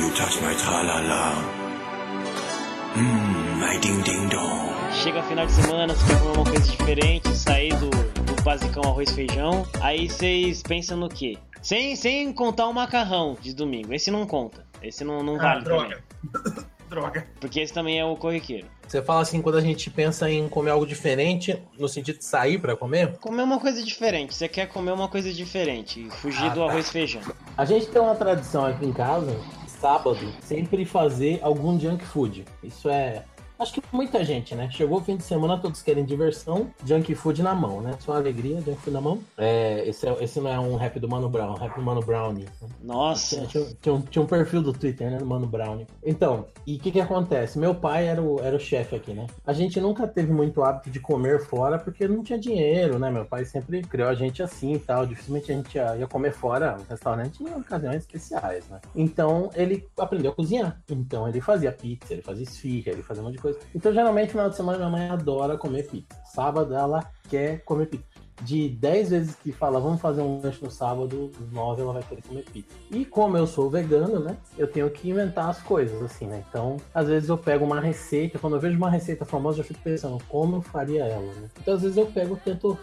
you touch my tra-la-la. Mmm, my ding-ding-dong. Chega final de semana, você quer comer uma coisa diferente, sair do, do basicão arroz e feijão. Aí vocês pensam no quê? Sem, sem contar o macarrão de domingo. Esse não conta. Esse não, não Ah, vale droga. também. Droga. Porque esse também é o corriqueiro. Você fala assim, quando a gente pensa em comer algo diferente, no sentido de sair pra comer, Comer uma coisa diferente. Você quer comer uma coisa diferente. Fugir Ah, do tá. arroz e feijão. a gente tem uma tradição aqui em casa, sábado, sempre fazer algum junk food. Isso é. Acho que muita gente, né? Chegou o fim de semana, todos querem diversão, junk food na mão, né? Só alegria, junk food na mão. É, esse, é- esse não é um rap do Mano Brown, rap do Mano Brownie. Nossa. Tinha, tinha- tinha um, tinha um perfil do Twitter, né? Do Mano Brown. Então, e o que que acontece? Meu pai era o, era o chefe aqui, né? A gente nunca teve muito hábito de comer fora porque não tinha dinheiro, né? Meu pai sempre criou a gente assim e tal. Dificilmente a gente ia, ia comer fora no restaurante em ocasiões especiais, né? Então, ele aprendeu a cozinhar. Então, ele fazia pizza, ele fazia esfirra, ele fazia um monte de coisa. Então, geralmente, no final de semana, minha mãe adora comer pizza. Sábado, ela quer comer pizza de 10 vezes que fala vamos fazer um lanche no sábado, 9 ela vai querer comer pizza. E como eu sou vegano, né? Eu tenho que inventar as coisas, assim, né? Então, às vezes eu pego uma receita, quando eu vejo uma receita famosa, eu fico pensando como eu faria ela, né? Então, às vezes eu pego e tento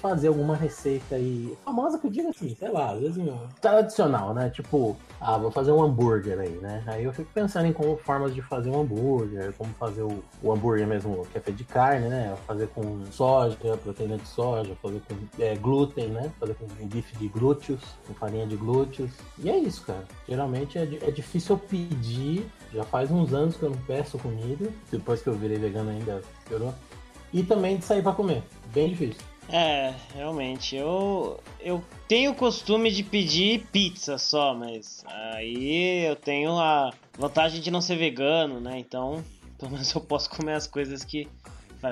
fazer alguma receita aí, famosa que eu digo assim, sei lá, às vezes tradicional, né? Tipo, ah, vou fazer um hambúrguer aí, né? Aí eu fico pensando em como formas de fazer um hambúrguer, como fazer o, o hambúrguer mesmo, que é feito de carne, né? Fazer com soja, proteína de soja, fazer com é, glúten, né? Fazer com bife de glúteos, com farinha de glúteos. E é isso, cara. Geralmente é, é difícil eu pedir, já faz uns anos que eu não peço comida, depois que eu virei vegano ainda piorou. E também de sair pra comer. Bem difícil. É, realmente. Eu, eu tenho o costume de pedir pizza só, mas aí eu tenho a vantagem de não ser vegano, né? Então, pelo menos eu posso comer as coisas que.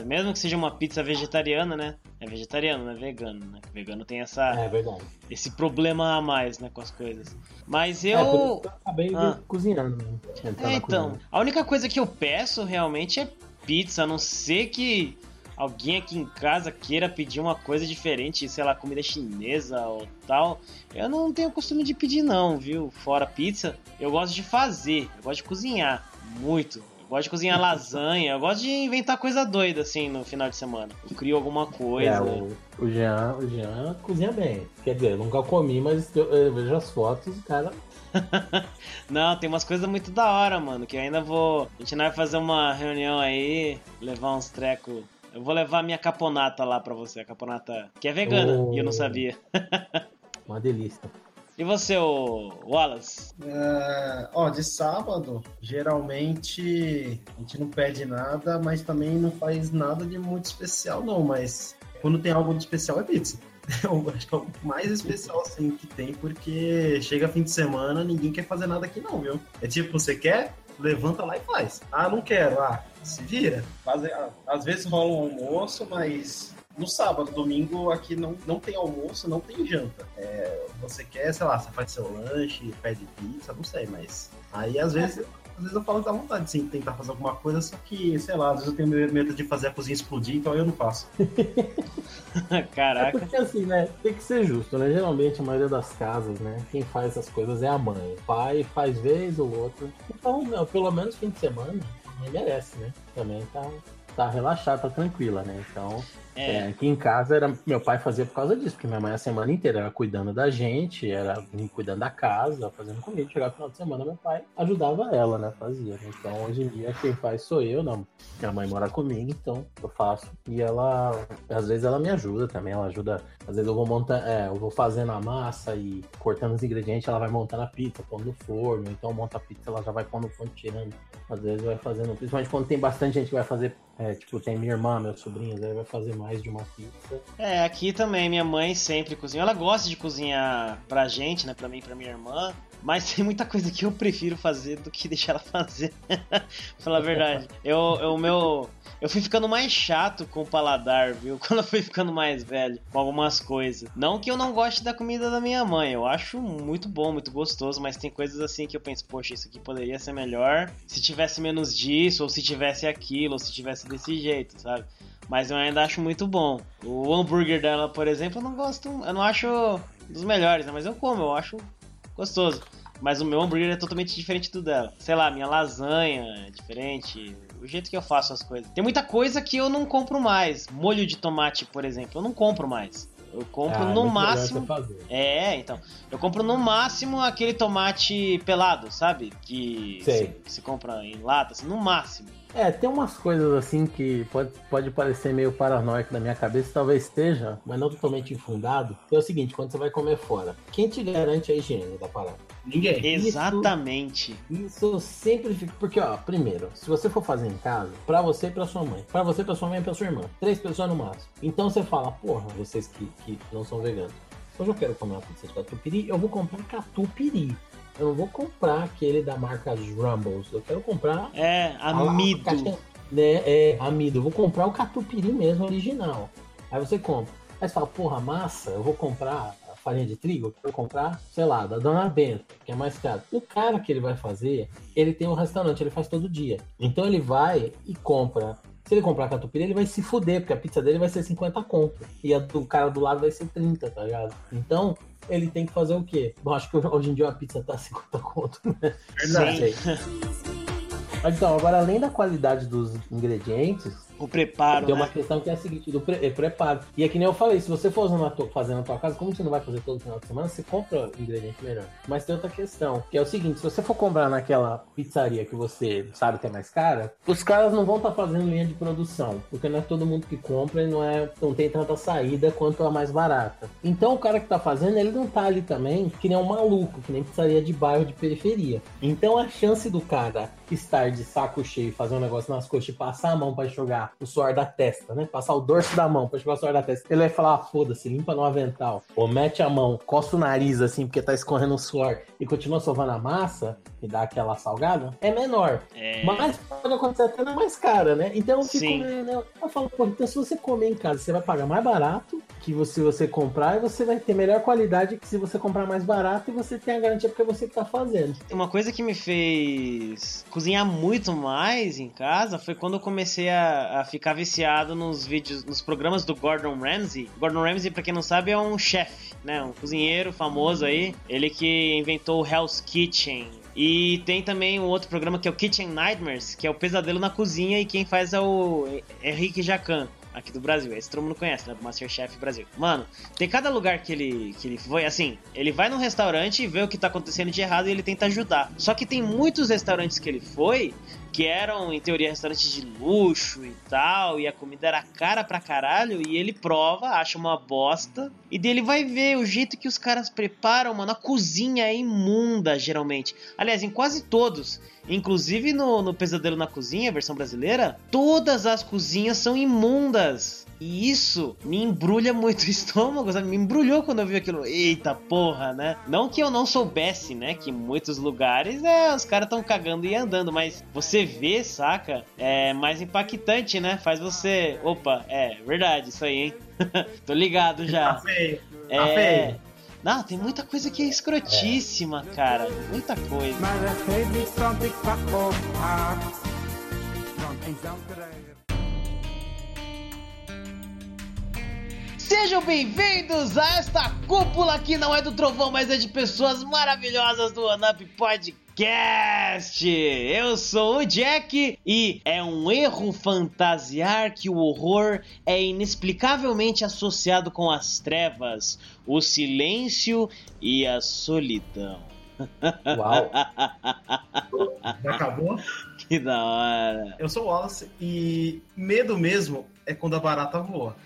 Mesmo que seja uma pizza vegetariana, né? É vegetariano, não é vegano, né? Vegano tem essa, É verdade. esse problema a mais, né, com as coisas. Mas É, eu. que eu acabei Ah. cozinhando. Né? É, então, a única coisa que eu peço realmente é pizza, a não ser que alguém aqui em casa queira pedir uma coisa diferente, sei lá, comida chinesa ou tal. Eu não tenho costume de pedir não, viu? Fora pizza, eu gosto de fazer, eu gosto de cozinhar muito. Gosto de cozinhar lasanha, eu gosto de inventar coisa doida assim no final de semana. Eu crio alguma coisa. É, o, o, Jean, o Jean cozinha bem. Quer dizer, eu nunca comi, mas eu, eu vejo as fotos e cara. Não, tem umas coisas muito da hora, mano, que eu ainda vou. A gente vai fazer uma reunião aí, levar uns trecos. Eu vou levar minha caponata lá pra você, a caponata que é vegana, Oh. e eu não sabia. Uma delícia. E você, Wallace? É, ó, de sábado, geralmente a gente não pede nada, mas também não faz nada de muito especial, não. Mas quando tem algo de especial é pizza. Eu acho que é o mais especial assim que tem, porque chega fim de semana, ninguém quer fazer nada aqui, não, viu? É tipo, você quer? Levanta lá e faz. Ah, não quero. Ah, se vira. Faz- ah, às vezes rola um almoço, mas no sábado, domingo, aqui não, não tem almoço, não tem janta. É, você quer, sei lá, você faz seu lanche, pede pizza, não sei, mas aí às vezes. Às vezes eu falo da vontade, sim, de tentar fazer alguma coisa, só que, sei lá, às vezes eu tenho medo de fazer a cozinha explodir, então eu não faço. É Caraca. porque assim, né? Tem que ser justo, né? Geralmente a maioria das casas, né? Quem faz essas coisas é a mãe. O pai faz vez ou outra. Então, meu, pelo menos fim de semana, a mãe merece, né? Também tá, tá relaxada, tá tranquila, né? Então, É, aqui em casa era meu pai fazia por causa disso, porque minha mãe a semana inteira era cuidando da gente, era cuidando da casa, fazendo comida. Chegava no final de semana, meu pai ajudava ela, né? Fazia. Então hoje em dia quem faz sou eu, não. Minha mãe mora comigo, então eu faço. E ela, às vezes ela me ajuda também, ela ajuda. Às vezes eu vou montando, é, eu vou fazendo a massa e cortando os ingredientes, ela vai montando a pizza, pondo no forno. Então monta a pizza, ela já vai pondo no forno, tirando. Às vezes vai fazendo, principalmente quando tem bastante gente que vai fazer, é, tipo, tem minha irmã, meus sobrinhos, aí vai fazer mais de uma pizza. é, aqui também minha mãe sempre cozinha. Ela gosta de cozinhar pra gente, né? Pra mim e pra minha irmã. Mas tem muita coisa que eu prefiro fazer do que deixar ela fazer. pra falar a verdade. Eu, eu, meu, eu fui ficando mais chato com o paladar, viu? Quando eu fui ficando mais velho com algumas coisas. Não que eu não goste da comida da minha mãe. Eu acho muito bom, muito gostoso. Mas tem coisas assim que eu penso, poxa, isso aqui poderia ser melhor se tivesse menos disso, ou se tivesse aquilo, ou se tivesse desse jeito, sabe? Mas eu ainda acho muito bom. O hambúrguer dela, por exemplo, eu não gosto. Eu não acho dos melhores, né? Mas eu como, eu acho gostoso. mas o meu hambúrguer é totalmente diferente do dela. Sei lá, minha lasanha é diferente, o jeito que eu faço as coisas. Tem muita coisa que eu não compro mais. Molho de tomate, por exemplo, eu não compro mais. Eu compro Ah, no muito melhor máximo. É, então. Eu compro no máximo aquele tomate pelado, sabe? Que se, compra em lata, assim, no máximo. É, tem umas coisas assim que pode, pode parecer meio paranoico na minha cabeça, talvez esteja, mas não totalmente infundado. É o seguinte, quando você vai comer fora, quem te garante a higiene da parada? Ninguém. Exatamente. Isso eu sempre fico. Porque, ó, primeiro, se você for fazer em casa, pra você e pra sua mãe, pra você, pra sua mãe e pra sua irmã, três pessoas no máximo. Então você fala, porra, vocês que, que não são veganos, hoje eu quero comer uma pizza de catupiry, eu vou comprar catupiry. Eu não vou comprar aquele da marca Rumbles. Eu quero comprar É, a amido. a caixa- né, é, amido. Eu vou comprar o catupiry mesmo, original. Aí você compra. Aí você fala, porra, massa, eu vou comprar a farinha de trigo, eu quero comprar, sei lá, da Dona Benta, que é mais caro. O cara que ele vai fazer, ele tem um restaurante, ele faz todo dia. Então ele vai e compra. Se ele comprar catupiry, ele vai se fuder, porque a pizza dele vai ser 50 conto. E a do cara do lado vai ser 30, tá ligado? Então, ele tem que fazer o quê? Bom, acho que hoje em dia a pizza tá 50 conto, né? Verdade. Então, agora além da qualidade dos ingredientes, O preparo, tem uma né? questão que é a seguinte, do pre- é preparo. E é que nem eu falei, se você for usando na tua- fazer na tua casa, como você não vai fazer todo final de semana, você compra ingrediente melhor. Mas tem outra questão, que é o seguinte, se você for comprar naquela pizzaria que você sabe que é mais cara, os caras não vão estar fazendo linha de produção, porque não é todo mundo que compra e não, é, não tem tanta saída quanto a mais barata. Então o cara que tá fazendo, ele não tá ali também que nem um maluco, que nem pizzaria de bairro de periferia. Então a chance do cara estar de saco cheio, fazer um negócio nas coxas e passar a mão pra enxugar o suor da testa, né? Passar o dorso da mão pra enxugar o suor da testa. Ele vai falar, ah, foda-se, limpa no avental. Ou mete a mão, coça o nariz assim, porque tá escorrendo o suor e continua sovando a massa e dá aquela salgada, é menor. É, Mas pode acontecer até na mais cara, né? Então eu fico, Sim. né, eu falo, pô, então se você comer em casa, você vai pagar mais barato que se você comprar e você vai ter melhor qualidade que se você comprar mais barato e você tem a garantia porque é você que tá fazendo. Uma coisa que me fez cozinhar muito mais em casa foi quando eu comecei a, a ficar viciado nos vídeos, nos programas do Gordon Ramsay. Gordon Ramsay, pra quem não sabe, é um chefe, né? Um cozinheiro famoso aí. Ele que inventou o Hell's Kitchen. E tem também um outro programa que é o Kitchen Nightmares, que é o pesadelo na cozinha e quem faz é o Henrique Jacan. Aqui do Brasil, esse todo mundo conhece, né? Do Masterchef Brasil. Mano, tem cada lugar que ele, que ele foi, assim, ele vai num restaurante e vê o que tá acontecendo de errado e ele tenta ajudar. Só que tem muitos restaurantes que ele foi que eram, em teoria, restaurantes de luxo e tal, e a comida era cara pra caralho, e ele prova, acha uma bosta, e dele vai ver o jeito que os caras preparam, mano, a cozinha é imunda, geralmente. Aliás, em quase todos, inclusive no, no Pesadelo na Cozinha, versão brasileira, todas as cozinhas são imundas. E isso me embrulha muito o estômago, sabe? Me embrulhou quando eu vi aquilo. Eita porra, né? Não que eu não soubesse, né? Que em muitos lugares é, os caras estão cagando e andando, mas você vê, saca? É mais impactante, né? Faz você. Opa, é verdade, isso aí, hein? Tô ligado Tá já. feio. Tá É. feio. Não, tem muita coisa que é escrotíssima, cara. Muita coisa. Eenzaam krijgen. Sejam bem-vindos a esta cúpula que não é do trovão, mas é de pessoas maravilhosas do OneUp Podcast. Eu sou o Jack e é um erro fantasiar que o horror é inexplicavelmente associado com as trevas, o silêncio e a solidão. Uau! Já acabou? Que da hora. Eu sou o Wallace e medo mesmo é quando a barata voa.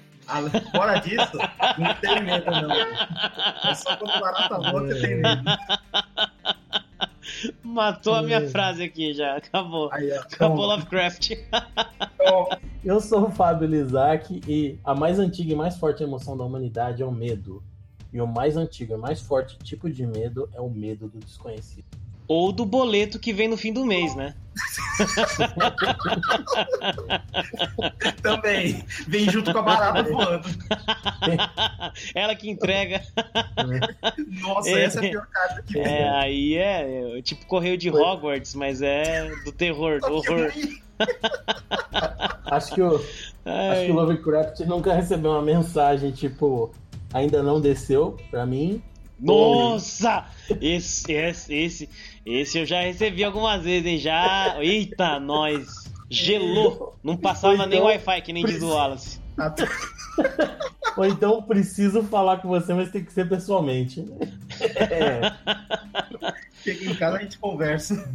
Fora disso, não tem medo, não. É só quando a barata voa que tem medo. Matou a minha Meu. frase aqui já. Acabou. Aí. Acabou Lovecraft. Eu sou o Fábio Lizac e a mais antiga e mais forte emoção da humanidade é o medo. E o mais antigo e mais forte tipo de medo é o medo do desconhecido. Ou do boleto que vem no fim do mês, né? Também. Vem junto com a barata voando. Ela que entrega. Nossa, É. essa é a pior carta que tem. É, aí é, é tipo correio de Hogwarts, mas é do terror, do horror. Acho que o, acho que o Lovecraft nunca recebeu uma mensagem tipo ainda não desceu pra mim Nossa! Esse, esse, esse, esse eu já recebi algumas vezes, hein? Já. Eita, nós! Gelou! Não passava Ou nem então, Wi-Fi, que nem diz o Wallace. Ou então preciso falar com você, mas tem que ser pessoalmente. É. Chega em casa a gente conversa.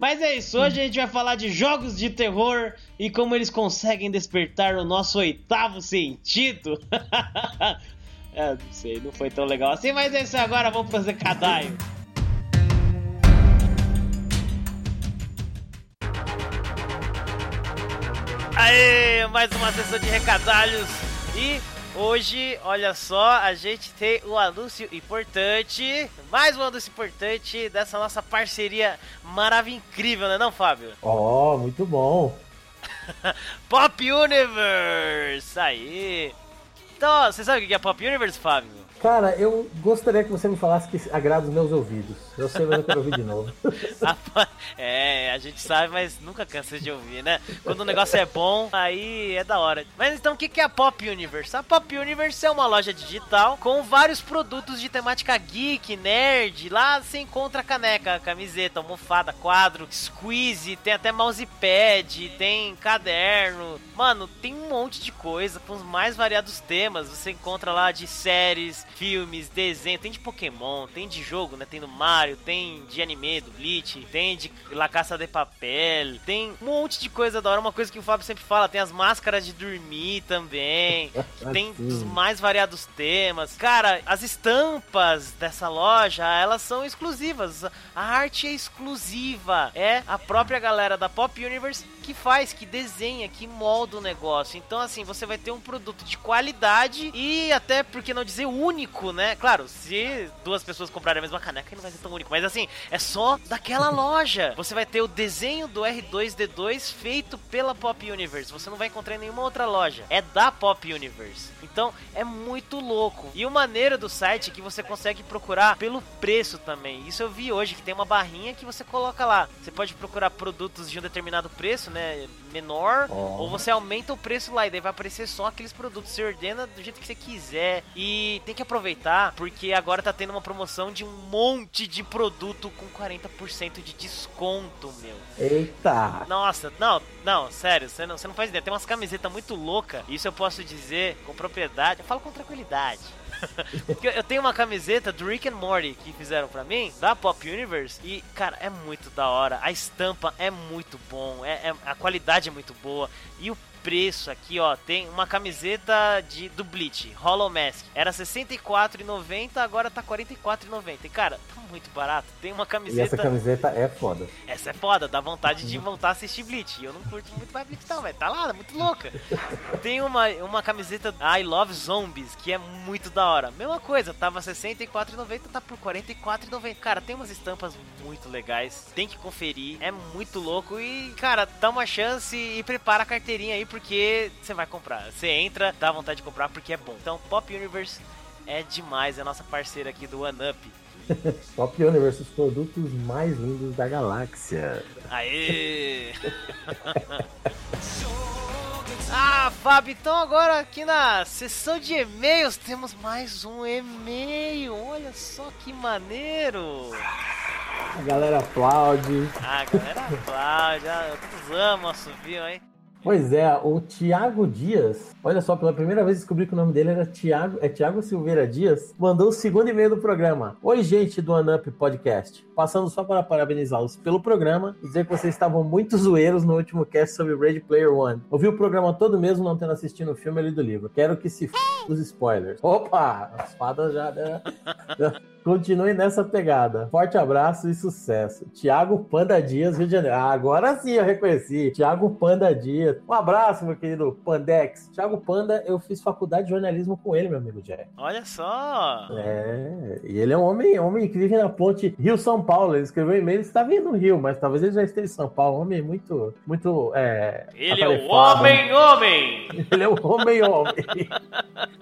Mas é isso, hoje a gente vai falar de jogos de terror e como eles conseguem despertar o nosso oitavo sentido. é, não sei, não foi tão legal assim, mas é isso agora, vamos fazer cadaio. Aê, mais uma sessão de recadalhos e hoje, olha só, a gente tem um anúncio importante, mais um anúncio importante dessa nossa parceria maravilhosa, incrível, né não, Fábio? Ó, muito bom. Pop Universe! Aí! Então, você sabe o que é Pop Universe, Fábio? Cara, eu gostaria que você me falasse que agrada os meus ouvidos. Eu sei, mas eu quero ouvir de novo. É, a gente sabe, mas nunca cansa de ouvir, né? Quando o negócio é bom, aí é da hora. Mas então, o que é a Pop Universe? A Pop Universe é uma loja digital com vários produtos de temática geek, nerd. Lá você encontra caneca, camiseta, almofada, quadro, squeeze, tem até mousepad, tem caderno. Mano, tem um monte de coisa com os mais variados temas. Você encontra lá de séries, filmes, desenho, tem de Pokémon, tem de jogo, né? Tem do Mario, tem de anime, do Bleach, tem de La Caça de Papel, tem um monte de coisa da hora. Uma coisa que o Fábio sempre fala, tem as máscaras de dormir também, tem os mais variados temas. Cara, as estampas dessa loja, elas são exclusivas. A arte é exclusiva. É a própria galera da Pop Universe que faz, que desenha, que molda o negócio. Então, assim, você vai ter um produto de qualidade e até, por que não dizer, único, né? Claro, se duas pessoas comprarem a mesma caneca, não vai ser tão único. Mas, assim, é só daquela loja. Você vai ter o desenho do R2D2 feito pela Pop Universe. Você não vai encontrar em nenhuma outra loja. É da Pop Universe. Então, é muito louco. E o maneiro do site é que você consegue procurar pelo preço também. Isso eu vi hoje, que tem uma barrinha que você coloca lá. Você pode procurar produtos de um determinado preço, né? Menor. Ó. Ou você aumenta o preço lá e daí vai aparecer só aqueles produtos. Você ordena do jeito que você quiser. E tem que aproveitar, porque agora tá tendo uma promoção de um monte de produto com 40% de desconto, meu. Eita! Nossa, não, não, sério, você não, você não faz ideia. Tem umas camisetas muito loucas. Isso eu posso dizer com propriedade. Eu falo com tranquilidade. Porque eu- tenho uma camiseta do Rick and Morty que fizeram pra mim, da Pop Universe, e, cara, é muito da hora. A estampa é muito bom, é, é- a qualidade é muito boa. E o preço aqui, ó, tem uma camiseta de, do Bleach, Hollow Mask. Era R$ 64,90, agora tá R$ 44,90. E, cara, tá muito barato. Tem uma E camiseta... essa camiseta é foda. Essa é foda, dá vontade de voltar a assistir Bleach. E eu não curto muito mais Bleach não, velho. Tá lá, muito louca. Tem uma, uma camiseta I Love Zombies, que é muito da hora. Mesma coisa, tava R$ 64,90, tá por R$ 44,90. Cara, tem umas estampas muito legais. Tem que conferir, é muito louco. E, cara, dá uma chance e prepara a carteirinha aí, porque você vai comprar. Você entra, dá vontade de comprar, porque é bom. Então, Pop Universe é demais, é a nossa parceira aqui do One Up. Top Universe, os produtos mais lindos da galáxia. Aê! ah, Fábio, então agora aqui na sessão de e-mails temos mais um e-mail. Olha só que maneiro! A galera aplaude. Ah, galera, aplaude. Ah, todos amam assobio, hein? Pois é, o Tiago Dias, olha só, pela primeira vez descobri que o nome dele era Tiago, é Tiago Silveira Dias, mandou o segundo e-mail do programa. Oi, gente do Anup Podcast. Passando só para parabenizá-los pelo programa e dizer que vocês estavam muito zoeiros no último cast sobre Ready Player One. Ouvi o programa todo mesmo, não tendo assistido o filme ali do livro. Quero que se f... os spoilers. Opa! As fadas já, né? já... Continue nessa pegada. Forte abraço e sucesso. Tiago Panda Dias, Rio de Janeiro. Ah, agora sim eu reconheci. Tiago Panda Dias. Um abraço, meu querido Pandex. Tiago Panda, eu fiz faculdade de jornalismo com ele, meu amigo Jack. Olha só! É, e ele é um homem, homem que vive na ponte Rio-São Paulo. Ele escreveu um e-mail, ele está vindo no Rio, mas talvez ele já esteja em São Paulo. Um homem muito, muito. É, Ele é o atarefado. homem, homem! Ele é o homem, homem.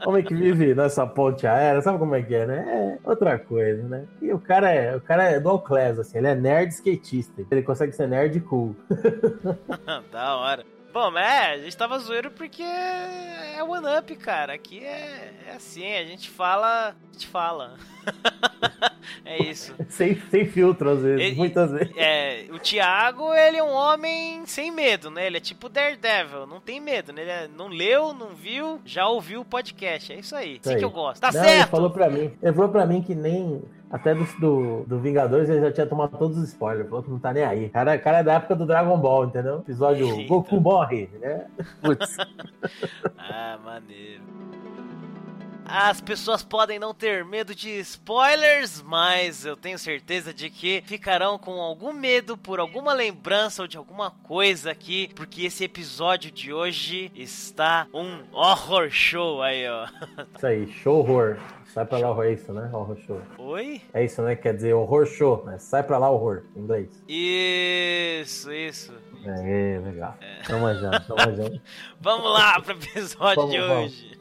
homem que vive nessa ponte aérea, sabe como é que é, né? É outra coisa, né? E o cara é, o cara é dual class, assim, ele é nerd skatista. Ele consegue ser nerd cool. da hora. Bom, mas é, a gente tava zoeiro porque é One Up, cara. Aqui é, é assim, a gente fala. A gente fala. É isso. sem, sem filtro, às vezes, Ele- muitas vezes. É, o Thiago, ele é um homem sem medo, né? Ele é tipo Daredevil, não tem medo, né? Ele é- não leu, não viu, já ouviu o podcast. É isso aí. Isso Assim aí. que eu gosto. Tá Não, Ele certo! falou pra mim. Ele falou pra mim que nem. Até do, do, do Vingadores ele já tinha tomado todos os spoilers. Falou que não tá nem aí. Cara, cara é da época do Dragon Ball, entendeu? Episódio Eita. Goku morre, né? Putz. Ah, maneiro. As pessoas podem não ter medo de spoilers, mas eu tenho certeza de que ficarão com algum medo por alguma lembrança ou de alguma coisa aqui, porque esse episódio de hoje está um horror show aí, ó. Isso aí, show horror. Sai pra lá horror, é isso, né? Horror show. Oi? É isso, né? Quer dizer horror show, né? Sai pra lá horror, em inglês. Isso, isso. É, legal. Tamo manjando, tamo manjando. Vamos lá pro episódio Vamos, de vamos.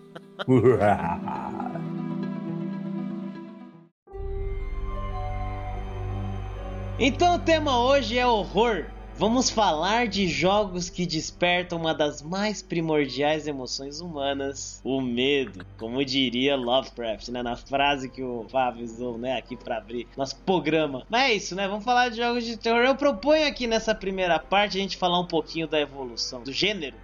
Então o tema hoje é horror. Vamos falar de jogos que despertam uma das mais primordiais emoções humanas, o medo. Como diria Lovecraft, né? Na frase que o Fábio né? Aqui pra abrir nosso programa. Mas é isso, né? Vamos falar de jogos de terror. Eu proponho aqui nessa primeira parte a gente falar um pouquinho da evolução do gênero.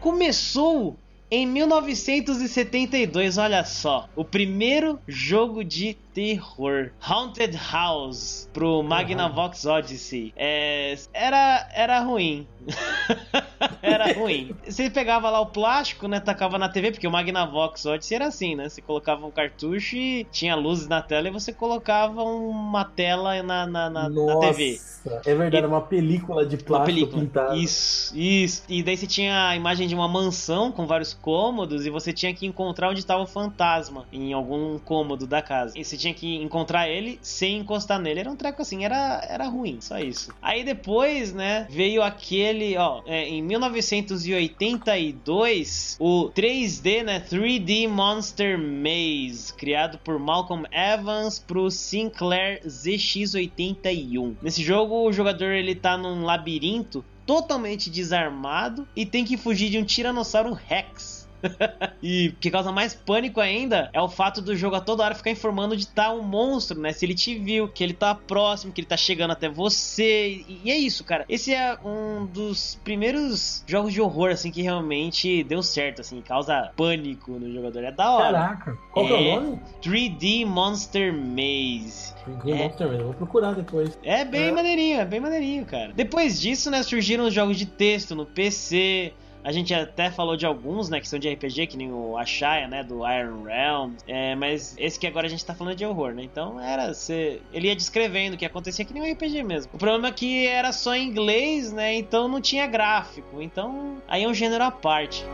Começou em 1972, olha só, o primeiro jogo de terror, Haunted House, pro Magnavox Odyssey. É, era, era ruim. era ruim. Você pegava lá o plástico, né? Tacava na TV, porque o Magnavox Odyssey era assim, né? Você colocava um cartucho e tinha luzes na tela e você colocava uma tela na, na, na, na Nossa, TV. é verdade, uma película de Uma plástico película. pintada. Isso, isso. E daí você tinha a imagem de uma mansão com vários cômodos e você tinha que encontrar onde estava o fantasma em algum cômodo da casa. E você tinha que encontrar ele sem encostar nele. Era um treco assim, era, era ruim, só isso. Aí depois, né, veio aquele, ó, é, em 1982, o 3D, né, 3D Monster Maze, criado por Malcolm Evans pro Sinclair ZX81. Nesse jogo, o jogador ele tá num labirinto totalmente desarmado e tem que fugir de um Tiranossauro Rex. e o que causa mais pânico ainda é o fato do jogo a toda hora ficar informando de estar um monstro, né? Se ele te viu, que ele tá próximo, que ele tá chegando até você. E, é isso, cara. Esse é um dos primeiros jogos de horror, assim, que realmente deu certo, assim, causa pânico no jogador. É da hora. Caraca, qual que é É. o nome? 3D Monster Maze. Game É. Monster mesmo, vou procurar depois. É bem É. maneirinho, é bem maneirinho, cara. Depois disso, né, surgiram os jogos de texto no PC. A gente até falou de alguns, né, que são de RPG, que nem o Ashaya, né, do Iron Realm. É, mas esse que agora a gente tá falando de horror, né? Então era ser. Ele ia descrevendo o que acontecia que nem um RPG mesmo. O problema é que era só em inglês, né? Então não tinha gráfico. Então aí é um gênero à parte.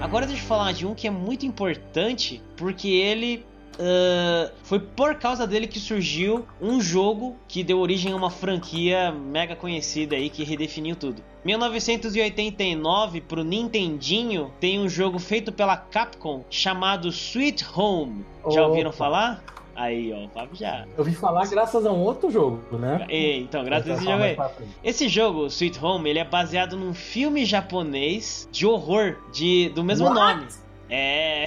Agora deixa eu falar de um que é muito importante, porque ele ah, foi por causa dele que surgiu um jogo que deu origem a uma franquia mega conhecida aí que redefiniu tudo. 1989 pro Nintendinho tem um jogo feito pela Capcom chamado Sweet Home. Já Opa. ouviram falar? Aí, ó, o Fábio já. Eu ouvi falar graças a um outro jogo, né? E, então, graças a esse jogo aí. Esse jogo, Sweet Home, ele é baseado num filme japonês de horror de, do mesmo What? nome. É.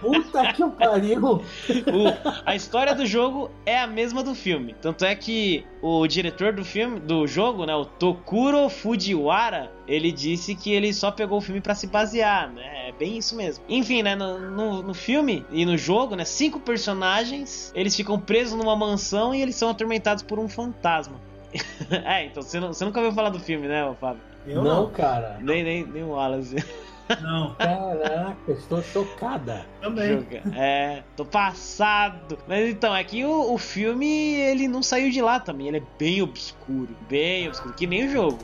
Puta que pariu! O- a história do jogo é a mesma do filme. Tanto é que o diretor do filme, do jogo, né, o Tokuro Fujiwara, ele disse que ele só pegou o filme pra se basear, né? É bem isso mesmo. Enfim, né, no, no, no filme e no jogo, né, cinco personagens, eles ficam presos numa mansão e eles são atormentados por um fantasma. é, então você, não- você nunca ouviu falar do filme, né, Fábio? Eu não, não. cara. Nem, nem, nem o Wallace. Não, Caraca, estou chocada. também. É, tô passado. Mas então, é que o, o filme, ele não saiu de lá também. Ele é bem obscuro, bem obscuro, que nem o jogo.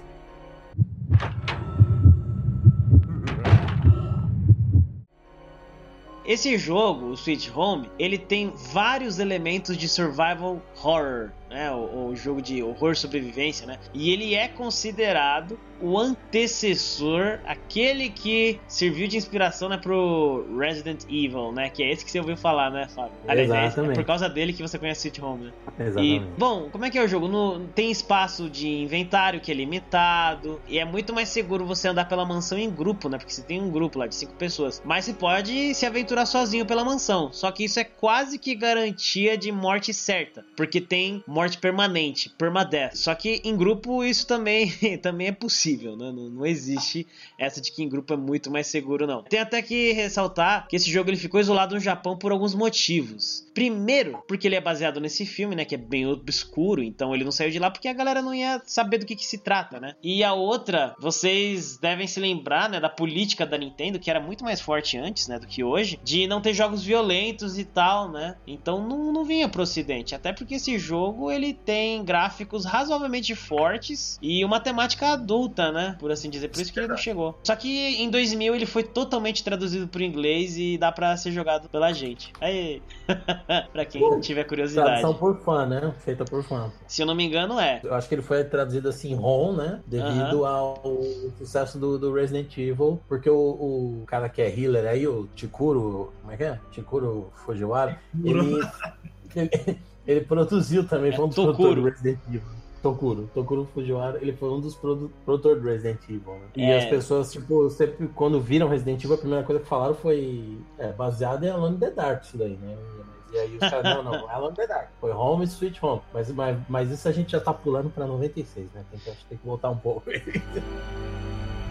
Esse jogo, o Sweet Home, ele tem vários elementos de survival horror. né? O, o jogo de horror sobrevivência, né? E ele é considerado o antecessor, aquele que serviu de inspiração, né, pro Resident Evil, né? Que é esse que você ouviu falar, né, Fábio? Aliás, é- é Exatamente. por causa dele que você conhece Sweet Home, né? E, Exatamente. bom, como é que é o jogo? No- tem espaço de inventário que é limitado. E é muito mais seguro você andar pela mansão em grupo, né? Porque você tem um grupo lá de cinco pessoas. Mas você pode se aventurar sozinho pela mansão. Só que isso é quase que garantia de morte certa. Porque tem morte permanente, permadeath. Só que em grupo isso também, também é possível, né? Não, não existe essa de que em grupo é muito mais seguro, não. Tem até que ressaltar que esse jogo ele ficou isolado no Japão por alguns motivos. Primeiro, porque ele é baseado nesse filme, né? Que é bem obscuro, então ele não saiu de lá porque a galera não ia saber do que, que se trata, né? E a outra, vocês devem se lembrar, né? Da política da Nintendo, que era muito mais forte antes, né? Do que hoje, de não ter jogos violentos e tal, né? Então não, não vinha pro ocidente. Até porque esse jogo ele tem gráficos razoavelmente fortes e uma temática adulta, né? Por assim dizer. Por isso que ele não chegou. Só que em 2000 ele foi totalmente traduzido pro inglês e dá pra ser jogado pela gente. Aí, pra quem tiver curiosidade. Tradução por fã, né? Feita por fã. Se eu não me engano, é. Eu acho que ele foi traduzido assim, ROM, né? Devido ao sucesso do, do Resident Evil. Porque o, o cara que é healer aí, o Chikuro. Como é que é? Chikuro Fujiwara. Ele, ele, ele produziu também, foi um dos do Resident Evil. Tokuro, Tokuro Fujiwara, ele foi um dos produ produtores do Resident Evil, né? E É. as pessoas, tipo, sempre quando viram Resident Evil, a primeira coisa que falaram foi é, baseado em Alone in the Dark, isso daí, né? E aí os caras, não, não, é the Dark. Foi Home Sweet Home. Mas, mas, mas isso a gente já tá pulando pra 96, né? Acho que tem que voltar um pouco.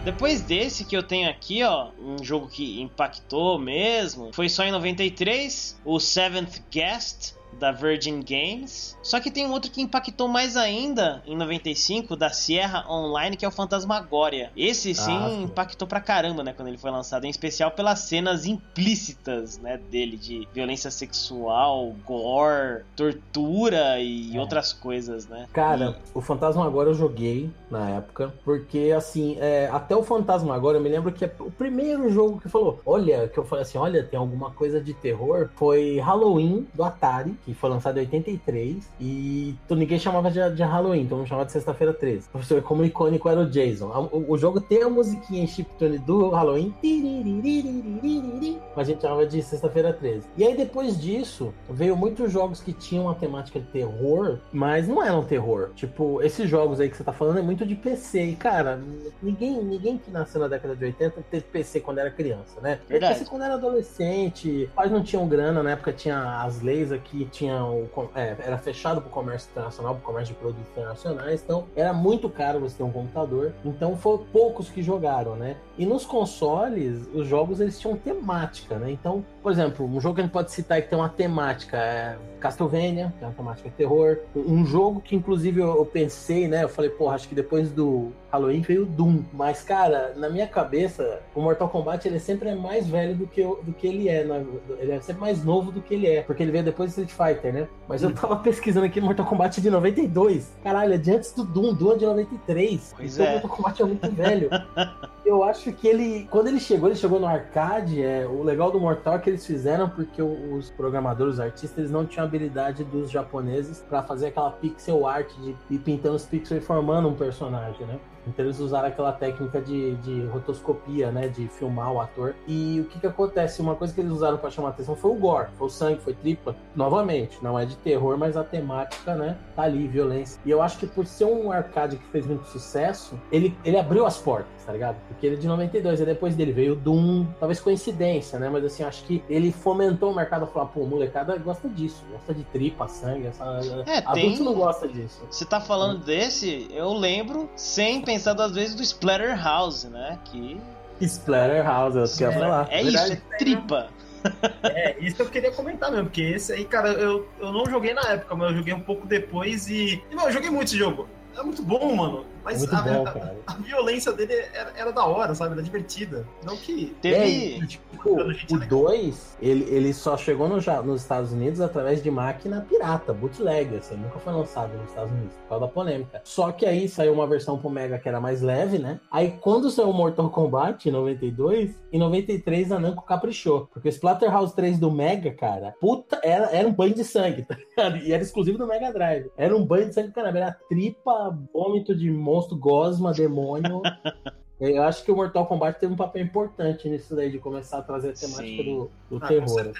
Depois desse que eu tenho aqui, ó, um jogo que impactou mesmo, foi só em 93, o Seventh Guest da Virgin Games. Só que tem um outro que impactou mais ainda em 95 da Sierra Online, que é o Fantasmagoria. Esse sim Ah, sim. impactou pra caramba, né, quando ele foi lançado, em especial pelas cenas implícitas, né, dele de violência sexual, gore, tortura e É. outras coisas, né? Cara, o Fantasma Agora eu joguei na época, porque assim, é, até o Fantasma Agora eu me lembro que é o primeiro jogo que falou, olha, que eu falei assim, olha, tem alguma coisa de terror, foi Halloween do Atari, que foi lançado em 83, e ninguém chamava de, de Halloween, então chamava de Sexta-feira 13. Professor, como icônico era o Jason. O, o jogo tem a musiquinha em chiptune do Halloween, mas a gente chamava de Sexta-feira 13. E aí depois disso, veio muitos jogos que tinham a temática de terror, mas não eram terror. Tipo, esses jogos aí que você tá falando é muito de PC, e cara, ninguém, ninguém que nasceu na década de 80 teve PC quando era criança, né? Verdade. PC quando era adolescente, pais não tinham grana, na época tinha as leis aqui tinha o, com- é, era fechado pro comércio internacional, pro comércio de produtos internacionais, então era muito caro você ter um computador, então foram poucos que jogaram, né? E nos consoles, os jogos eles tinham temática, né? Então, por exemplo, um jogo que a gente pode citar que tem uma temática é Castlevania, que é uma temática de terror. Um jogo que, inclusive, eu, eu pensei, né? Eu falei, porra, acho que depois do Halloween veio o Doom. Mas, cara, na minha cabeça, o Mortal Kombat ele sempre é mais velho do que, do que ele é. né? Ele é sempre mais novo do que ele é. Porque ele veio depois do Street Fighter, né? Mas eu tava pesquisando aqui Mortal Kombat de 92. Caralho, é de antes do Doom. Doom é de 93. Pois então é. Mortal Kombat é muito velho. Eu acho que ele, quando ele chegou, ele chegou no arcade. É, o legal do Mortal é que eles fizeram porque os programadores, os artistas, eles não tinham habilidade dos japoneses pra fazer aquela pixel art de ir pintando os pixels e formando um personagem, né? Então eles usaram aquela técnica de, de rotoscopia, né? De filmar o ator. E o que que acontece? Uma coisa que eles usaram pra chamar a atenção foi o gore, foi o sangue, foi tripla. Novamente, não é de terror, mas a temática, né? Tá ali, violência. E eu acho que por ser um arcade que fez muito sucesso, ele, ele abriu as portas, tá ligado? Porque ele é de 92, e depois dele veio o Doom, talvez coincidência, né? Mas assim, acho que ele fomentou o mercado a falar, pô, molecada gosta disso, gosta de tripa, sangue, essa... É, adulto tem- não gosta disso. Você tá falando desse, eu lembro, sem pensar duas vezes, do Splatterhouse, né? Que Splatterhouse, é o que eu ia falar. é isso, é tripa. É, isso eu queria comentar mesmo, porque esse aí, cara, eu, eu não joguei na época, mas eu joguei um pouco depois e. e mano, eu joguei muito esse jogo. É muito bom, mano. Mas Muito a, bom, a- cara. a violência dele era, era da hora, sabe? Era divertida. Não que. É, Teve. e, tipo, o 2, ele, ele só chegou no nos Estados Unidos através de máquina pirata, bootleg, assim, nunca foi lançado nos Estados Unidos, por causa da polêmica. Só que aí saiu uma versão pro Mega que era mais leve, né? Aí quando saiu o Mortal Kombat em 92, em 93 a Namco caprichou, porque o Splatterhouse 3 do Mega, cara, puta, era, era um banho de sangue, tá ligado? E era exclusivo do Mega Drive. Era um banho de sangue, caramba, era tripa, vômito de monstro, gosma, demônio. Eu acho que o Mortal Kombat teve um papel importante nisso daí, de começar a trazer a temática Sim. do, do Ah, terror.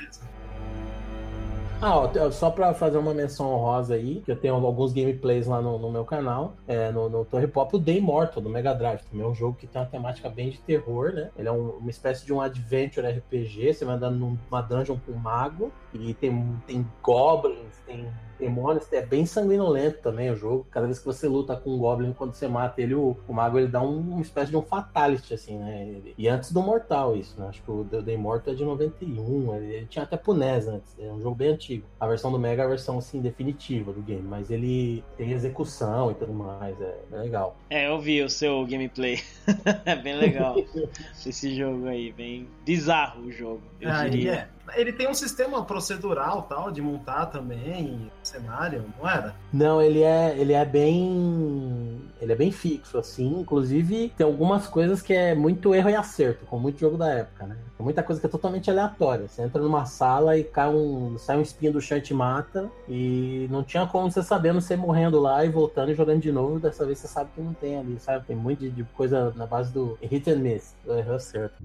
Ah, ó, só pra fazer uma menção honrosa aí, que eu tenho alguns gameplays lá no, no meu canal, é, no, no Torre Pop, o The Immortal, do Mega Drive. Também é um jogo que tem uma temática bem de terror, né? Ele é um- uma espécie de um adventure RPG, você vai andando numa dungeon com um mago, e tem, tem goblins, tem demônios, é bem sanguinolento também o jogo. Cada vez que você luta com um goblin, quando você mata ele, o, o mago ele dá um- uma espécie de um fatality, assim, né? Ele- e antes do Mortal, isso, né? Acho que o The Immortal é de 91, ele, ele tinha até pro NES antes, é um jogo bem antigo. A versão do Mega é a versão, assim, definitiva do game, mas ele tem execução e tudo mais, é, é legal. É, eu vi o seu gameplay. é bem legal. Esse jogo aí, bem bizarro o jogo. Eu Ah, diria. é. Ele tem um sistema procedural tal, de montar também cenário, não era? Não, ele é, ele é bem. Ele é bem fixo, assim. Inclusive, tem algumas coisas que é muito erro e acerto, como muito jogo da época, né? Tem muita coisa que é totalmente aleatória. Você entra numa sala e cai um, sai um espinho do chão e te mata. E não tinha como você sabendo você morrendo lá e voltando e jogando de novo. Dessa vez você sabe que não tem ali, sabe? Tem muito de, de coisa na base do hit and miss, do erro e acerto.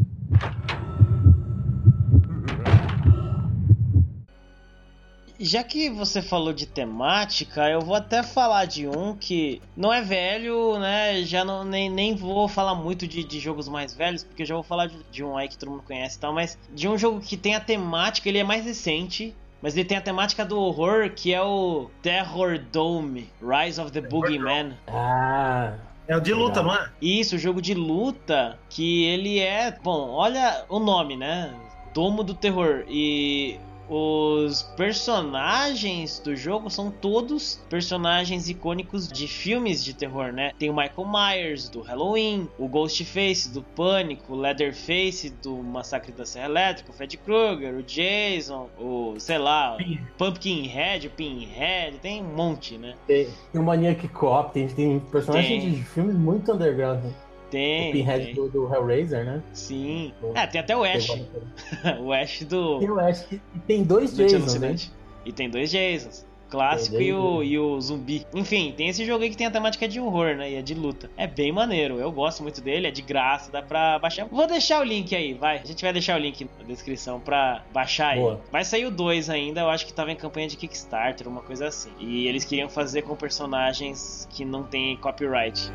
Já que você falou de temática, eu vou até falar de um que não é velho, né? Já não, nem, nem vou falar muito de, de jogos mais velhos, porque eu já vou falar de, de um aí que todo mundo conhece e tal, mas de um jogo que tem a temática, ele é mais recente, mas ele tem a temática do horror, que é o Terror Dome, Rise of the Boogeyman. Ah, É o de luta, não é? Isso, o jogo de luta, que ele é. Bom, olha o nome, né? Domo do Terror. E os personagens do jogo são todos personagens icônicos de filmes de terror, né? Tem o Michael Myers do Halloween, o Ghostface do Pânico, o Leatherface do Massacre da Serra Elétrica, o Fred Krueger, o Jason, o sei lá, o Pumpkinhead, o Pinhead, tem um monte, né? tem, tem o Maniac Cop, tem, tem personagens Tem. de filmes muito underground. Né? Tem. o Pinhead tem. do, do Hellraiser, né? Sim. Bom. É, tem até o Ash. o Ash do. Eu acho que tem dois do Jasons, né? E tem dois Jasons. Clássico Tem e o, e o zumbi. Enfim, tem esse jogo aí que tem a temática de horror, né? E é de luta. É bem maneiro. Eu gosto muito dele, é de graça, dá pra baixar. Vou deixar o link aí, vai. A gente vai deixar o link na descrição pra baixar Boa. aí. Vai sair o 2 ainda, eu acho que tava em campanha de Kickstarter, uma coisa assim. E eles queriam fazer com personagens que não tem copyright.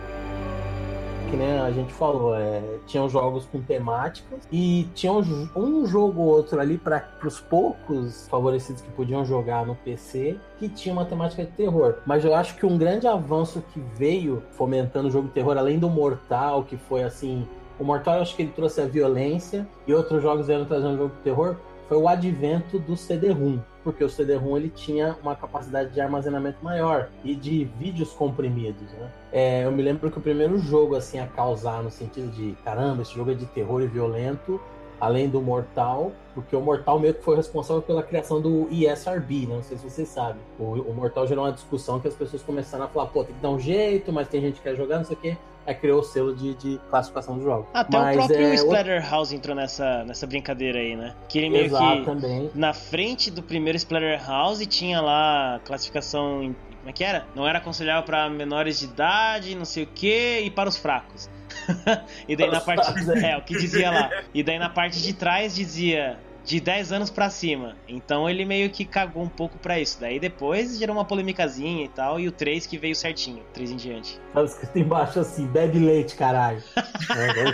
Que a gente falou, é, tinham jogos com temáticas e tinha um, jo- jogo ou outro ali para os poucos favorecidos que podiam jogar no PC que tinha uma temática de terror. Mas eu acho que um grande avanço que veio fomentando o jogo de terror, além do Mortal, que foi assim. O Mortal eu acho que ele trouxe a violência e outros jogos vieram trazendo jogo de terror, foi o advento do CD-ROM. Porque o CD-ROM ele tinha uma capacidade de armazenamento maior e de vídeos comprimidos, né? É, eu me lembro que o primeiro jogo assim a causar no sentido de caramba, esse jogo é de terror e violento, além do Mortal, porque o Mortal meio que foi responsável pela criação do ESRB, né? não sei se vocês sabem. O, o Mortal gerou uma discussão que as pessoas começaram a falar, pô, tem que dar um jeito, mas tem gente que quer jogar, não sei o quê. Aí criou o selo de, de classificação do jogo. Até Mas o próprio é, Splatterhouse entrou nessa, nessa brincadeira aí, né? Que ele meio Exato, que. também. Na frente do primeiro Splatterhouse tinha lá classificação. em- Como é que era? Não era aconselhável para menores de idade, não sei o que, e para os fracos. e daí na parte. é. É, o que dizia lá. E daí na parte de trás dizia. De 10 anos pra cima. Então ele meio que cagou um pouco pra isso. Daí depois gerou uma polêmicazinha e tal. E o 3 que veio certinho. 3 em diante. Tá escrito embaixo assim, bebe leite, caralho. É,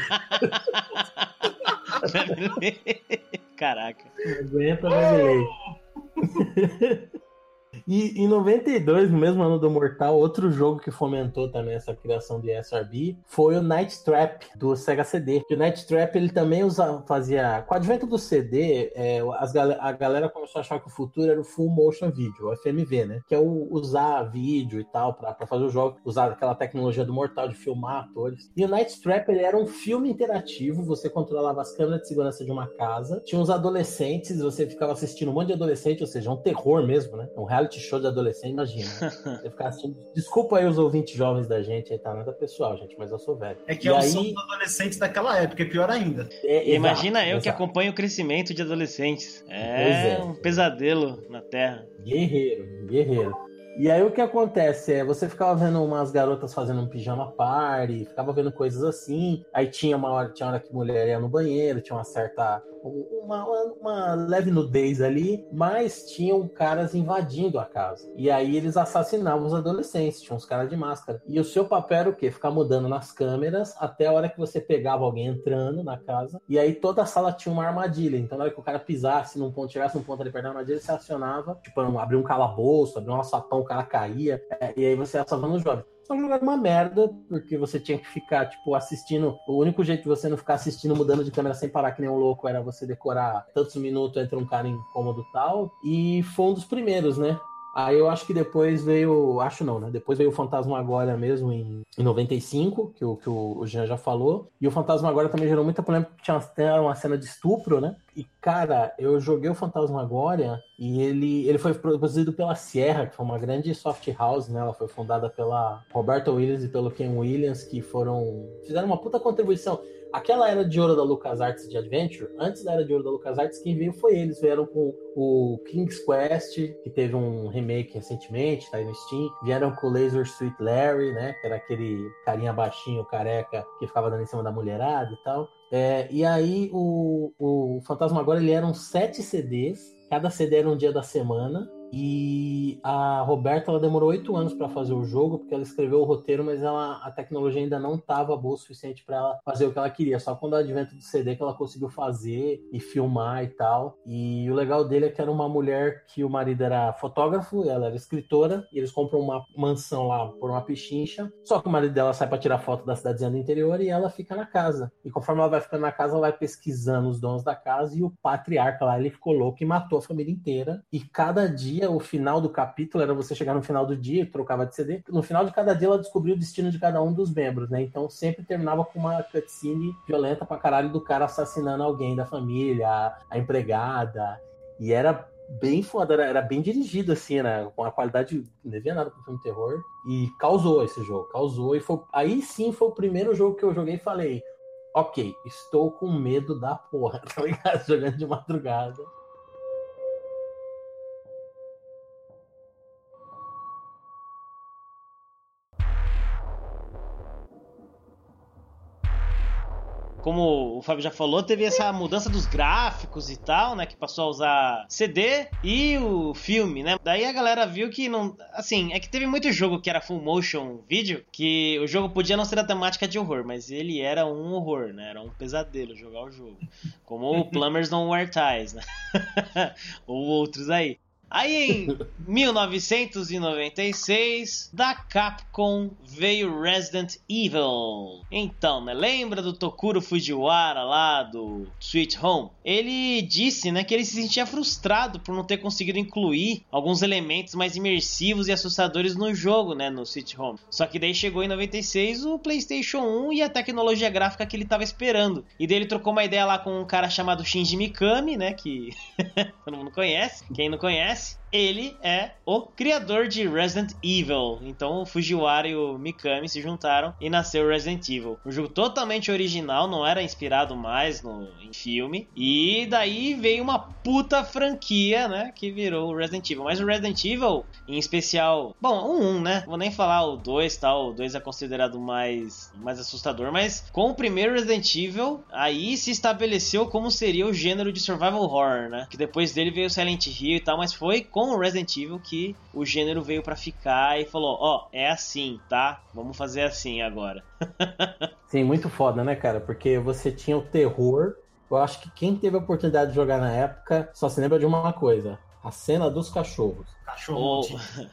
Caraca. Aguenta, bebe leite. E em 92, no mesmo ano do Mortal, outro jogo que fomentou também essa criação de SRB foi o Night Trap do Sega CD. Que o Night Trap ele também usa, fazia. Com o advento do CD, é, as, a galera começou a achar que o futuro era o Full Motion Video, o FMV, né? Que é o usar vídeo e tal para fazer o jogo, usar aquela tecnologia do Mortal de filmar atores. E o Night Trap ele era um filme interativo, você controlava as câmeras de segurança de uma casa, tinha uns adolescentes, você ficava assistindo um monte de adolescente, ou seja, um terror mesmo, né? Um reality show de adolescente, imagina. Você ficar assistindo. Desculpa aí os ouvintes jovens da gente, aí tá nada pessoal, gente, mas eu sou velho. É que e é o aí... som dos adolescentes daquela época, é pior ainda. É, E Imagina exato, eu que exato. acompanho o crescimento de adolescentes. É, é. um pesadelo na Terra. Guerreiro, guerreiro. E aí o que acontece é, você ficava vendo umas garotas fazendo um pijama party, ficava vendo coisas assim, aí tinha uma hora, tinha hora que mulher ia no banheiro, tinha uma certa uma, uma, leve nudez ali, mas tinham caras invadindo a casa. E aí eles assassinavam os adolescentes, tinham uns caras de máscara. E o seu papel era o quê? Ficar mudando nas câmeras até a hora que você pegava alguém entrando na casa. E aí toda a sala tinha uma armadilha. Então na hora que o cara pisasse num ponto, chegasse num ponto ali perto da armadilha, você acionava, tipo, abria um calabouço, abria um alçapão, o cara caía. é, e aí você salvando os jovens. Só que era uma merda, porque você tinha que ficar, tipo, assistindo. O único jeito de você não ficar assistindo, mudando de câmera sem parar que nem um louco, era você decorar tantos minutos entre um cara incômodo tal. E foi um dos primeiros, né? Aí eu acho que depois veio. Acho não, né? Depois veio o Fantasmagória mesmo em, em 95, que o, que o Jean já falou. E o Fantasmagória também gerou muita polêmica, porque tinha até uma cena de estupro, né? E, cara, eu joguei o Fantasmagória e ele, ele foi produzido pela Sierra, que foi uma grande soft house, né? Ela foi fundada pela Roberta Williams e pelo Ken Williams, que foram. fizeram uma puta contribuição. Aquela era de ouro da LucasArts de Adventure, antes da era de ouro da LucasArts, quem veio foi eles. Vieram com o King's Quest, que teve um remake recentemente, tá aí no Steam. Vieram com o Laser Sweet Larry, né? Que era aquele carinha baixinho, careca, que ficava dando em cima da mulherada e tal. É, e aí o, o Fantasma agora ele eram sete CDs, cada CD era um dia da semana. E a Roberta ela demorou oito anos para fazer o jogo, porque ela escreveu o roteiro, mas ela, a tecnologia ainda não estava boa o suficiente para ela fazer o que ela queria. Só quando o advento do CD que ela conseguiu fazer e filmar e tal. E o legal dele é que era uma mulher que o marido era fotógrafo, ela era escritora, e eles compram uma mansão lá por uma pichincha. Só que o marido dela sai para tirar foto da cidadezinha do interior e ela fica na casa. E conforme ela vai ficando na casa, ela vai pesquisando os donos da casa e o patriarca lá, ele ficou louco e matou a família inteira. E cada dia, o final do capítulo era você chegar no final do dia, trocava de CD. No final de cada dia, ela descobriu o destino de cada um dos membros, né? Então sempre terminava com uma cutscene violenta pra caralho do cara assassinando alguém da família, a, empregada. E era bem foda, era, bem dirigido, assim, né? Com a qualidade, não devia nada pro filme terror. E causou esse jogo, causou. E foi, aí sim foi o primeiro jogo que eu joguei e falei: ok, estou com medo da porra, tá ligado? Jogando de madrugada. Como o Fábio já falou, teve essa mudança dos gráficos e tal, né? Que passou a usar CD e o filme, né? Daí a galera viu que não. Assim, é que teve muito jogo que era full motion video, que o jogo podia não ser a temática de horror, mas ele era um horror, né? Era um pesadelo jogar o jogo. Como o Plumbers Don't Wear Ties, né? Ou outros aí. Aí em 1996, da Capcom veio Resident Evil. Então, né, lembra do Tokuro Fujiwara lá do Sweet Home? Ele disse, né, que ele se sentia frustrado por não ter conseguido incluir alguns elementos mais imersivos e assustadores no jogo, né, no Sweet Home. Só que daí chegou em 96 o PlayStation 1 e a tecnologia gráfica que ele tava esperando. E daí ele trocou uma ideia lá com um cara chamado Shinji Mikami, né, que todo mundo conhece. Quem não conhece, Yes. Ele é o criador de Resident Evil. Então o Fujiwara e o Mikami se juntaram e nasceu Resident Evil. Um jogo totalmente original, não era inspirado mais no, em filme. E daí veio uma puta franquia, né? Que virou o Resident Evil. Mas o Resident Evil, em especial. Bom, o 1, né? Vou nem falar o 2 tal. O 2 é considerado mais, mais assustador. Mas com o primeiro Resident Evil, aí se estabeleceu como seria o gênero de survival horror, né? Que depois dele veio Silent Hill e tal. Mas foi com o Resident Evil que o gênero veio para ficar e falou: Ó, oh, é assim, tá? Vamos fazer assim agora. Sim, muito foda, né, cara? Porque você tinha o terror. Eu acho que quem teve a oportunidade de jogar na época só se lembra de uma coisa: A cena dos cachorros. Cachorro Ou- maldito.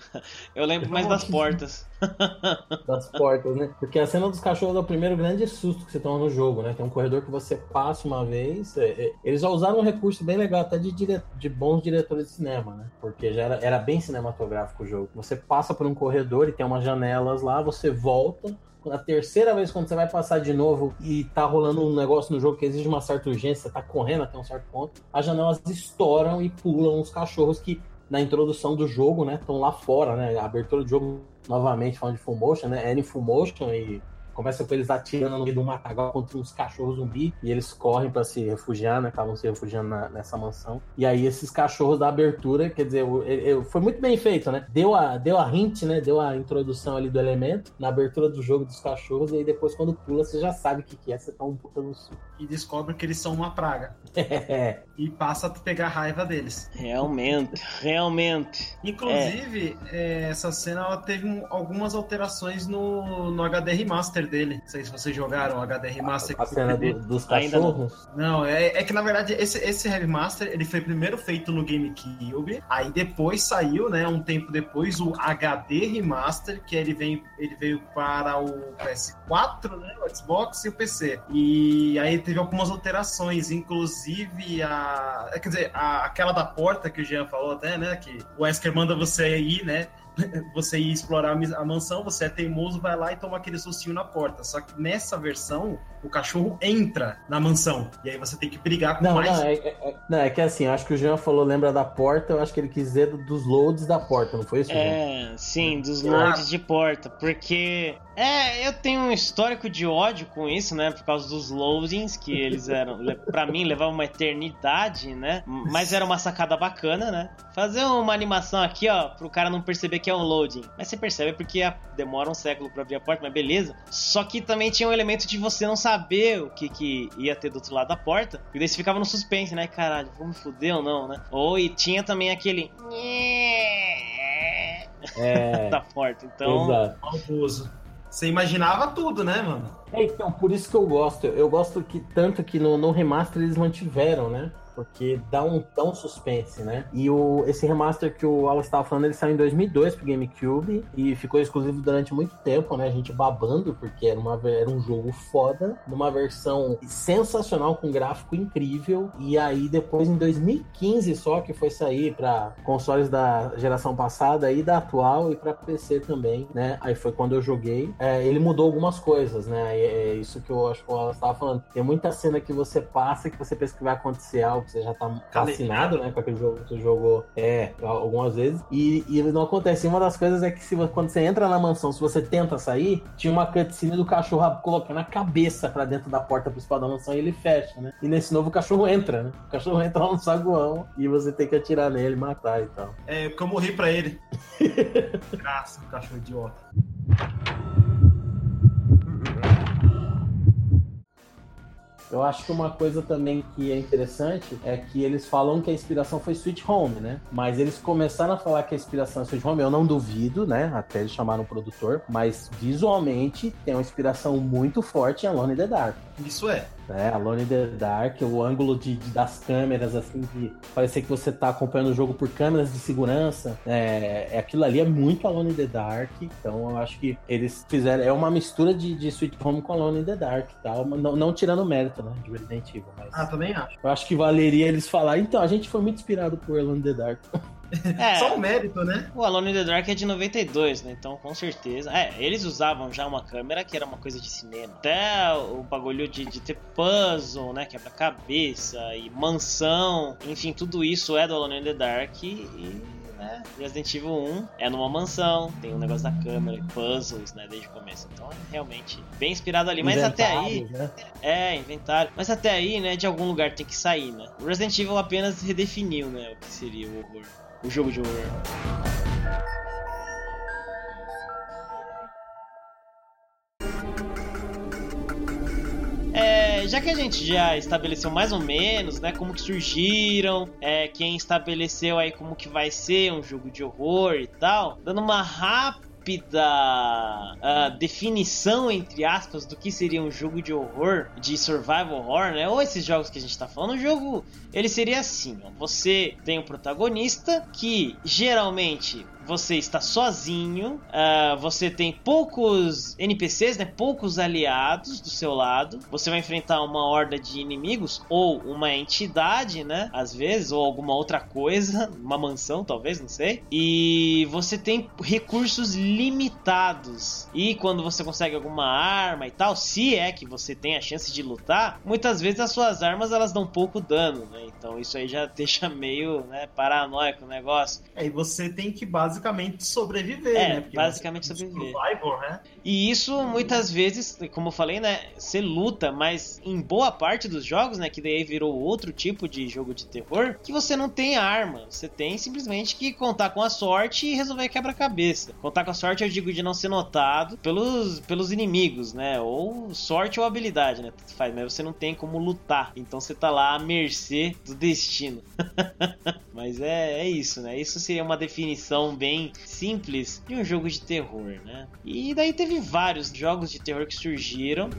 Eu lembro mais das portas. das portas, né? Porque a cena dos cachorros é o primeiro grande susto que você toma no jogo, né? Tem um corredor que você passa uma vez. é, é, eles já usaram um recurso bem legal, até de, dire... de bons diretores de cinema, né? Porque já era, era bem cinematográfico o jogo. Você passa por um corredor e tem umas janelas lá, você volta. Na terceira vez, quando você vai passar de novo e tá rolando um negócio no jogo que exige uma certa urgência, tá correndo até um certo ponto, as janelas estouram e pulam os cachorros que na introdução do jogo, né? Estão lá fora, né? A abertura do jogo, novamente, falando de full motion, né? Era em full motion e começa com eles atirando no meio do matagal contra uns cachorros zumbi e eles correm para se refugiar, né? Estavam se refugiando na- nessa mansão. E aí esses cachorros da abertura, quer dizer, ele- ele- foi muito bem feito, né? Deu a, deu a hint, né? Deu a introdução ali do elemento na abertura do jogo dos cachorros e aí depois quando pula você já sabe o que, que é, você tá um puta no sul. E descobre que eles são uma praga. É, E passa a pegar raiva deles. Realmente, realmente. Inclusive, é, essa cena ela teve um- algumas alterações no, no HD Remaster dele. Não sei se vocês jogaram o HD Remaster. a cena do- dos Ainda não. cachorros. Não, é, é que na verdade esse, esse remaster ele foi primeiro feito no GameCube, aí depois saiu, né, um tempo depois, o HD Remaster, que ele, vem, ele veio para o PS4, né, o Xbox e o PC. E aí teve algumas alterações, inclusive a. Quer dizer, a- aquela da porta que o Jean falou até, né, que o Wesker manda você ir, né, você ir explorar a mansão, você é teimoso, vai lá e toma aquele sustinho na porta. Só que nessa versão, o cachorro entra na mansão. E aí você tem que brigar com Não, mais. não, é, é- é- não, é que assim, acho que o Jean falou, lembra da porta, eu acho que ele quis dizer do- dos loads da porta, não foi isso, Jean? É, sim, dos Ah. loads de porta. Porque. É, eu tenho um histórico de ódio com isso, né? Por causa dos loadings, que eles eram. Pra mim, levavam uma eternidade, né? Mas era uma sacada bacana, né? Fazer uma animação aqui, ó, pro cara não perceber que é um loading. Mas você percebe porque a- demora um século pra abrir a porta, mas beleza. Só que também tinha um elemento de você não saber o que, que ia ter do outro lado da porta. E daí você ficava no suspense, né? Caralho, vou me fuder ou não, né? Ou e tinha também aquele. É, da porta. Então. exato. Maldoso. Você imaginava tudo, né, mano? É, então, por isso que eu gosto. Eu gosto que tanto que no, no remaster eles mantiveram, né? Porque dá um, um suspense, né? E o, esse remaster que o Alan estava falando, ele saiu em 2002 pro GameCube e ficou exclusivo durante muito tempo, né? A gente babando, porque era, uma, era um jogo foda, numa versão sensacional, com gráfico incrível. E aí, depois, em 2015 só, que foi sair para consoles da geração passada e da atual e para PC também, né? Aí foi quando eu joguei. É, ele mudou algumas coisas, né? É, é isso que eu acho que o Alan estava falando. Tem muita cena que você passa que você pensa que vai acontecer algo, você já tá fascinado, né? Com aquele jogo que você jogou é, algumas vezes. E, e não acontece. E uma das coisas é que se, quando você entra na mansão, se você tenta sair, tinha uma cutscene do cachorro colocando a cabeça pra dentro da porta principal da mansão e ele fecha, né? E nesse novo o cachorro entra, né? O cachorro entra lá no saguão e você tem que atirar nele, matar e tal. É, porque eu morri pra ele. Graça, cachorro idiota. Eu acho que uma coisa também que é interessante é que eles falam que a inspiração foi Sweet Home, né? Mas eles começaram a falar que a inspiração é Sweet Home, eu não duvido, né? Até eles chamaram o produtor, mas visualmente tem uma inspiração muito forte em Alone in the Dark. Isso é. Né? Alone in the Dark, o ângulo de, de- das câmeras, assim, de parecer que você tá acompanhando o jogo por câmeras de segurança. É, é- aquilo ali é muito Alone in the Dark. Então eu acho que eles fizeram. É uma mistura de, de Sweet Home com Alone in the Dark e tal. mas Não, não tirando mérito, né? De Resident Evil. Mas Ah, também acho. eu acho que valeria eles falar. Então, a gente foi muito inspirado por Alone in the Dark. É, Só o mérito, né? o Alone in the Dark é de 92, né? Então, com certeza. É, eles usavam já uma câmera que era uma coisa de cinema. Até o bagulho de, de ter puzzle, né? Quebra-cabeça e mansão. Enfim, tudo isso é do Alone in the Dark e. Né? Resident Evil 1 é numa mansão, tem um negócio da câmera e puzzles, né, desde o começo. Então é realmente bem inspirado ali. Mas até aí, né? é, inventário. Mas até aí, né, de algum lugar tem que sair, né? O Resident Evil apenas redefiniu, né, o que seria o horror. O jogo de horror. É, já que a gente já estabeleceu mais ou menos, né, como que surgiram, é, quem estabeleceu aí como que vai ser um jogo de horror e tal, dando uma rápida rápida ah, definição, entre aspas, do que seria um jogo de horror, de survival horror, né? Ou esses jogos que a gente tá falando, o jogo ele seria assim: ó, você tem um protagonista que geralmente você está sozinho, uh, você tem poucos NPCs, né, poucos aliados do seu lado. Você vai enfrentar uma horda de inimigos ou uma entidade, né, às vezes, ou alguma outra coisa, uma mansão talvez, não sei. E você tem recursos limitados. E quando você consegue alguma arma e tal, se é que você tem a chance de lutar, muitas vezes as suas armas elas dão pouco dano, né? Então isso aí já deixa meio, né, paranoico o negócio. É, e você tem que basicamente basicamente sobreviver, é, né? Porque basicamente sobreviver. Survivor, né? E isso muitas vezes, como eu falei, né? Você luta, mas em boa parte dos jogos, né? Que daí virou outro tipo de jogo de terror, que você não tem arma. Você tem simplesmente que contar com a sorte e resolver quebra-cabeça. Contar com a sorte, eu digo, de não ser notado pelos, pelos inimigos, né? Ou sorte ou habilidade, né? Tudo faz, mas você não tem como lutar. Então você tá lá à mercê do destino. mas é, é isso, né? Isso seria uma definição bem simples de um jogo de terror, né? E daí teve vários jogos de terror que surgiram.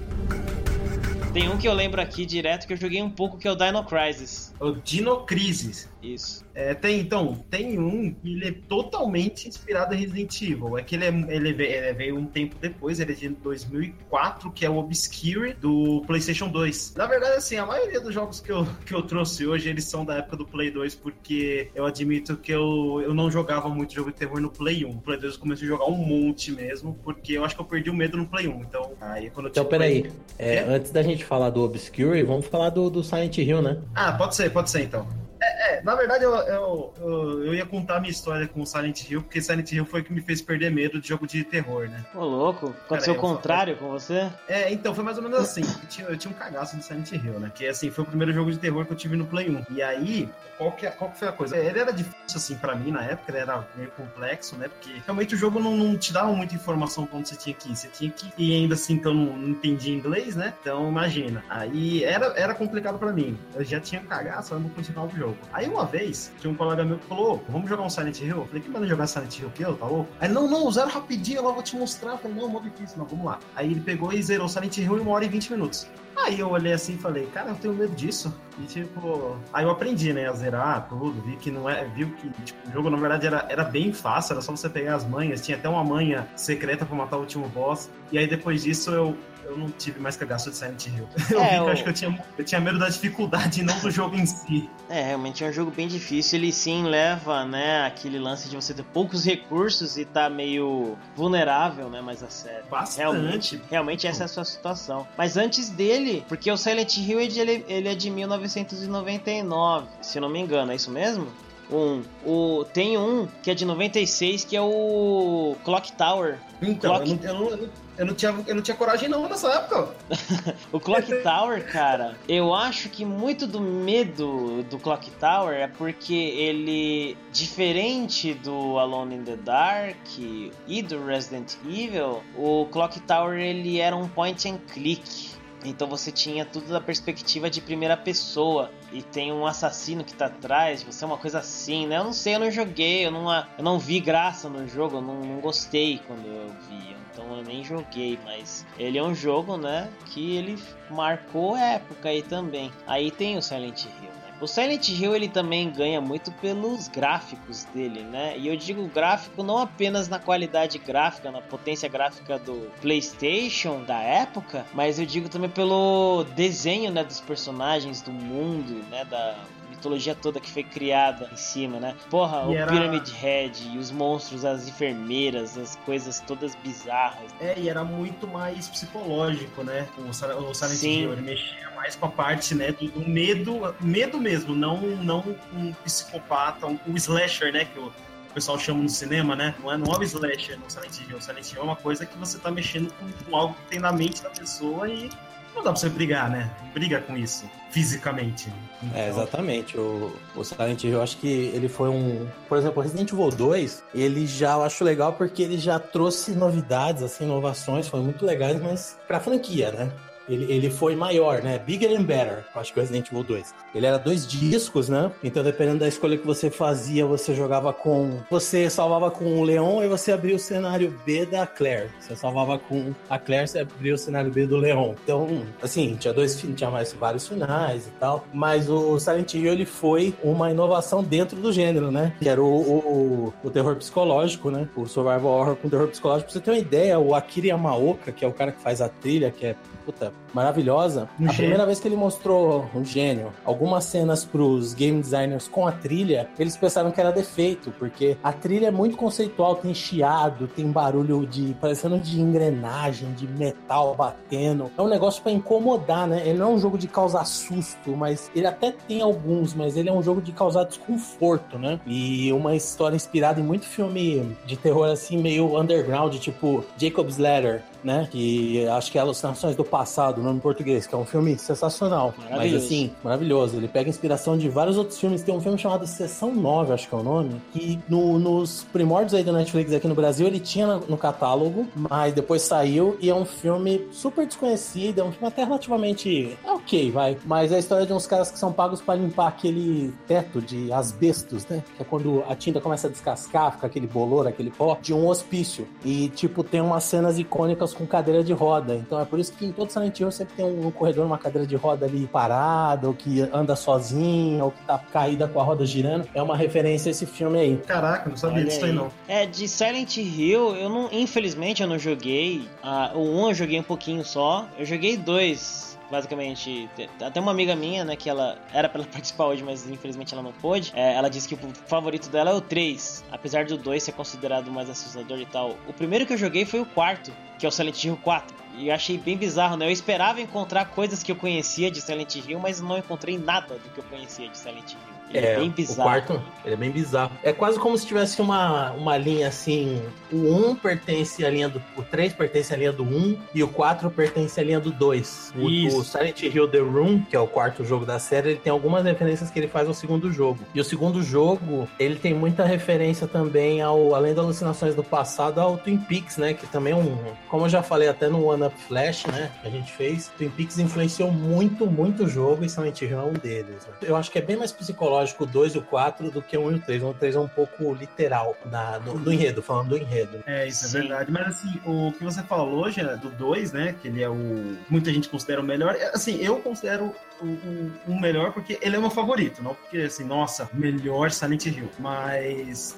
Tem um que eu lembro aqui direto que eu joguei um pouco que é o Dino Crisis. O Dino Crisis. Isso. É, tem, então, tem um que ele é totalmente inspirado em Resident Evil. É que ele, é, ele, veio, ele veio um tempo depois, ele é de 2004, que é o Obscure do PlayStation 2. Na verdade, assim, a maioria dos jogos que eu, que eu trouxe hoje, eles são da época do Play 2, porque eu admito que eu, eu não jogava muito jogo de terror no Play 1. No Play 2 eu comecei a jogar um monte mesmo, porque eu acho que eu perdi o medo no Play 1. Então, aí quando eu Então, peraí. É, antes da gente falar do Obscure, vamos falar do, do Silent Hill, né? Ah, pode ser, pode ser então. É, é, na verdade, eu, eu, eu, eu, ia contar a minha história com o Silent Hill, porque Silent Hill foi o que me fez perder medo de jogo de terror, né? Ô, louco, aconteceu o contrário com você? É, então, foi mais ou menos assim. Eu tinha, eu tinha um cagaço de Silent Hill, né? Que, assim, foi o primeiro jogo de terror que eu tive no Play 1. E aí, qual que, qual que foi a coisa? Ele era difícil, assim, pra mim, na época, ele era meio complexo, né? Porque, realmente, o jogo não, não te dava muita informação quando você tinha que ir. Você tinha que ir, e ainda assim, então, não, não entendia inglês, né? Então, imagina. Aí, era, era complicado pra mim. Eu já tinha cagaço, eu não continuava o jogo. Aí, uma vez, tinha um colega meu que falou, vamos jogar um Silent Hill? Eu falei, que manda jogar Silent Hill que eu, tá louco? Aí, não, não, zero rapidinho, eu vou te mostrar. Eu falei, não, modo difícil, não, vamos lá. Aí ele pegou e zerou Silent Hill em uma hora e vinte minutos. Aí eu olhei assim e falei, cara, eu tenho medo disso. E tipo, aí eu aprendi, né, a zerar tudo, vi que não é, viu que tipo, o jogo na verdade era, era bem fácil, era só você pegar as manhas, tinha até uma manha secreta para matar o último boss. E aí depois disso eu eu não tive mais cagaço de Silent Hill. Eu, é, eu... acho que eu tinha, eu tinha medo da dificuldade e não do jogo em si. É, realmente é um jogo bem difícil. Ele sim leva, né, aquele lance de você ter poucos recursos e tá meio vulnerável, né, mas a sério. Bastante. Realmente, realmente essa é a sua situação. Mas antes dele, porque o Silent Hill ele, ele é de 1999, se eu não me engano, é isso mesmo? Um. O, tem um que é de 96, que é o Clock Tower. Então, Clock... Eu, não, eu, não, eu, não tinha, eu não tinha coragem não nessa época. o Clock Tower, cara, eu acho que muito do medo do Clock Tower é porque ele, diferente do Alone in the Dark e do Resident Evil, o Clock Tower ele era um point and click. Então você tinha tudo da perspectiva de primeira pessoa. E tem um assassino que tá atrás você, uma coisa assim, né? Eu não sei, eu não joguei, eu não, eu não vi graça no jogo, eu não, não gostei quando eu vi. Então eu nem joguei, mas ele é um jogo, né? Que ele marcou época aí também. Aí tem o Silent Hill. O Silent Hill ele também ganha muito pelos gráficos dele, né? E eu digo gráfico não apenas na qualidade gráfica, na potência gráfica do PlayStation da época, mas eu digo também pelo desenho, né, dos personagens, do mundo, né, da mitologia toda que foi criada em cima, né? Porra, e o era... Pyramid Head e os monstros, as enfermeiras, as coisas todas bizarras. É, e era muito mais psicológico, né? O, Silent Hill, ele mexia mais com a parte, né, do, do, medo, medo mesmo, não, não um psicopata, um, um slasher, né, que o pessoal chama no cinema, né? Não é, não é o slasher no Silent Hill. O Silent Hill é uma coisa que você tá mexendo com, com algo que tem na mente da pessoa e não dá pra você brigar, né? Briga com isso, fisicamente. Então... É, exatamente. O, o Silent Hill, eu acho que ele foi um. Por exemplo, o Resident Evil 2, ele já eu acho legal porque ele já trouxe novidades, assim, inovações, foram muito legais, mas pra franquia, né? Ele, ele foi maior, né? Bigger and better, acho que o Resident Evil 2. Ele era dois discos, né? Então, dependendo da escolha que você fazia, você jogava com. Você salvava com o Leon e você abria o cenário B da Claire. Você salvava com a Claire, você abria o cenário B do Leon. Então, assim, tinha dois tinha mais vários finais e tal. Mas o Silent Hill ele foi uma inovação dentro do gênero, né? Que era o, o, o terror psicológico, né? O survival horror com terror psicológico. Pra você ter uma ideia, o Akira Yamaoka, que é o cara que faz a trilha, que é puta, maravilhosa. Um a gênio. primeira vez que ele mostrou um gênio, algumas cenas pros game designers com a trilha, eles pensaram que era defeito, porque a trilha é muito conceitual, tem chiado, tem barulho de parecendo de engrenagem, de metal batendo. É um negócio pra incomodar, né? Ele não é um jogo de causar susto, mas ele até tem alguns, mas ele é um jogo de causar desconforto, né? E uma história inspirada em muito filme de terror assim meio underground, tipo Jacob's Ladder, né? Que acho que é Alucinações do Passado, o nome português, que é um filme sensacional. Mas Maravilhoso. assim, maravilhoso. Ele pega inspiração de vários outros filmes. Tem um filme chamado Sessão 9, acho que é o nome, que no- nos primórdios aí do Netflix aqui no Brasil ele tinha no, catálogo, mas depois saiu e é um filme super desconhecido, é um filme até relativamente é ok, vai. Mas é a história de uns caras que são pagos pra limpar aquele teto de asbestos, né? Que é quando a tinta começa a descascar, fica aquele bolor, aquele pó, de um hospício. E, tipo, tem umas cenas icônicas com cadeira de roda. Então é por isso que em todo Silent Hill sempre tem um, um corredor, uma cadeira de roda ali parada, ou que anda sozinha, ou que tá caída com a roda girando. É uma referência a esse filme aí. Caraca, não sabia Olha disso aí aí. não. É, de Silent Hill, eu não. Infelizmente eu não joguei. Ah, o 1 eu joguei um pouquinho só. Eu joguei dois. Basicamente, Te- até uma amiga minha, né, que ela era pra participar hoje, mas infelizmente ela não pôde. É, ela disse que o favorito dela é o 3, apesar do 2 ser considerado mais assustador e tal. O primeiro que eu joguei foi o quarto, que é o Silent Hill 4. E eu achei bem bizarro, né? Eu esperava encontrar coisas que eu conhecia de Silent Hill, mas não encontrei nada do que eu conhecia de Silent Hill. Ele é, bem bizarro. O quarto, ele é bem bizarro. É quase como se tivesse uma, uma linha assim. O 1 pertence à linha do. O 3 pertence à linha do 1 e o 4 pertence à linha do 2. O, o Silent Hill The Room, que é o quarto jogo da série, ele tem algumas referências que ele faz ao segundo jogo. E o segundo jogo, ele tem muita referência também ao, além das alucinações do passado, ao Twin Peaks, né? Que também é um. Como eu já falei até no One Up Flash, né? Que a gente fez, Twin Peaks influenciou muito, muito o jogo e Silent Hill é um deles. né? Eu acho que é bem mais psicológico o 2 e o 4 do que o 1 e o 3. O 3 é um pouco literal na, no, do enredo, falando do enredo. É, isso Sim. é verdade. Mas assim, o que você falou, já, do 2, né? Que ele é o. Muita gente considera o melhor. é, Assim, eu considero o, o, o melhor porque ele é o meu favorito, não porque assim, nossa, melhor Silent Hill. Mas.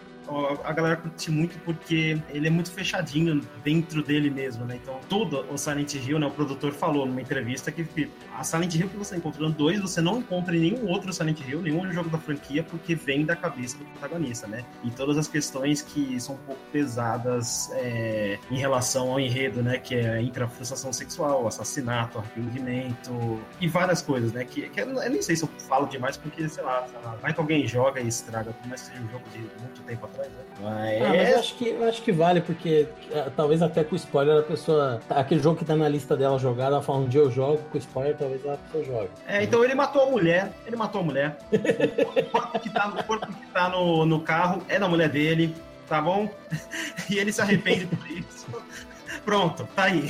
A galera curte muito porque ele é muito fechadinho dentro dele mesmo, né? Então, todo o Silent Hill, né? O produtor falou numa entrevista que a Silent Hill que você encontrou no 2, você não encontra em nenhum outro Silent Hill, nenhum jogo da franquia, porque vem da cabeça do protagonista, né? E todas as questões que são um pouco pesadas é, em relação ao enredo, né? Que é intrafrustração sexual, assassinato, arrependimento e várias coisas, né? Que, que eu, nem sei se eu falo demais, porque, sei lá, sei lá, vai que alguém joga e estraga, que seja um jogo de muito tempo atrás, né? Mas, Ah, mas eu acho, que, eu acho que vale, porque ah, talvez até com spoiler a pessoa. Aquele jogo que tá na lista dela jogar, ela fala um dia eu jogo, com spoiler talvez a pessoa jogue. É, então ele matou a mulher, ele matou a mulher. O corpo que tá, o corpo que tá no, no carro é da mulher dele, tá bom? E ele se arrepende por isso. Pronto, tá aí.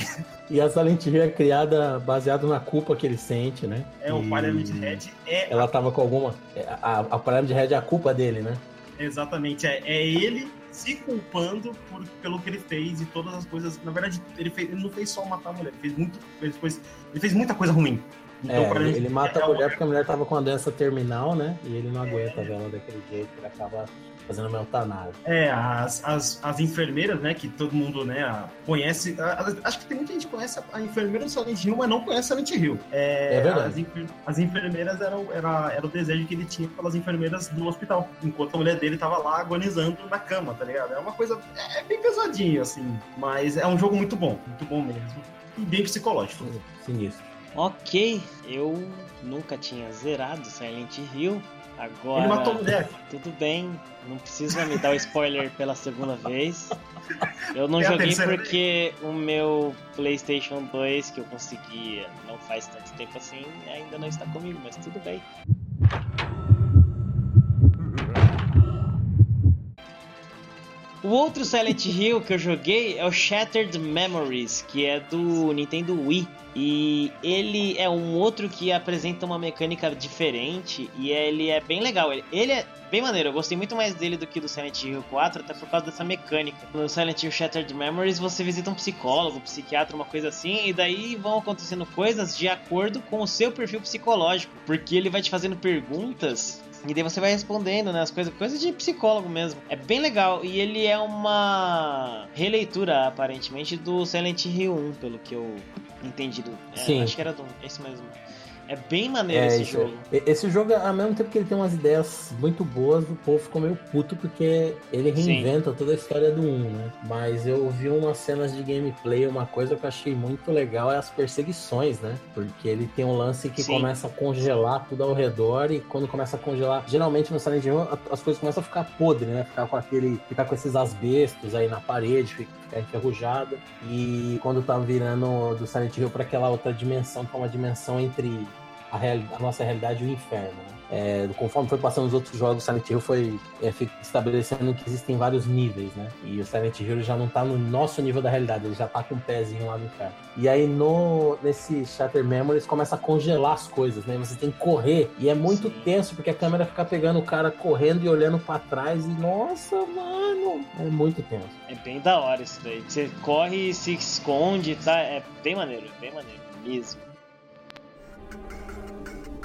E a Silent Hill é criada baseado na culpa que ele sente, né? É o E Pyramid Head, é Ela tava com alguma. A, a Pyramid Head é a culpa dele, né? Exatamente, é, é ele se culpando por, pelo que ele fez e todas as coisas. Na verdade, ele, fez, ele não fez só matar a mulher, ele fez, muito, ele fez, ele fez muita coisa ruim. Então, É, ele Head mata é a mulher porque a mulher tava com uma doença terminal, né? E ele não aguenta ver ela daquele jeito, ele acaba fazendo uma eutanásia. É, as, as, as enfermeiras, né, que todo mundo, né, conhece. a- a- Acho que tem muita gente que conhece a enfermeira do Silent Hill, mas não conhece Silent Hill. É, É verdade. As, as enfermeiras eram, era, era o desejo que ele tinha pelas enfermeiras do hospital, enquanto a mulher dele tava lá agonizando na cama, tá ligado? É uma coisa. É bem pesadinho, assim, mas é um jogo muito bom, muito bom mesmo. E bem psicológico. Sinistro. Ok, eu nunca tinha zerado Silent Hill. Agora. Ele matou mulher. Tudo bem, não precisa me dar o spoiler pela segunda vez. Eu não É joguei porque o meu PlayStation 2 que eu consegui não faz tanto tempo assim ainda não está comigo, mas tudo bem. O outro Silent Hill que eu joguei é o Shattered Memories, que é do Nintendo Wii. E ele é um outro que apresenta uma mecânica diferente e ele é bem legal. Ele, é bem maneiro, eu gostei muito mais dele do que do Silent Hill 4, até por causa dessa mecânica. No Silent Hill Shattered Memories você visita um psicólogo, um psiquiatra, uma coisa assim, e daí vão acontecendo coisas de acordo com o seu perfil psicológico, porque ele vai te fazendo perguntas e daí você vai respondendo, né? As coisas, coisas de psicólogo mesmo. É bem legal. E ele é uma releitura, aparentemente, do Silent Hill 1, pelo que eu entendi. Do, é, Sim. Acho que era do. Esse mesmo. É bem maneiro É, esse isso jogo. é. Esse jogo, ao mesmo tempo que ele tem umas ideias muito boas, o povo ficou meio puto porque ele reinventa toda a história do 1, né? Mas eu vi umas cenas de gameplay, uma coisa que eu achei muito legal é as perseguições, né? Porque ele tem um lance que Sim. começa a congelar tudo ao redor e quando começa a congelar, geralmente no Silent Hill as coisas começam a ficar podres, né? Ficar com aquele, ficar com esses asbestos aí na parede, ficar enferrujado. E quando tá virando do Silent Hill para aquela outra dimensão, que é uma dimensão entre a, reali- a nossa realidade e o inferno. né? É, conforme foi passando os outros jogos, Silent Hill foi é, estabelecendo que existem vários níveis, né? E o Silent Hill já não tá no nosso nível da realidade, ele já tá com um pezinho lá no inferno. E aí no nesse Shatter Memories começa a congelar as coisas, né? Você tem que correr e é muito Sim. tenso porque a câmera fica pegando o cara correndo e olhando pra trás e nossa, mano, é muito tenso. É bem da hora isso daí. Você corre e se esconde, tá? É bem maneiro, bem maneiro mesmo.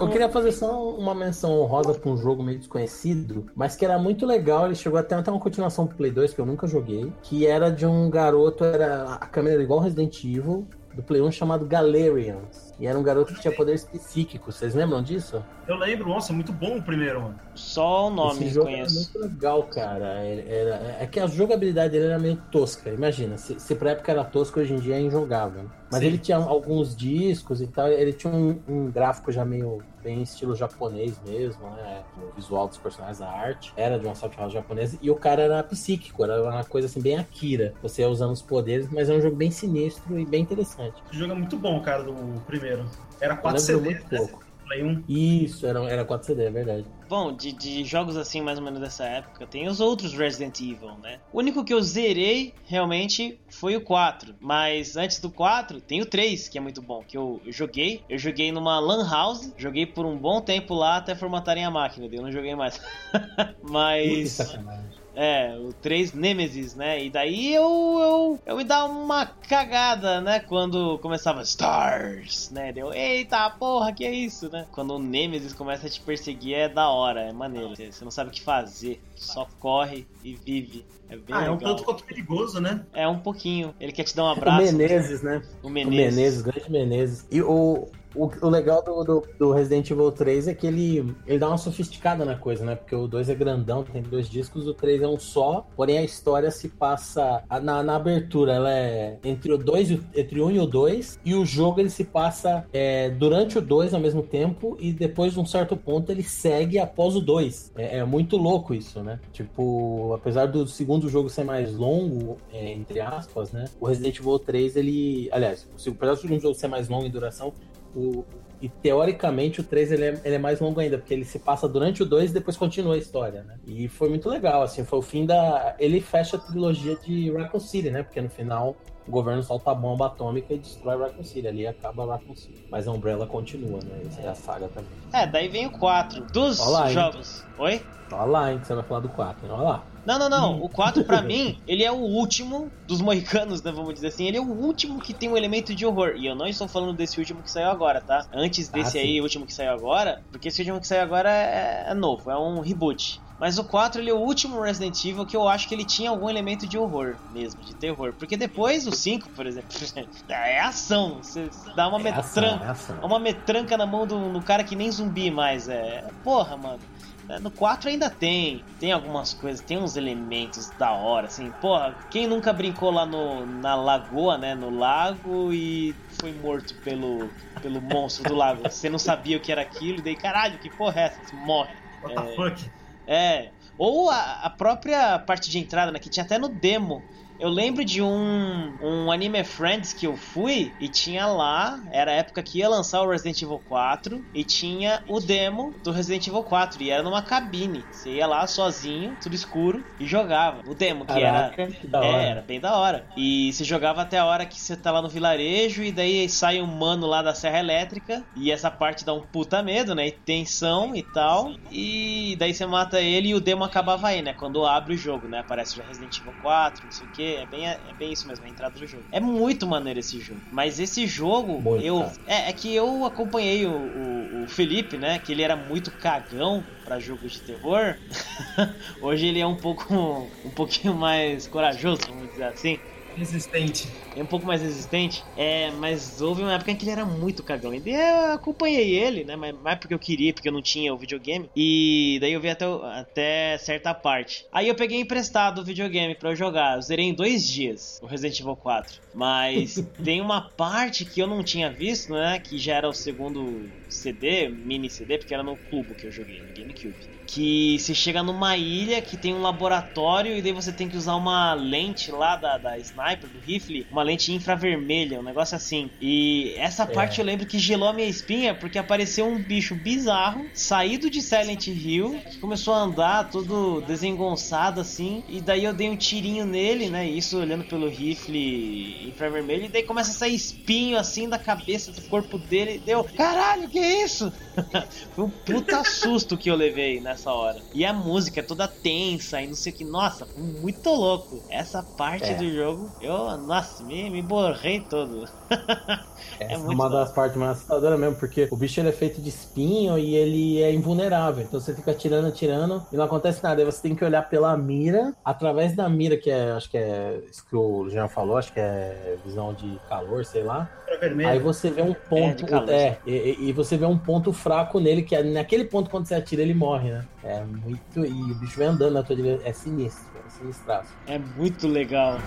Eu queria fazer só uma menção honrosa pra um jogo meio desconhecido, mas que era muito legal. Ele chegou até até uma continuação pro Play 2 que eu nunca joguei, que era de um garoto, era a câmera era igual Resident Evil, do Play 1 chamado Galerians. E era um garoto que tinha poderes psíquicos. Vocês lembram disso? Eu lembro, nossa, muito bom o primeiro, mano. Só o nome Esse eu jogo conheço. era muito legal, cara. Era, é que a jogabilidade dele era meio tosca. Imagina, se, se pra época era tosca, hoje em dia é injogável. Mas Sim. ele tinha alguns discos e tal. Ele tinha um, um gráfico já meio bem estilo japonês mesmo, né? O visual dos personagens, a arte. Era de uma soft house japonesa. E o cara era psíquico, era uma coisa assim, bem Akira. Você ia usando os poderes, mas é um jogo bem sinistro e bem interessante. Esse jogo é muito bom, cara, do primeiro. Era Eu 4 lembro CDs, muito pouco. Play 1. Isso, era, era 4 CD, é verdade. Bom, de, de jogos assim, mais ou menos dessa época, tem os outros Resident Evil, né? O único que eu zerei, realmente, foi o 4. Mas antes do 4, tem o 3, que é muito bom, que eu joguei. Eu joguei numa lan house, joguei por um bom tempo lá até formatarem a máquina, eu não joguei mais. Que Mas... sacanagem. É, o 3 Nemesis, né? E daí eu, eu, eu me dava uma cagada, né? Quando começava Stars, né? Deu, eita porra, que é isso, né? Quando o Nemesis começa a te perseguir é da hora, é maneiro. Você você não sabe o que fazer, só corre e vive. É bem Ah, é um legal. tanto quanto perigoso, né? É um pouquinho. Ele quer te dar um O abraço. Menezes, né? O O Menezes. Menezes, grande Menezes. E o, o, o legal do, do, do Resident Evil 3 é que ele, ele dá uma sofisticada na coisa, né? Porque o 2 é grandão, tem dois discos, o 3 é um só, porém a história se passa na, na abertura, ela é entre o 2 e o- entre o 1 e o 2, e o jogo ele se passa é, durante o 2 ao mesmo tempo, e depois de um certo ponto ele segue após o 2. É, é muito louco isso, né? Tipo, apesar do segundo jogo ser mais longo, é, entre aspas, né? O Resident Evil 3, ele. Aliás, apesar do segundo jogo ser mais longo em duração, o, e teoricamente o 3 ele é, ele é mais longo ainda, porque ele se passa durante o 2 e depois continua a história, né? E foi muito legal, assim, foi o fim da. Ele fecha a trilogia de Raccoon City, né? Porque no final o governo solta a bomba atômica e destrói Raccoon City. Ali acaba Raccoon City. Mas a Umbrella continua, né? Essa é a saga também. É, daí vem o 4 dos hein? jogos. Oi? Olha lá, hein, que você vai falar do 4, né? Olha lá. Não, não, não. O 4 pra mim, ele é o último dos moicanos, né, vamos dizer assim. Ele é o último que tem um elemento de horror. E eu não estou falando desse último que saiu agora, tá? Antes desse Ah, aí, último que saiu agora, porque esse último que saiu agora é, é novo, é um reboot. Mas o 4 ele é o último Resident Evil que eu acho que ele tinha algum elemento de horror mesmo, de terror. Porque depois o 5, por exemplo, é ação. Você dá uma É metranca. é ação. É uma metranca na mão do, do cara que nem zumbi mais. É. Porra, mano. É, No 4 ainda tem. Tem algumas coisas, tem uns elementos da hora, assim. Porra, quem nunca brincou lá no, na lagoa, né? No lago e foi morto pelo, pelo monstro do lago. Você não sabia o que era aquilo, e daí, caralho, que porra é essa? Você morre. What the fuck? É. Ou a, a própria parte de entrada, né? Que tinha até no demo. Eu lembro de um, um Anime Friends que eu fui e tinha lá, era a época que ia lançar o Resident Evil 4 e tinha o demo do Resident Evil 4 e era numa cabine. Você ia lá sozinho, tudo escuro e jogava. O demo que Caraca, era que da hora. é, era bem da hora. E você jogava até a hora que você tá lá no vilarejo e daí sai um mano lá da Serra Elétrica e essa parte dá um puta medo, né? E tensão e tal. E daí você mata ele e o demo acabava aí, né? Quando abre o jogo, né? Aparece já Resident Evil 4, não sei o que. É bem, é bem isso mesmo, a entrada do jogo. É muito maneiro esse jogo. Mas esse jogo, Muito, eu. É, é que eu acompanhei o, o, o Felipe, né? Que ele era muito cagão pra jogos de terror. Hoje ele é um pouco. um pouquinho mais corajoso, vamos dizer assim. Resistente. É um pouco mais resistente. É, mas houve uma época em que ele era muito cagão. E eu acompanhei ele, né? Mas mais porque eu queria, porque eu não tinha o videogame. E daí eu vi até, até certa parte. Aí eu peguei emprestado o videogame pra eu jogar. Eu zerei em dois dias o Resident Evil 4. Mas tem uma parte que eu não tinha visto, né? Que já era o segundo CD, mini CD, porque era no cubo que eu joguei, no GameCube. Que você chega numa ilha que tem um laboratório e daí você tem que usar uma lente lá da, da sniper, do rifle, uma lente infravermelha, um negócio assim. E essa parte eu lembro que gelou a minha espinha porque apareceu um bicho bizarro, saído de Silent Hill, que começou a andar todo desengonçado assim, e daí eu dei um tirinho nele, né? Isso olhando pelo rifle infravermelho, e daí começa a sair espinho assim da cabeça do corpo dele, e deu, caralho, que é isso? Foi um puta susto que eu levei nessa hora. E a música é toda tensa e não sei o que. Nossa, muito louco. Essa parte É. do jogo, eu, nossa, me, me borrei todo. É, muito uma da das partes mais assustadoras mesmo, porque o bicho ele é feito de espinho e ele é invulnerável. Então você fica atirando, atirando e não acontece nada. Aí você tem que olhar pela mira, através da mira, que é, acho que é isso que o Jean falou, acho que é visão de calor, sei lá. Aí você vê um É, ponto. de calor, É, e, e- você vê um ponto fraco nele, que é naquele ponto quando você atira, ele morre, né? É muito. E o bicho vai andando na tua direção. É sinistro, é sinistraço. É muito legal.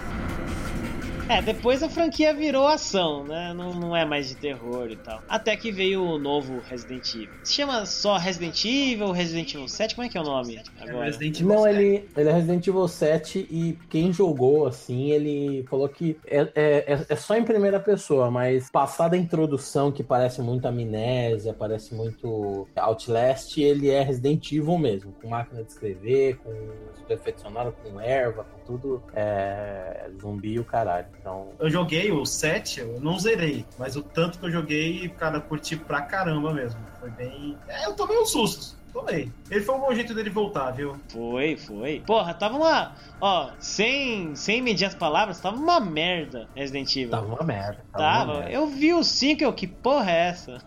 É, depois a franquia virou ação, né? Não, não é mais de terror e tal. Até que veio o novo Resident Evil. Se chama só Resident Evil, Resident Evil 7? Como é que é o nome agora? Resident Evil Não, 7. ele, ele é Resident Evil 7 e quem jogou, assim, ele falou que é, é, é- é só em primeira pessoa, mas passada a introdução, que parece muito Amnésia, parece muito Outlast, ele é Resident Evil mesmo, com máquina de escrever, com perfeccionado, com erva, com tudo é, zumbi e o caralho. Então, Eu joguei o 7, eu não zerei, mas o tanto que eu joguei, cara, curti pra caramba mesmo. Foi bem. É, eu tomei um susto. Tomei. Ele foi um bom jeito dele voltar, viu? Foi, foi. Porra, tava uma. Ó, sem, sem medir as palavras, tava uma merda Resident Evil. tava uma merda. Tava, uma Tava. merda. Eu vi o 5 eu, que porra é essa?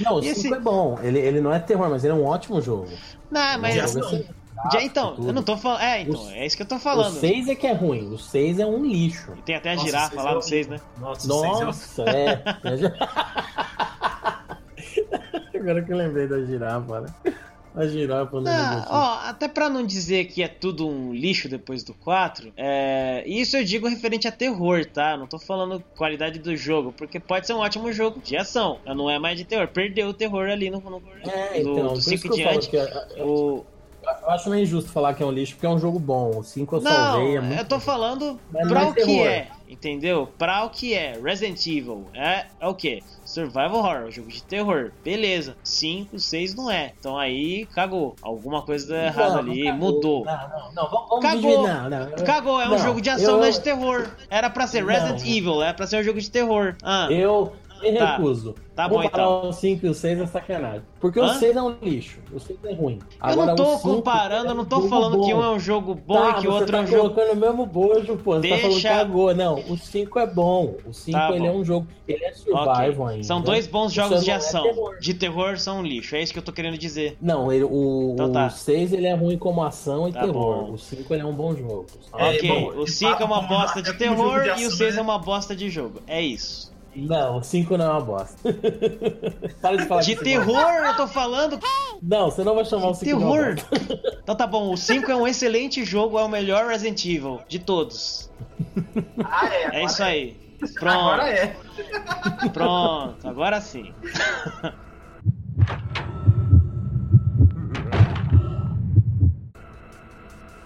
Não, o E 5 esse- é bom. Ele, ele não é terror, mas ele é um ótimo jogo. Não, mas. É um assim, Já, então, tudo. eu não tô falando. É, então, O- é isso que eu tô O falando. 6 é que é ruim. O 6 é um lixo. E tem até a Nossa, girafa lá é no 6, né? Nossa, o é- Nossa, é. Gi- Agora que eu lembrei da girafa, né? A girafa no Ah, ó, até pra não dizer que é tudo um lixo depois do 4, é... isso eu digo referente a terror, tá? Não tô falando qualidade do jogo, porque pode ser um ótimo jogo de ação, não é mais de terror. Perdeu o terror ali no, no É, do, então, do por isso 5 que eu em falo diante. que eu, eu- O... eu acho meio injusto falar que é um lixo, porque é um jogo bom. O 5 eu Não, salvei, é muito eu tô falando Mas pra é o que terror. é, entendeu? Pra o que é. Resident Evil é, é o que? Survival Horror, jogo de terror. Beleza. 5, 6 não é. Então aí cagou. Alguma coisa deu errada Não, ali, cagou. mudou. Não, não, não, vamos, vamos Cagou. não, não. eu- Cagou, é um jogo de ação, eu- não é de terror. Era pra ser Resident. Evil, era pra ser um jogo de terror. Ah, Eu me Tá. recuso. Tá bom, Comparar então. o 5 e o 6 é sacanagem. Porque Hã? o 6 é um lixo. O 6 é ruim. eu não tô comparando, eu não tô é falando jogo que um bom. é um jogo bom Tá, e que o você outro tá é um jogo. colocando o mesmo bojo, pô. Você tá falando que Deixa- cagou. Não, o 5 é bom. O 5 Tá ele é bom. um jogo. Ele é survival ainda. São dois bons Isso jogos de é ação. terror. De terror são um lixo, é isso que eu tô querendo dizer. Não, ele, o, Então tá. o 6 ele é ruim como ação e Tá terror. bom. O 5 ele é um bom jogo. É, ok, bom, o de 5 é uma bosta é de terror e o 6 né? é uma bosta de jogo. É isso. Não, o 5 não é uma bosta. Para de falar De você terror eu tô falando. gosta. Não, você não vai chamar o 5 de uma Terror! bosta. Então tá bom, o 5 é um excelente jogo, é o melhor Resident Evil de todos. Ah, é. É agora isso aí. Agora Pronto, é. pronto, agora sim.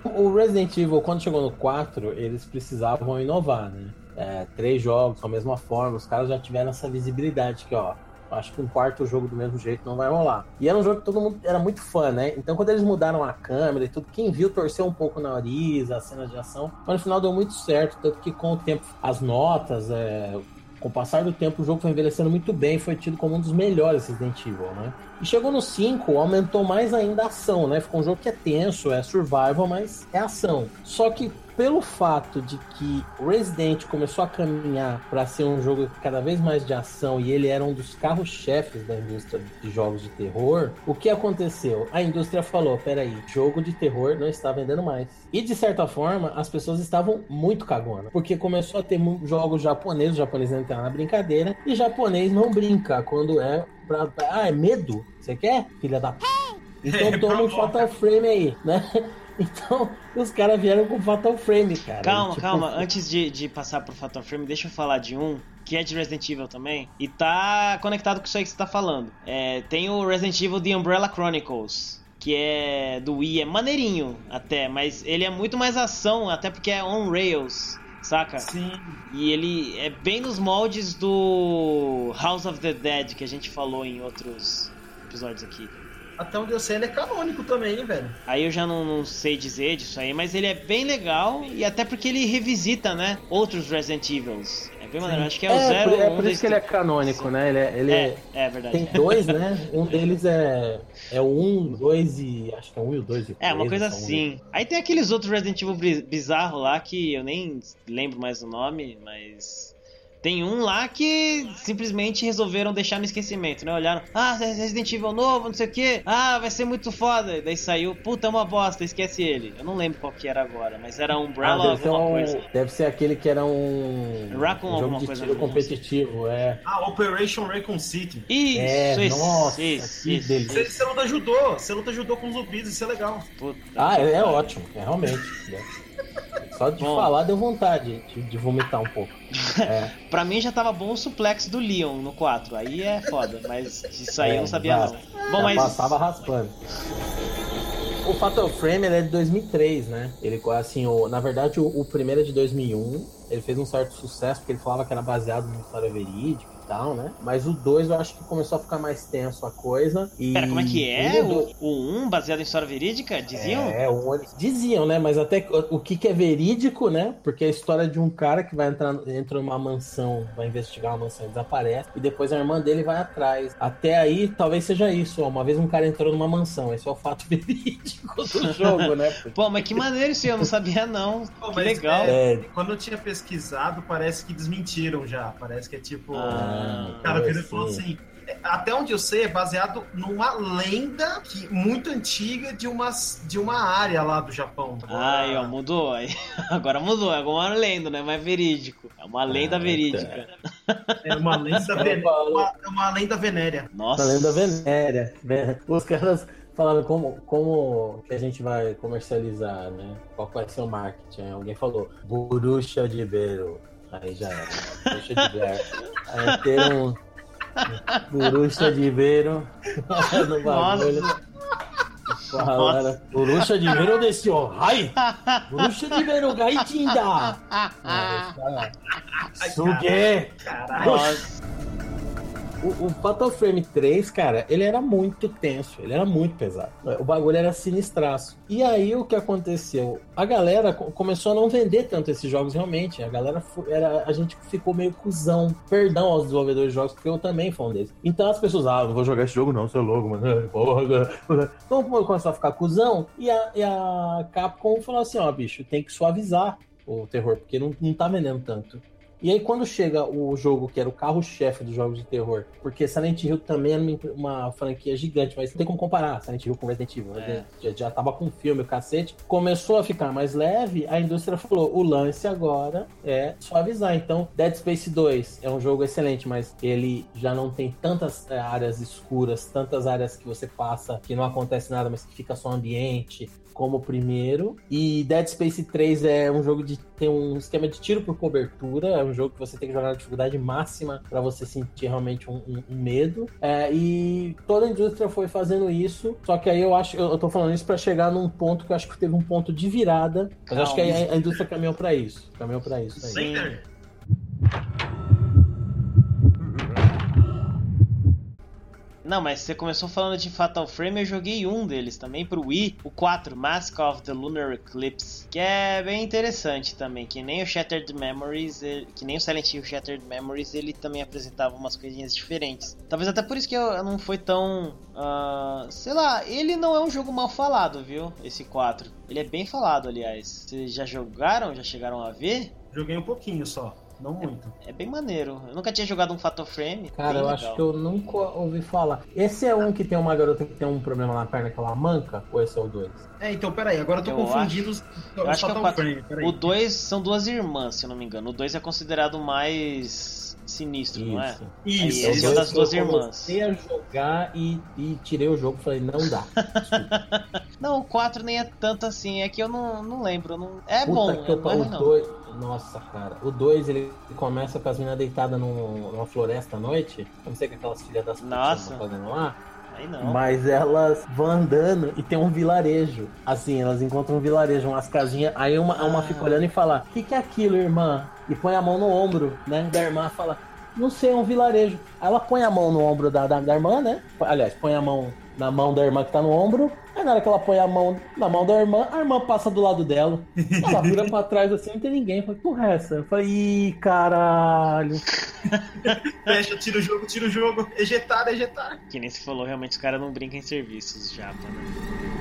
o Resident Evil, quando chegou no 4, eles precisavam inovar, né? É, três jogos com a mesma forma, os caras já tiveram essa visibilidade que, ó, acho que um quarto jogo do mesmo jeito não vai rolar. E era um jogo que todo mundo era muito fã, né? Então quando eles mudaram a câmera e tudo, quem viu torceu um pouco o nariz, a cena de ação, mas no final deu muito certo, tanto que com o tempo as notas, é, com o passar do tempo, o jogo foi envelhecendo muito bem, foi tido como um dos melhores Resident Evil, né? E chegou no 5, aumentou mais ainda a ação, né? Ficou um jogo que é tenso, é survival, mas é ação. Só que pelo fato de que Resident começou a caminhar para ser um jogo cada vez mais de ação e ele era um dos carros-chefes da indústria de jogos de terror, o que aconteceu? A indústria falou: peraí, jogo de terror não está vendendo mais. E de certa forma, as pessoas estavam muito cagona, porque começou a ter jogos japoneses, o japonês entrar na brincadeira, e japonês não brinca quando é pra. Ah, é medo? Você quer? Filha da. Então toma um Fatal Frame aí, né? Então, os caras vieram com Fatal Frame, cara. Calma, E, tipo, calma. Antes de, de passar pro Fatal Frame, deixa eu falar de um que é de Resident Evil também. E tá conectado com isso aí que você tá falando. É, tem o Resident Evil The Umbrella Chronicles. Que é do Wii, é maneirinho até, mas ele é muito mais ação, até porque é on rails, saca? Sim. E ele é bem nos moldes do House of the Dead que a gente falou em outros episódios aqui. Até onde eu sei, ele é canônico também, hein, velho. Aí eu já não, não sei dizer disso aí, mas ele é bem legal e até porque ele revisita, né, outros Resident Evils. É bem maneiro, acho que é o É, zero. por, é um, por dois, isso que ele é canônico, né? Ele, é, ele É, é verdade. tem dois, né? Um deles é, é o 1, 2 e. Acho que é um e o 2 e É, uma coisa são um. assim. Aí tem aqueles outros Resident Evil bi- bizarro lá que eu nem lembro mais o nome, mas. Tem um lá que simplesmente resolveram deixar no esquecimento, né? Olharam, ah, Resident Evil novo, não sei o que, ah, vai ser muito foda. Daí saiu, puta, é uma bosta, esquece ele. Eu não lembro qual que era agora, mas era Ah, Umbrella deve, ser alguma um- coisa. deve ser aquele que era um, Raccoon um jogo alguma de coisa, tiro sei. competitivo, é. Ah, Operation Raccoon City. Isso, É, isso, nossa, isso, que isso, delícia. Você, você luta judô, você luta judô com zumbis, isso é legal. Puta. Ah, é, é ótimo, é realmente. Só de Bom. falar deu vontade de, de vomitar um pouco. É. Pra mim já tava bom o suplex do Leon no 4. Aí é foda, mas isso aí eu não É, sabia exato. não. Bom, mas. passava raspando. O Fatal Frame ele é de 2003, né? Ele, assim, o, na verdade, o, o primeiro é de 2001. Ele fez um certo sucesso porque ele falava que era baseado numa história verídica tal, né? Mas o 2 eu acho que começou a ficar mais tenso a coisa. E Pera, como é que é? mudou. O, o 1 baseado em história verídica? Diziam? É, o diziam, né? Mas até o, que, que é verídico, né? Porque é a história de um cara que vai entrar entra numa mansão, vai investigar uma mansão e desaparece, e depois a irmã dele vai atrás. Até aí, talvez seja isso. Ó, uma vez um cara entrou numa mansão, esse é o fato verídico do jogo, né? Pô, mas que maneiro isso aí, eu não sabia não. Pô, legal. é- É, Quando eu tinha pesquisado, parece que desmentiram já. Parece que é tipo. Ah, cara virou e falou sim. assim. Até onde eu sei, é baseado numa lenda que, muito antiga de uma, de uma área lá do Japão. Aí, ó, mudou. Agora mudou, é uma lenda, não é mais verídico. É uma lenda Ah, verídica. É uma lenda, vene- uma, é uma lenda venérea. Nossa. Tá lendo a venéria. né? Os caras falaram como, como que a gente vai comercializar, né? Qual vai ser o marketing? Alguém falou, burucha de beiro. Aí já era. Burucha de beiro. Aí ter um burucha de beiro no bagulho. Falaram, burucha de beiro desse ó. Ai! Burucha de beiro gaitinda! Suge! Caralho. O, o Fatal Frame 3, cara, ele era muito tenso, ele era muito pesado. O bagulho era sinistraço. E aí o que aconteceu? A galera co- começou a não vender tanto esses jogos realmente. A galera era, a gente ficou meio cuzão. Perdão aos desenvolvedores de jogos, porque eu também fui um deles. Então as pessoas, ah, não vou jogar esse jogo não, você é louco, mano. Porra. Então começou a ficar cuzão e a, e a Capcom falou assim, ó, bicho, tem que suavizar o terror, porque não, não tá vendendo tanto. E aí, quando chega o jogo que era o carro-chefe dos jogos de terror, porque Silent Hill também era uma, franquia gigante, mas não tem como comparar Silent Hill com Resident Evil. né? Já, já tava com filme, o cacete. Começou a ficar mais leve, a indústria falou: o lance agora é suavizar. Então, Dead Space 2 é um jogo excelente, mas ele já não tem tantas é, áreas escuras, tantas áreas que você passa que não acontece nada, mas que fica só ambiente. Como o primeiro. E Dead Space 3 é um jogo de tem um esquema de tiro por cobertura. É um jogo que você tem que jogar na dificuldade máxima para você sentir realmente um, um- um medo. É, e toda a indústria foi fazendo isso. Só que aí eu acho, eu, eu tô falando isso para chegar num ponto que eu acho que teve um ponto de virada. Mas eu acho que aí a, a indústria caminhou para isso. Caminhou para isso. aí. Sim. Não, mas você começou falando de Fatal Frame, eu joguei um deles também pro Wii, o 4, Mask of the Lunar Eclipse, que é bem interessante também, que nem o Shattered Memories, que nem o Silent Hill Shattered Memories, ele também apresentava umas coisinhas diferentes. Talvez até por isso que eu, não foi tão, ah, sei lá, ele não é um jogo mal falado, viu, esse 4. Ele é bem falado, aliás. Vocês já jogaram, já chegaram a ver? Joguei um pouquinho só, não muito. É bem maneiro. Eu nunca tinha jogado um Fatal Frame. Cara, eu legal. acho que eu nunca ouvi falar. Esse é um que tem uma garota que tem um problema na perna que ela manca? Ou esse é o 2? É, então, peraí, agora eu tô Eu confundindo os, Eu os acho que é o Fatal 4. Frame, peraí. O 2 são duas irmãs, se eu não me engano. O 2 é considerado mais sinistro, não é? Isso, Aí, isso. esse é o das duas eu irmãs. comecei a jogar e, e tirei o jogo e falei, não dá. Não, o 4 nem é tanto assim, é que eu não, não lembro. eu Não... É Puta bom, que eu não é ruim, não. dois- Nossa, cara. O 2 ele começa com as meninas deitadas num- numa floresta à noite. Eu não sei o que aquelas filhas das putas fazendo lá. Aí não. Mas elas vão andando e tem um vilarejo. Assim, elas encontram um vilarejo, umas casinhas. Aí uma, uma Ah. fica olhando e fala: O que, que é aquilo, irmã? E põe a mão no ombro, né? Da irmã fala: Não sei, é um vilarejo. Aí ela põe a mão no ombro da, da, da irmã, né? Aliás, põe a mão na mão da irmã que tá no ombro. Aí na hora que ela põe a mão na mão da irmã, a irmã passa do lado dela. Ela vira pra trás assim, não tem ninguém. Falei, porra, é essa? Eu falei, ih, caralho. Fecha, tira o jogo, tira o jogo. Ejetar, ejetar. Que nem se falou, realmente os caras não brincam em serviços já, né?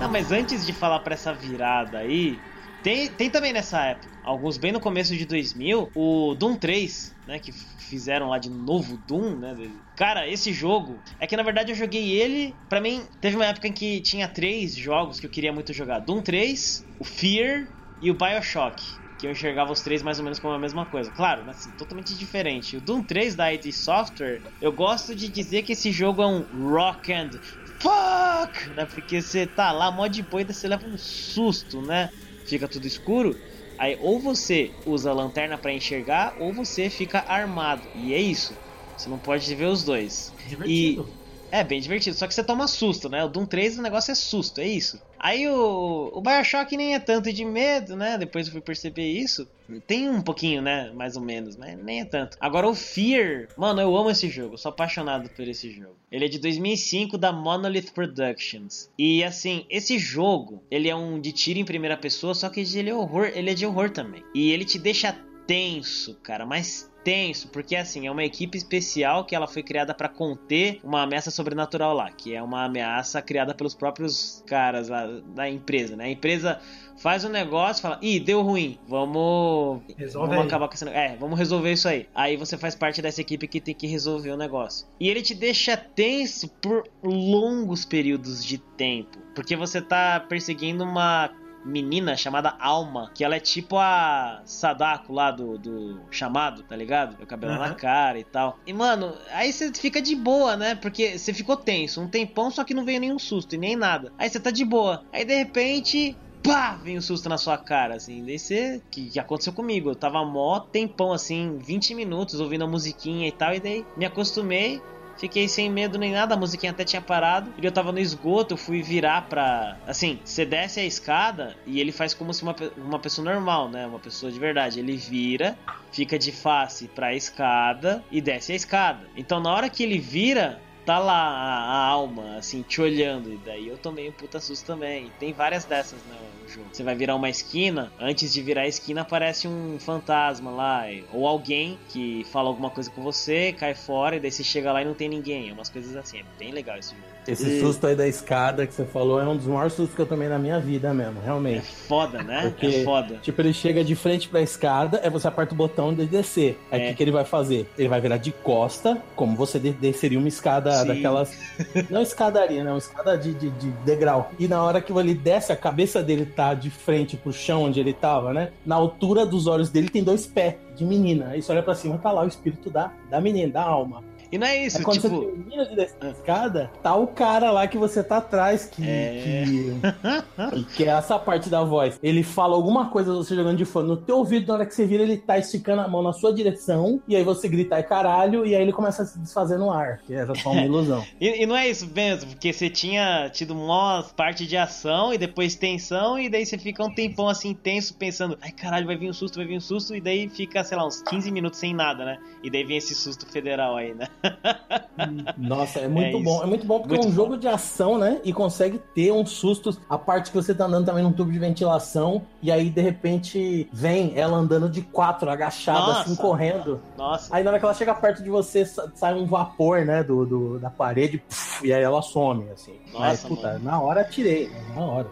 Não, mas antes de falar pra essa virada aí, tem, tem também nessa época, alguns bem no começo de 2000, o Doom 3, né, que fizeram lá de novo Doom, né? Cara, esse jogo, é que na verdade eu joguei ele, pra mim, teve uma época em que tinha três jogos que eu queria muito jogar. Doom 3, o Fear e o BioShock. Que eu enxergava os três mais ou menos como a mesma coisa. Claro, mas assim, totalmente diferente. O Doom 3 da ID Software, eu gosto de dizer que esse jogo é um rock and fuck, né? Porque você tá lá, mó de boa, daí você leva um susto, né? Fica tudo escuro. Aí ou você usa a lanterna pra enxergar, ou você fica armado. E é isso. Você não pode ver os dois. Divertido. É bem divertido, só que você toma susto, né? O Doom 3 o negócio é susto, é isso. Aí o, o Bioshock nem é tanto de medo, né? Depois eu fui perceber isso. Tem um pouquinho, né? Mais ou menos, mas nem é tanto. Agora o Fear, mano, eu amo esse jogo, sou apaixonado por esse jogo. Ele é de 2005 da Monolith Productions. E assim, esse jogo, ele é um de tiro em primeira pessoa, só que ele é horror, ele é de horror também. E ele te deixa tenso, cara, mas tenso, porque assim, é uma equipe especial que ela foi criada para conter uma ameaça sobrenatural lá, que é uma ameaça criada pelos próprios caras lá da empresa, né? A empresa faz um negócio, fala: "Ih, deu ruim. Vamos Resolve vamos aí. acabar com esse negócio. É, vamos resolver isso aí". Aí você faz parte dessa equipe que tem que resolver o negócio. E ele te deixa tenso por longos períodos de tempo, porque você tá perseguindo uma menina chamada Alma, que ela é tipo a Sadako lá do, do chamado, tá ligado? O cabelo na Aham. cara e tal. E mano, aí você fica de boa, né? Porque você ficou tenso um tempão, só que não veio nenhum susto e nem nada. Aí você tá de boa. Aí de repente. Pá! Vem um susto na sua cara, assim. Daí você. Que, que aconteceu comigo? Eu tava mó tempão, assim, 20 minutos ouvindo a musiquinha e tal. E daí me acostumei. Fiquei sem medo nem nada, a musiquinha até tinha parado. E eu tava no esgoto, eu fui virar pra. Assim, você desce a escada e ele faz como se uma, uma pessoa normal, né? Uma pessoa de verdade. Ele vira, fica de face pra escada e desce a escada. Então na hora que ele vira. Tá lá a, alma, assim, te olhando. E daí eu tomei um puta susto também. E tem várias dessas né, no jogo. Você vai virar uma esquina, antes de virar a esquina aparece um fantasma lá. Ou alguém que fala alguma coisa com você, cai fora, e daí você chega lá e não tem ninguém. É umas coisas assim. É bem legal esse jogo. Esse E- susto aí da escada que você falou é um dos maiores sustos que eu tomei na minha vida mesmo, É realmente. foda, né? Porque, É foda. Tipo, ele chega de frente pra escada, aí você aperta o botão de descer. Aí o É. que, que ele vai fazer? Ele vai virar de costa, como você de- desceria uma escada Sim. daquelas. Não escadaria, né? Uma escada de, de, de degrau. E na hora que ele desce, a cabeça dele tá de frente pro chão onde ele tava, né? Na altura dos olhos dele tem dois pés de menina. Aí você olha pra cima, tá lá o espírito da, da menina, da alma. E não é isso, É quando tipo. você termina de descer a escada, tá o cara lá que você tá atrás, que, É. que, que é essa parte da voz. Ele fala alguma coisa, você jogando de fone no teu ouvido, na hora que você vira, ele tá esticando a mão na sua direção, e aí você grita, é caralho, e aí ele começa a se desfazer no ar, que era só uma ilusão. E, e não é isso mesmo, porque você tinha tido uma parte de ação e depois tensão, e daí você fica um tempão assim tenso, pensando, ai caralho, vai vir um susto, vai vir um susto, e daí fica, sei lá, uns 15 minutos sem nada, né? E daí vem esse susto federal aí, né? Nossa, é muito É bom. É muito bom porque Muito é um bom. jogo de ação, né? E consegue ter uns sustos. A parte que você tá andando também num tubo de ventilação. E aí, de repente, vem ela andando de quatro, agachada, Nossa. assim, correndo. Nossa. Aí na hora que ela chega perto de você, sa- sai um vapor, né? Do, do- da parede, puf, e aí ela some, assim. Nossa, Mas, puta, mano. na hora tirei, né? Na hora.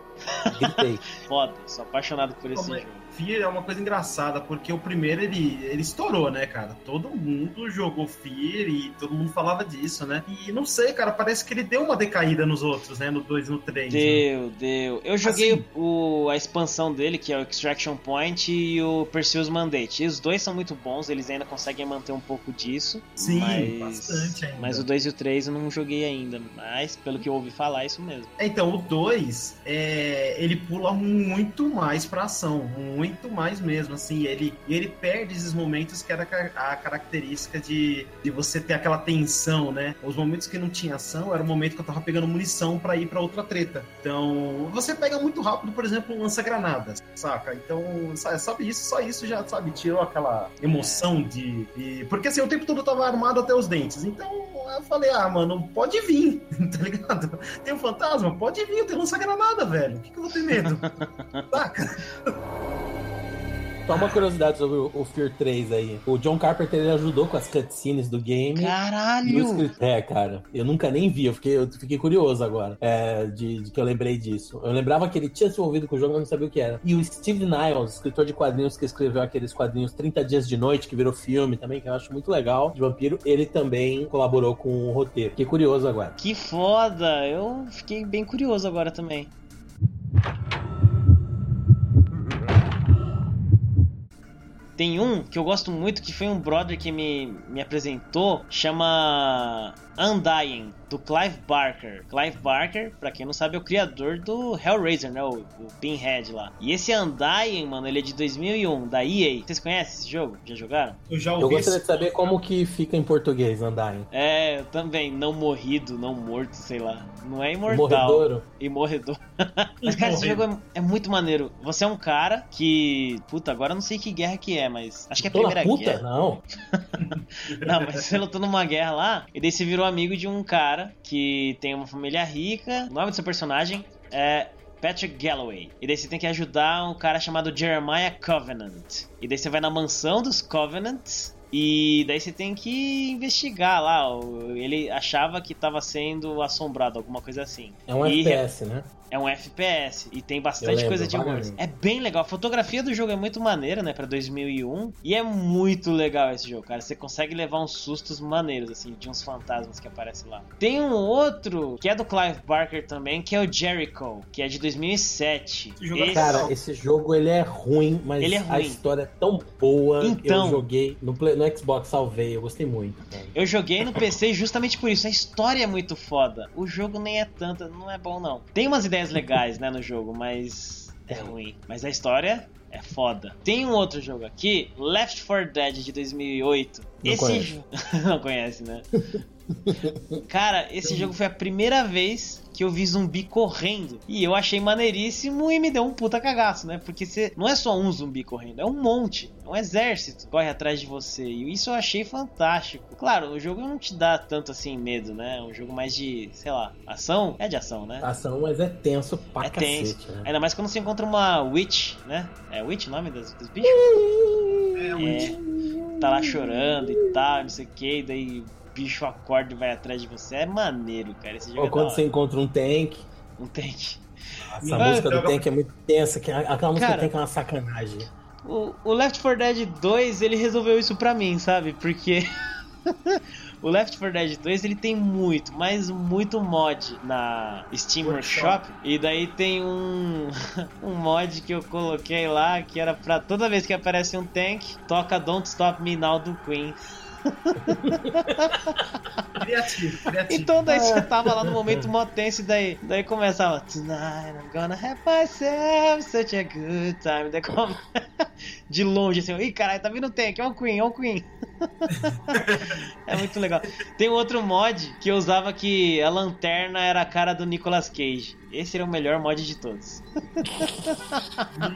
Gritei. Foda, sou apaixonado por esse Como é? jogo. Fear é uma coisa engraçada, porque o primeiro ele, ele estourou, né, cara? Todo mundo jogou Fear e todo mundo falava disso, né? E não sei, cara, parece que ele deu uma decaída nos outros, né? No 2 e no 3. né? Deu, deu. Eu joguei Assim. o, a expansão dele, que é o Extraction Point e o Perseus Mandate. E os dois são muito bons, eles ainda conseguem manter um pouco disso. Sim, mas, bastante ainda. Mas o 2 e o 3 eu não joguei ainda. Mas, pelo que eu ouvi falar, é isso mesmo. Então, o 2, é, ele pula muito mais pra ação, muito mais mesmo, assim, ele, ele perde esses momentos que era a característica de, de você ter aquela tensão, né? Os momentos que não tinha ação era o momento que eu tava pegando munição pra ir pra outra treta. Então, você pega muito rápido, por exemplo, um lança-granadas, saca? Então, sa- sabe isso, só isso já, sabe, tirou aquela emoção de, de- Porque assim, o tempo todo eu tava armado até os dentes, então eu falei, ah, mano, pode vir, tá ligado? Tem um fantasma? Pode vir, eu tenho lança-granada, velho. O que, que eu vou ter medo? Saca? Só uma curiosidade sobre o, o Fear 3 aí. O John Carpenter ele ajudou com as cutscenes do game. Caralho! escrit- É, cara, eu nunca nem vi, eu fiquei, eu fiquei curioso agora é, de, de que eu lembrei disso. Eu lembrava que ele tinha se envolvido com o jogo, mas não sabia o que era. E o Steve Niles, escritor de quadrinhos que escreveu aqueles quadrinhos 30 Dias de Noite, que virou filme também, que eu acho muito legal, de vampiro, ele também colaborou com o roteiro. Fiquei curioso agora. Que foda! Eu fiquei bem curioso agora também. Tem um que eu gosto muito, que foi um brother que me, me apresentou, chama Undying, do Clive Barker. Clive Barker, pra quem não sabe, é o criador do Hellraiser, né? O, o Pinhead lá. E esse Undying, mano, ele é de 2001, da EA. Vocês conhecem esse jogo? Já jogaram? Eu já Eu ouvi gostaria esse... de saber como que fica em português, Undying. É, eu também, não morrido, não morto, sei lá. Não é imortal. Morredouro. E morredor. Mas, cara, esse jogo é, é muito maneiro. Você é um cara que. Puta, agora eu não sei que guerra que é, mas. Acho que é a Tô Primeira puta? Guerra. Não. Não, mas você lutou numa guerra lá, e daí você virou amigo de um cara que tem uma família rica. O nome do seu personagem é. Patrick Galloway. E daí você tem que ajudar um cara chamado Jeremiah Covenant. E daí você vai na mansão dos Covenants. E daí você tem que investigar lá. Ele achava que estava sendo assombrado, alguma coisa assim. É um E- FPS, né? É um FPS e tem bastante lembro, coisa de humor. É bem legal. A fotografia do jogo é muito maneira, né, Pra 2001. E é muito legal esse jogo, cara. Você consegue levar uns sustos maneiros, assim, de uns fantasmas que aparecem lá. Tem um outro que é do Clive Barker também, que é o Jericho, que é de 2007. Esse jogo é Esse- Cara, esse jogo ele é ruim, mas Ele é a ruim. história é tão boa. Então. Eu joguei no, Play- no Xbox, salvei, eu gostei muito. cara. Eu joguei no PC justamente por isso. A história é muito foda. O jogo nem é tanto, não é bom não. Tem umas ideias legais, né, no jogo, mas é ruim. Mas a história é foda. Tem um outro jogo aqui, Left 4 Dead de 2008. Não esse conheço. jo- não conhece, né? Cara, esse jogo foi a primeira vez que eu vi zumbi correndo. E eu achei maneiríssimo e me deu um puta cagaço, né? Porque você não é só um zumbi correndo, é um monte. É um exército que corre atrás de você. E isso eu achei fantástico. Claro, o jogo não te dá tanto assim medo, né? É um jogo mais de, sei lá, ação. É de ação, né? Ação, mas é tenso pra é cacete, tenso. né? Ainda mais quando você encontra uma witch, né? É witch o nome dos, dos bichos? É, um É, tá lá chorando e tal, não sei o que, e daí o bicho acorda e vai atrás de você. É maneiro, cara. Esse jogo Ou é quando você encontra um tank, Um tanque. essa Ah, música do tank é muito tensa, que aquela música Cara, do tank é uma sacanagem. O, o Left 4 Dead 2, ele resolveu isso pra mim, sabe? Porque o Left 4 Dead 2, ele tem muito, mas muito mod na Steam Workshop. E daí tem um, um mod que eu coloquei lá, que era pra toda vez que aparece um tank, toca Don't Stop Me Now do Queen. Criativo, criativo. Então daí você tava lá no momento mó tenso e daí, daí começava Tonight I'm gonna have myself such a good time. Daí come... De longe assim, ih caralho, tá vindo o tank, é um Queen, é um Queen. É muito legal. Tem um outro mod que eu usava que a lanterna era a cara do Nicolas Cage. Esse era o melhor mod de todos.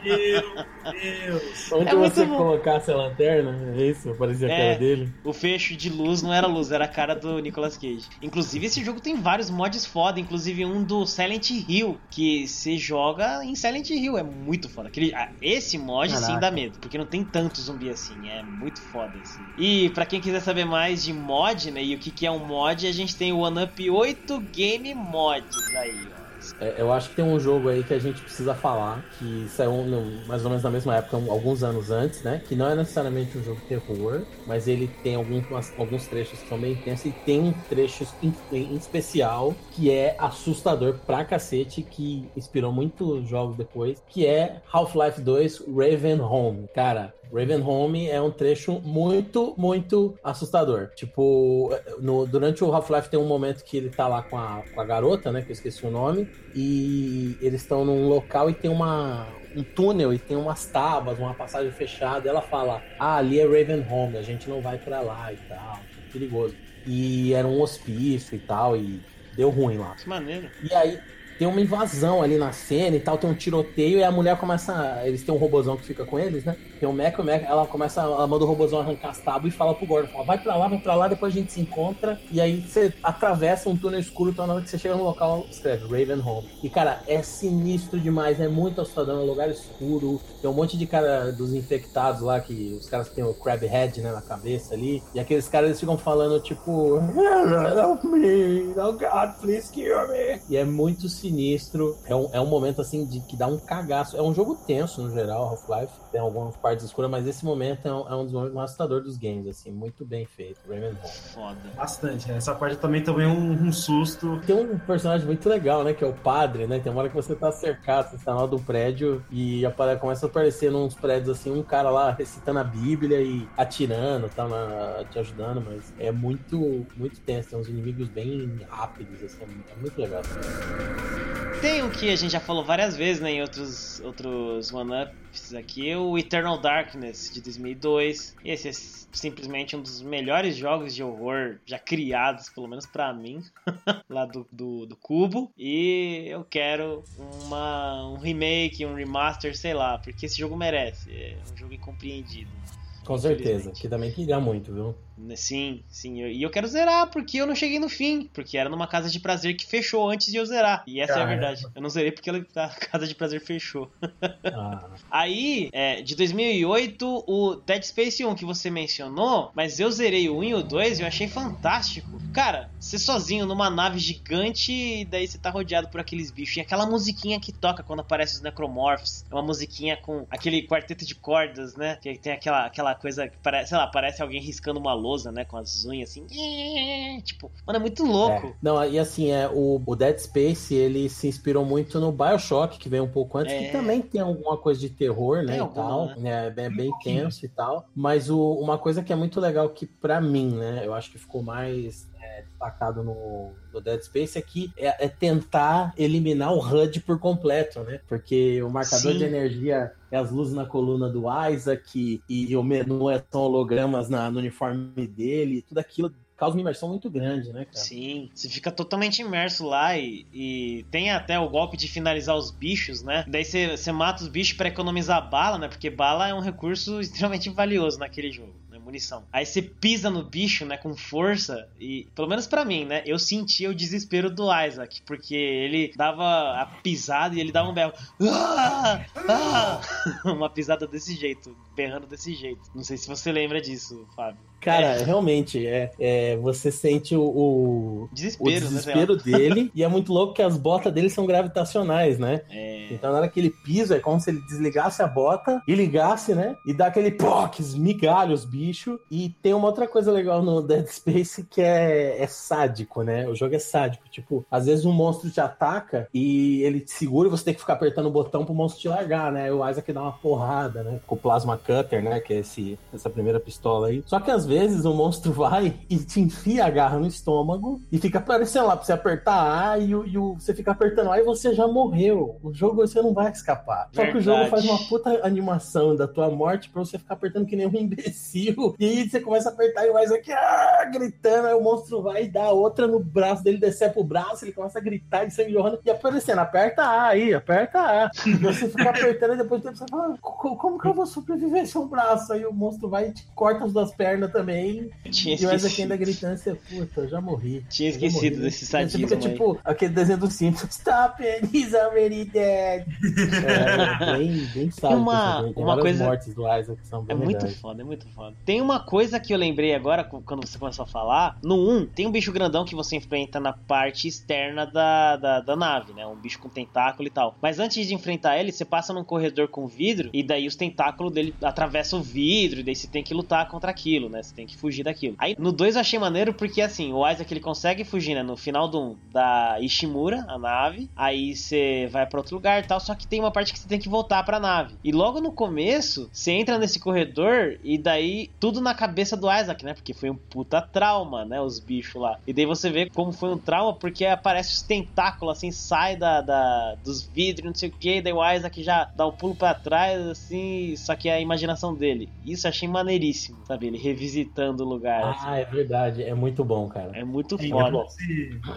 Meu Deus. Onde É você colocasse a lanterna, é isso? Parecia a É. cara dele. O fecho de luz não era luz, era a cara do Nicolas Cage. Inclusive, esse jogo tem vários mods foda, inclusive um do Silent Hill, que se joga em Silent Hill, é muito foda. Aquele, ah, esse mod sim Caraca. dá medo, porque não tem tanto zumbi assim, é muito foda assim. E pra quem quiser saber mais de mod, né, e o que, que é um mod, a gente tem o OneUp 8 Game Mods aí, ó. É, eu acho que tem um jogo aí que a gente precisa falar, que saiu no- mais ou menos na mesma época, alguns anos antes, né? Que não é necessariamente um jogo de terror, mas ele tem alguns, alguns trechos que são bem intensos e tem um trecho em, em especial que é assustador pra cacete, que inspirou muitos jogos depois, que é Half-Life 2 Raven Home. Cara, Raven Home é um trecho muito, muito assustador. Tipo, no- durante o Half-Life tem um momento que ele tá lá com a, com a garota, né? Que eu esqueci o nome. E eles estão num local e tem uma, um túnel e tem umas tábuas, uma passagem fechada. E ela fala: Ah, ali é Raven Home, a gente não vai pra lá e tal. É perigoso. E era um hospício e tal, e deu ruim lá. Que maneiro. E aí tem uma invasão ali na cena e tal, tem um tiroteio e a mulher começa. Eles têm um robozão que fica com eles, né? Tem um meca, o meca, ela começa, ela manda o robozão arrancar as tábuas e fala pro Gordon, fala, vai pra lá, vai pra lá, depois a gente se encontra. E aí você atravessa um túnel escuro, então na hora que você chega no local, escreve Raven Home. E cara, é sinistro demais, é muito assustador, é um lugar escuro. Tem um monte de cara dos infectados lá, que os caras tem o Crab Head, né, na cabeça ali. E aqueles caras eles ficam falando, tipo, help me, oh God, please kill me. E é muito sinistro. É um, é um momento assim de que dá um cagaço. É um jogo tenso no geral, Half-Life. Tem algumas partes escuras, mas esse momento é um, é um dos momentos mais assustadores dos games, assim, muito bem feito. Home. Foda. Bastante. né? Essa parte também tomei um, um susto. Tem um personagem muito legal, né? Que é o padre, né? Tem uma hora que você tá cercado, você tá lá do prédio e apare- começa a aparecer nos prédios assim, um cara lá recitando a Bíblia e atirando, tá na- te ajudando, mas é muito, muito tenso. Tem uns inimigos bem rápidos, assim, é muito legal. Tem o que a gente já falou várias vezes né, em outros, outros one-ups aqui, o Eternal Darkness de 2002. Esse é simplesmente um dos melhores jogos de horror já criados, pelo menos pra mim, lá do, do, do Cubo. E eu quero uma, um remake, um remaster, sei lá, porque esse jogo merece. É um jogo incompreendido. Com certeza, que também queria muito, viu? Né, Sim, sim. E eu quero zerar, porque eu não cheguei no fim. Porque era numa casa de prazer que fechou antes de eu zerar. E essa é a verdade. Eu não zerei porque a casa de prazer fechou. Ah, Aí, é, de 2008, o Dead Space 1 que você mencionou, mas eu zerei o 1 e o 2 e eu achei fantástico. Cara, você sozinho numa nave gigante e daí você tá rodeado por aqueles bichos. E aquela musiquinha que toca quando aparece os necromorphs. É uma musiquinha com aquele quarteto de cordas, né? Que tem aquela, aquela coisa que parece, sei lá, parece alguém riscando uma lousa, né? Com as unhas assim. Tipo, mano, é muito louco. É. Não, e assim, é, o, o Dead Space, ele se inspirou muito no Bioshock, que veio um pouco antes, É. que também tem alguma coisa de terror, né, Tem e alguma, tal, né? né, é bem, bem tenso e tal, mas o- uma coisa que é muito legal que pra mim, né, eu acho que ficou mais é, destacado no, no Dead Space é que é, é tentar eliminar o HUD por completo, né, porque o marcador Sim. de energia é as luzes na coluna do Isaac e, o menu é são hologramas na, no uniforme dele, tudo aquilo causa uma imersão muito grande, né, cara? Sim, você fica totalmente imerso lá e, e tem até o golpe de finalizar os bichos, né? Daí você, você mata os bichos pra economizar bala, né? Porque bala é um recurso extremamente valioso naquele jogo? Munição. Aí você pisa no bicho, né? Com força e, pelo menos pra mim, né? Eu sentia o desespero do Isaac, porque ele dava a pisada e ele dava um berro. Ah! Ah! Uma pisada desse jeito, berrando desse jeito. Não sei se você lembra disso, Fábio. Cara, realmente, é, é, você sente o, o, o Desespero, né? desespero dele, e é muito louco que as botas dele são gravitacionais, né? É. Então na hora que ele pisa, é como se ele desligasse a bota e ligasse, né? E dá aquele poc, esmigalha os bichos. E tem uma outra coisa legal no Dead Space que é, é sádico, né? O jogo é sádico. Tipo, às vezes um monstro te ataca e ele te segura e você tem que ficar apertando o botão pro monstro te largar, né? O Isaac dá uma porrada, né? Com o Plasma Cutter, né? Que é esse, essa primeira pistola aí. Só que às vezes o monstro vai e te enfia a garra no estômago e fica aparecendo lá pra você apertar A e, o, e o- você fica apertando A e você já morreu. O jogo você não vai escapar. Só que o jogo faz uma puta animação da tua morte pra você ficar apertando que nem um imbecil. E aí você começa a apertar e o Isaac ah, gritando, aí o monstro vai e dá outra no braço dele, decepa o braço, ele começa a gritar e sangue jorrando e aparecendo, aperta A aí, aperta A. E você fica apertando e depois de tempo você fala, "Co- como que eu vou sobreviver sem um braço? Aí o monstro vai e te corta as duas pernas também. Tinha E o Isaac esquecido. ainda gritando, você, puta, eu já morri. Tinha esquecido morri." desse Você sadismo fica tipo aquele desenho do Simpsons, stop it, he's already dead. É, bem, bem sádico. uma- tem uma coisa- mortes do Isaac que são É bem muito legais. foda, é muito foda. Tem uma coisa que eu lembrei agora, quando você começou a falar. No 1, tem um bicho grandão que você enfrenta na parte externa da, da, da nave, né? Um bicho com tentáculo e tal. Mas antes de enfrentar ele, você passa num corredor com vidro e daí os tentáculos dele atravessam o vidro e daí você tem que lutar contra aquilo, né? Você tem que fugir daquilo. Aí no 2 eu achei maneiro porque assim, o Isaac ele consegue fugir, né? No final do 1, da Ishimura, a nave. Aí você vai pra outro lugar e tal, só que tem uma parte que você tem que voltar pra nave. E logo no começo, você entra nesse corredor e daí tudo na cabeça do Isaac, né? Porque foi um puta trauma, né? Os bichos lá. E daí você vê como foi um trauma porque aparece os tentáculos assim, sai da, da- dos vidros, não sei o que. Daí o Isaac já dá um pulo pra trás, assim, só que é a imaginação dele. Isso achei maneiríssimo, sabe? Ele revisitando o lugar. assim. Ah, é verdade. É muito bom, cara. É muito Entra foda.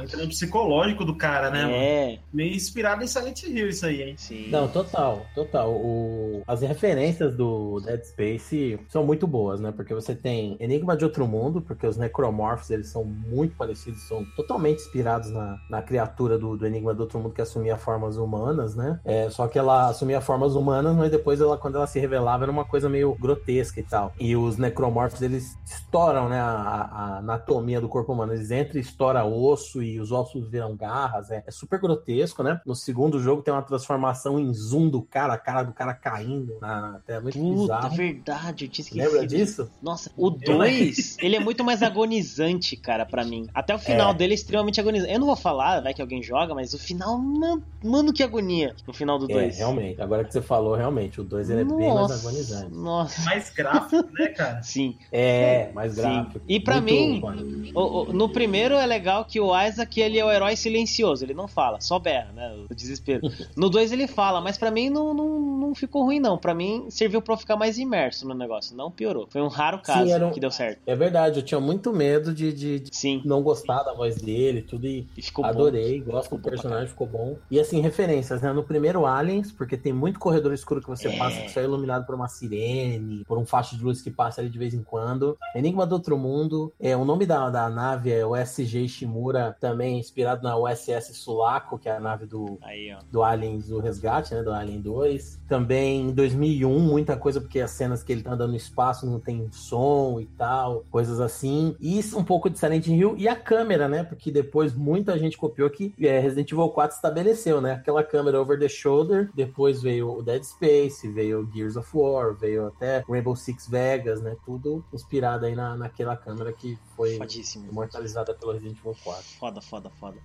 entra no psicológico do cara, né? mano? É, Meio inspirado em Silent Hill isso aí, hein? sim. Não, total, total. O... As referências do Dead Space são muito boas, né? Porque você tem Enigma de Outro Mundo, porque os necromorphs eles são muito parecidos, são totalmente inspirados na, na criatura do, do Enigma do Outro Mundo que assumia formas humanas, né? É, só que ela assumia formas humanas, mas depois ela, quando ela se revelava, era uma coisa meio grotesca e tal. E os necromorphs eles estouram, né? A, a anatomia do corpo humano. Eles entram e estoura osso e os ossos viram garras. É, é super grotesco, né? No segundo jogo tem uma transformação em zoom do cara, a cara do cara caindo na, tela. É muito Puta, bizarro. verdade, eu tinha esquecido. Lembra disso? Nossa, o 2, ele é muito mais agonizante, cara, pra mim. Até o final É. dele é extremamente agonizante. Eu não vou falar, vai que alguém joga, mas o final, mano, mano que agonia no final do É, 2. realmente. Agora que você falou, realmente, o 2 ele é bem mais agonizante. Nossa. Mais gráfico, né, cara? Sim. É, mais Sim. gráfico. E pra Muito mim. O- o- no primeiro é legal que o Isaac ele é o herói silencioso, ele não fala, só berra, né? O desespero. No 2 ele fala, mas pra mim não, não, não ficou ruim, não. Pra mim serviu pra eu ficar mais imerso no negócio, não piorou. Foi um raro caso era um- que deu certo. É verdade, eu tinha muito medo de, de- de Sim, não gostar da voz dele e tudo. E e ficou bom. Adorei, gosto Ficou do bom personagem, ficou bom. E assim, referências, né? No primeiro Aliens, porque tem muito corredor escuro que você É. passa que só é iluminado por uma sirene, por um facho de luz que passa ali de vez em quando. Enigma do Outro Mundo. É, o nome da, da nave é o SG Ishimura, também inspirado na USS Sulaco, que é a nave do, Aí, do Aliens do Resgate, né? Do Alien 2. Também em 2001, muita coisa, porque as cenas que ele tá andando no espaço não tem som e tal, coisas assim. E isso, um pouco de Silent Hill e a câmera, né? Porque depois muita gente copiou que é, Resident Evil 4 estabeleceu, né? Aquela câmera over the shoulder. Depois veio o Dead Space, veio Gears of War, veio até Rainbow Six Vegas, né? Tudo inspirado aí na, naquela câmera que foi Fodíssimo. imortalizada pelo Resident Evil 4. Foda, foda, foda.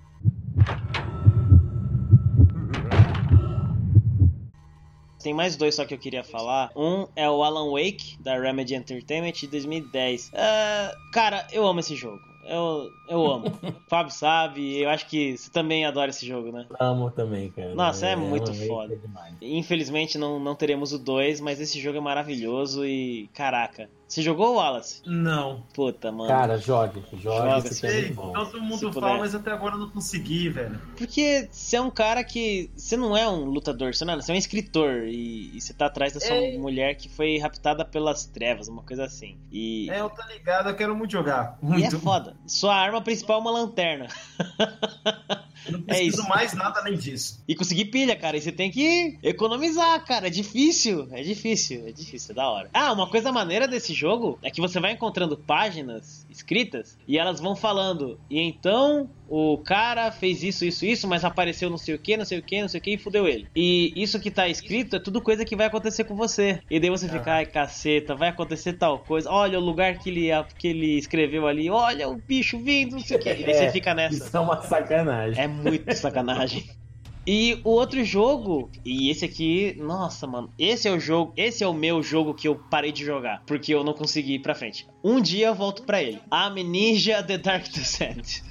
Tem mais dois só que eu queria falar. Um é o Alan Wake, da Remedy Entertainment, de 2010. Ah, cara, eu amo esse jogo. Eu, eu amo. Fábio sabe, eu acho que você também adora esse jogo, né? Amo também, cara. Nossa, é muito Alan Wake foda. é. Infelizmente não, não teremos o 2, mas esse jogo é maravilhoso e. Caraca. Você jogou, Wallace? Não. Puta, mano. Cara, jogue, jogue, aqui é Sei, muito bom. todo mundo Se fala, puder. mas até agora eu não consegui, velho. Porque você é um cara que. Você não é um lutador, você, não é, você é um escritor. E, e você tá atrás da sua É. mulher que foi raptada pelas trevas, uma coisa assim. E. É, eu tô ligado, eu quero muito jogar. E Muito. é foda. Sua arma principal é uma lanterna. Eu não É preciso isso. mais nada além disso. E conseguir pilha, cara. E você tem que economizar, cara. É difícil. É difícil. É difícil, é da hora. Ah, uma coisa maneira desse jogo é que você vai encontrando páginas escritas e elas vão falando. E então o cara fez isso, isso, isso, mas apareceu não sei o que, não sei o que, não sei o que e fudeu ele. E isso que tá escrito é tudo coisa que vai acontecer com você. E daí você fica, ai caceta, vai acontecer tal coisa. Olha o lugar que ele, que ele escreveu ali. Olha o bicho vindo, não sei o que. E daí você É, fica nessa. Isso é uma sacanagem. É muito sacanagem. E o outro jogo, e esse aqui, nossa, mano, esse é o jogo, esse é o meu jogo que eu parei de jogar, porque eu não consegui ir pra frente. Um dia eu volto pra ele. Amnesia The Dark Descent,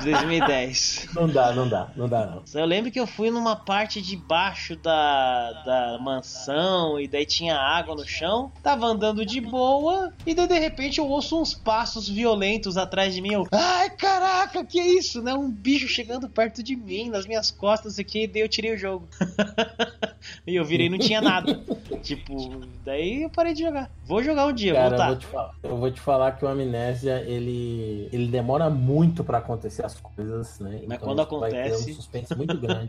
de 2010. Não dá, não dá, não dá não. Eu lembro que eu fui numa parte de baixo da, da mansão e daí tinha água no chão. Tava andando de boa e daí de repente eu ouço uns passos violentos atrás de mim. Eu, ai caraca, que é isso, né? Um bicho chegando perto de mim, nas minhas costas, isso aqui, e daí eu tirei o jogo. e eu virei e não tinha nada. tipo, daí eu parei de jogar. Vou jogar um dia, Cara, eu voltar. vou, te falar, eu vou te falar que o Amnésia, ele, ele demora muito pra acontecer as coisas, né? Mas Então quando isso vai ter acontece- um suspense muito grande.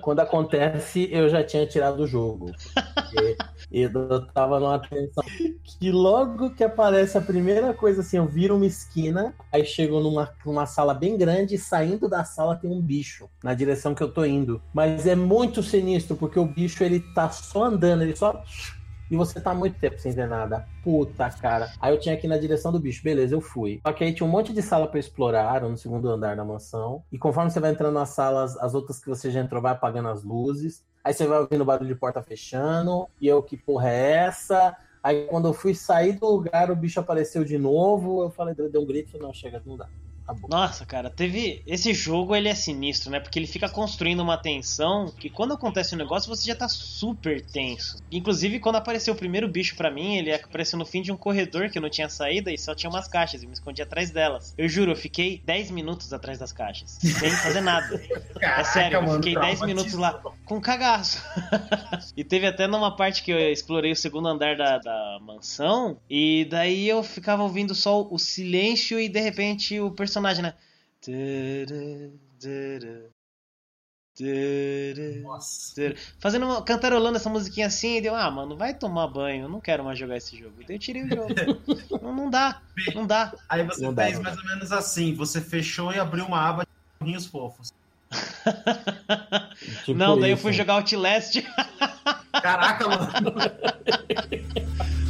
quando acontece, eu já tinha tirado do jogo. Porque eu tava numa tensão que logo que aparece a primeira coisa assim, eu viro uma esquina, aí chego numa, numa sala bem grande e saindo da sala tem um bicho na direção que eu tô indo. Mas é muito sinistro, porque o bicho ele tá só andando, ele só e você tá muito tempo sem ver nada. Puta, cara. Aí eu tinha ir na direção do bicho. Beleza, eu fui. Só que aí tinha um monte de sala pra explorar, no segundo andar da mansão. E conforme você vai entrando nas salas, as outras que você já entrou vai apagando as luzes. Aí você vai ouvindo barulho de porta fechando. E eu, que porra é essa? Aí quando eu fui sair do lugar, o bicho apareceu de novo. Eu falei, deu um grito. Não, chega, não dá. Nossa, cara, teve. Esse jogo ele é sinistro, né? Porque ele fica construindo uma tensão que quando acontece um negócio você já tá super tenso. Inclusive, quando apareceu o primeiro bicho pra mim, ele apareceu no fim de um corredor que eu não tinha saída e só tinha umas caixas. E me escondi atrás delas. Eu juro, eu fiquei 10 minutos atrás das caixas. Sem fazer nada. É sério, eu fiquei 10 minutos lá com cagaço. e teve até numa parte que eu explorei o segundo andar da, da mansão. E daí eu ficava ouvindo só o silêncio e de repente o personagem, né? Tara, tara, Nossa. Fazendo uma, cantarolando essa musiquinha assim, e deu, ah, mano, vai tomar banho, eu não quero mais jogar esse jogo. Daí eu tirei o jogo. não, não dá, não dá. Aí você Não dá, fez não mais ou menos assim: você fechou e abriu uma aba de rinhos fofos. Tipo não, daí eu isso. fui jogar Outlast. Caraca, mano.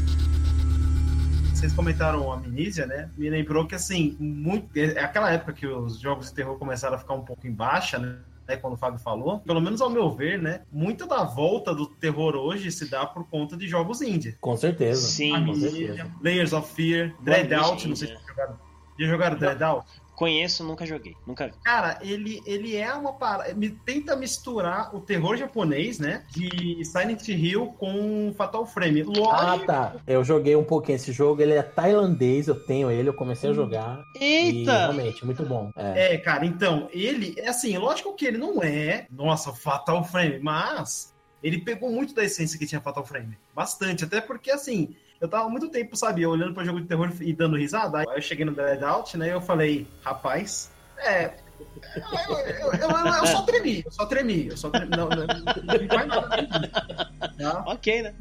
Vocês comentaram Amnesia, né? Me lembrou que, assim, muito. É aquela época que os jogos de terror começaram a ficar um pouco em baixa, né? né, Quando o Fábio falou, pelo menos ao meu ver, né? Muita da volta do terror hoje se dá por conta de jogos indie. Com certeza. Sim, com Amnesia, certeza. Layers of Fear, Dreadout, não sei se vocês jogaram. Já jogaram Dreadout? Conheço, nunca joguei. Nunca vi. Cara, ele, ele é uma parada. Me tenta misturar o terror japonês, né? De Silent Hill com Fatal Frame. Lógico. Ah, tá. Eu joguei um pouquinho esse jogo. Ele é tailandês, eu tenho ele, eu comecei a jogar. E Eita! realmente, muito bom. É. É, cara, então, ele, é assim, lógico que ele não é, nossa, Fatal Frame, mas ele pegou muito da essência que tinha Fatal Frame. Bastante, até porque, assim, eu tava há muito tempo, sabe, olhando pra jogo de terror e dando risada. Aí eu cheguei no Dead Out, né, e eu falei, rapaz, é. Eu, eu, eu- eu- eu só tremi, eu só tremi, eu só tremi. Não, não, não vi mais nada tá? Ok, né?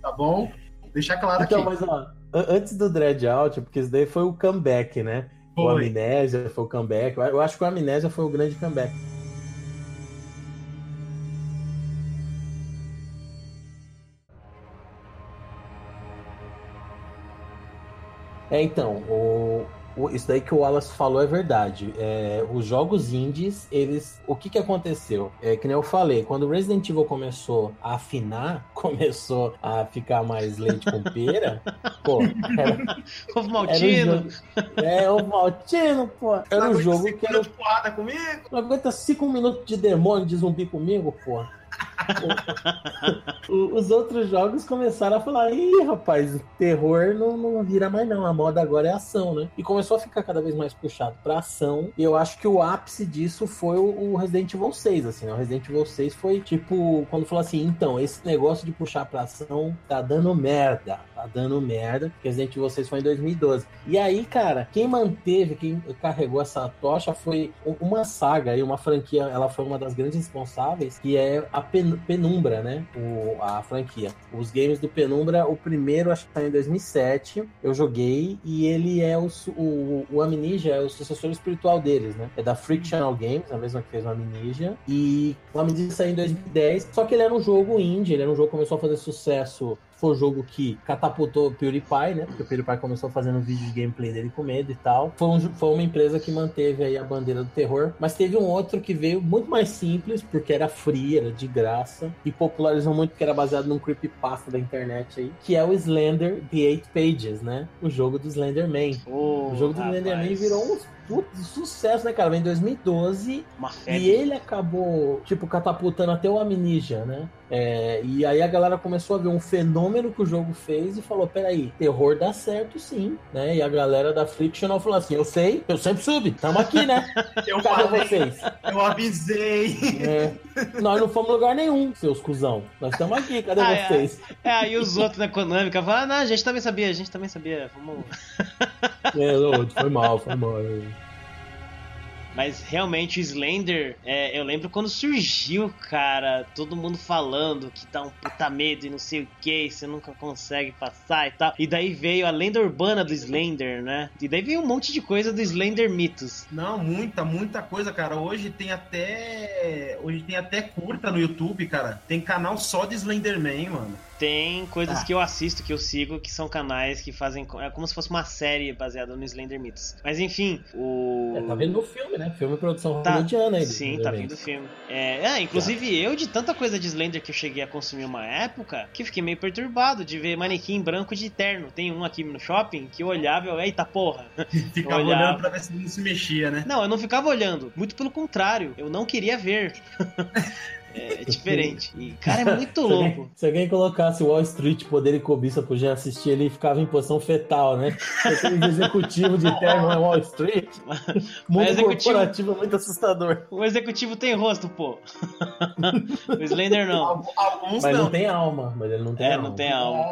Tá bom? Deixar claro Então, aqui. mas ó, an- antes do Dread Out, porque isso daí foi o comeback, né? O Foi. Amnésia foi o comeback. Eu acho que o Amnésia foi o grande comeback. É, então, o, o- isso daí que o Wallace falou é verdade. É, os jogos indies, eles. O que que aconteceu? É que nem eu falei, quando o Resident Evil começou a afinar, começou a ficar mais leite com pera, pô, era, Ovo era um maltino. jogo. É, o Maltino, pô. Era um jogo que era. porrada comigo? Não aguenta cinco minutos de demônio de zumbi comigo, pô. Os outros jogos começaram a falar: ih, rapaz, terror não, não vira mais não. A moda agora é ação, né? E começou a ficar cada vez mais puxado pra ação. E eu acho que o ápice disso foi o, o Resident Evil 6, assim, né? O Resident Evil 6 foi tipo, quando falou assim: então, esse negócio de puxar pra ação tá dando merda. Tá dando merda. Resident Evil 6 foi em 2012. E aí, cara, quem manteve, quem carregou essa tocha foi uma saga e uma franquia. Ela foi uma das grandes responsáveis, que é a Pen- Penumbra, né? O, a franquia. Os games do Penumbra, o primeiro acho que saiu em 2007. Eu joguei e ele é o, o, o Amnesia, é o sucessor espiritual deles, né? É da Frictional Games, a mesma que fez o Amnesia. E o Amnesia saiu em 2010. Só que ele era um jogo indie, ele era um jogo que começou a fazer sucesso foi o jogo que catapultou o PewDiePie, né? Porque o PewDiePie começou fazendo vídeo de gameplay dele com medo e tal. Foi, um, foi uma empresa que manteve aí a bandeira do terror. Mas teve um outro que veio muito mais simples, porque era free, era de graça. E popularizou muito porque era baseado num creepypasta da internet aí. Que é o Slender The Eight Pages, né? O jogo do Slenderman. Ô, O jogo do rapaz, Slenderman virou um puto sucesso, né, cara? Vem em 2012 Uma e ele acabou, tipo, catapultando até o Amnesia, né? É, e aí a galera começou a ver um fenômeno que o jogo fez e falou: peraí, terror dá certo sim, né? E a galera da Frictional falou assim: eu sei, eu sempre subi, tamo aqui, né? Eu Cadê falei, vocês? eu avisei. É, nós não fomos em lugar nenhum, seus cuzão. Nós estamos aqui, cadê Ah, é. vocês? É, aí os outros da Konami que falam, ah, não, a gente também sabia, a gente também sabia. Vamos. É, foi mal, foi mal. Mas realmente o Slender, é, eu lembro quando surgiu, cara, todo mundo falando que dá um puta medo e não sei o que, você nunca consegue passar e tal. E daí veio a lenda urbana do Slender, né? E daí veio um monte de coisa do Slender Mitos. Não, muita, muita coisa, cara. Hoje tem até. Hoje tem até curta no YouTube, cara. Tem canal só de Slenderman, mano. Tem coisas Ah. que eu assisto, que eu sigo, que são canais que fazem. É como se fosse uma série baseada no Slender Mitos. Mas enfim, o. É, tá vendo no filme, né? Filme produção Tá. hollywoodiana aí. Sim, tá vindo o filme. É, ah, inclusive eu, de tanta coisa de Slender que eu cheguei a consumir uma época, que fiquei meio perturbado de ver manequim branco de terno. Tem um aqui no shopping que eu olhava e eu, eita porra. Ficava Olhava. olhando pra ver se não se mexia, né? Não, eu não ficava olhando. Muito pelo contrário, eu não queria ver. é, diferente. E, cara, é muito Se louco. alguém, se alguém colocasse Wall Street, poder e cobiça pro Jean assistir, ele ficava em posição fetal, né? Aquele executivo de terno é Wall Street. Mundo executivo- corporativo é muito assustador. O executivo tem rosto, pô. o Slender não. Al- Alguns Mas não. não tem alma, mas ele não tem É, alma. não tem alma.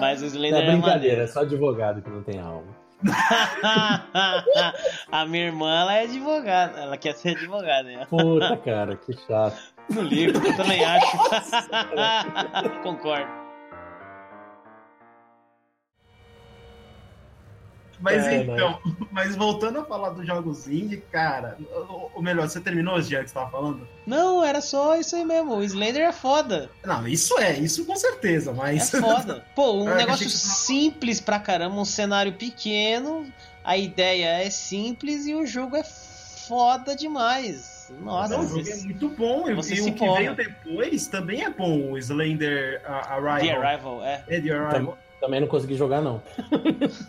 Mas o Slender é é brincadeira, maneiro. é só advogado que não tem alma. a minha irmã, ela é advogada. Ela quer ser advogada, né? Puta, cara, que chato. No livro, eu também acho. Concordo. Mas É, então, mas voltando a falar dos jogos indie, cara, ou melhor, você terminou os dias que você tava falando? Não, era só isso aí mesmo. O Slender é foda. Não, isso é, isso com certeza, É mas. foda. Pô, um Ah, negócio simples pra caramba, um cenário pequeno, a ideia é simples e o jogo é foda demais. Nossa, Não, o jogo é muito bom. E, você e o que veio depois também é bom. O Slender a- Arrival. The Arrival, é. É, The Arrival. Também não consegui jogar, não.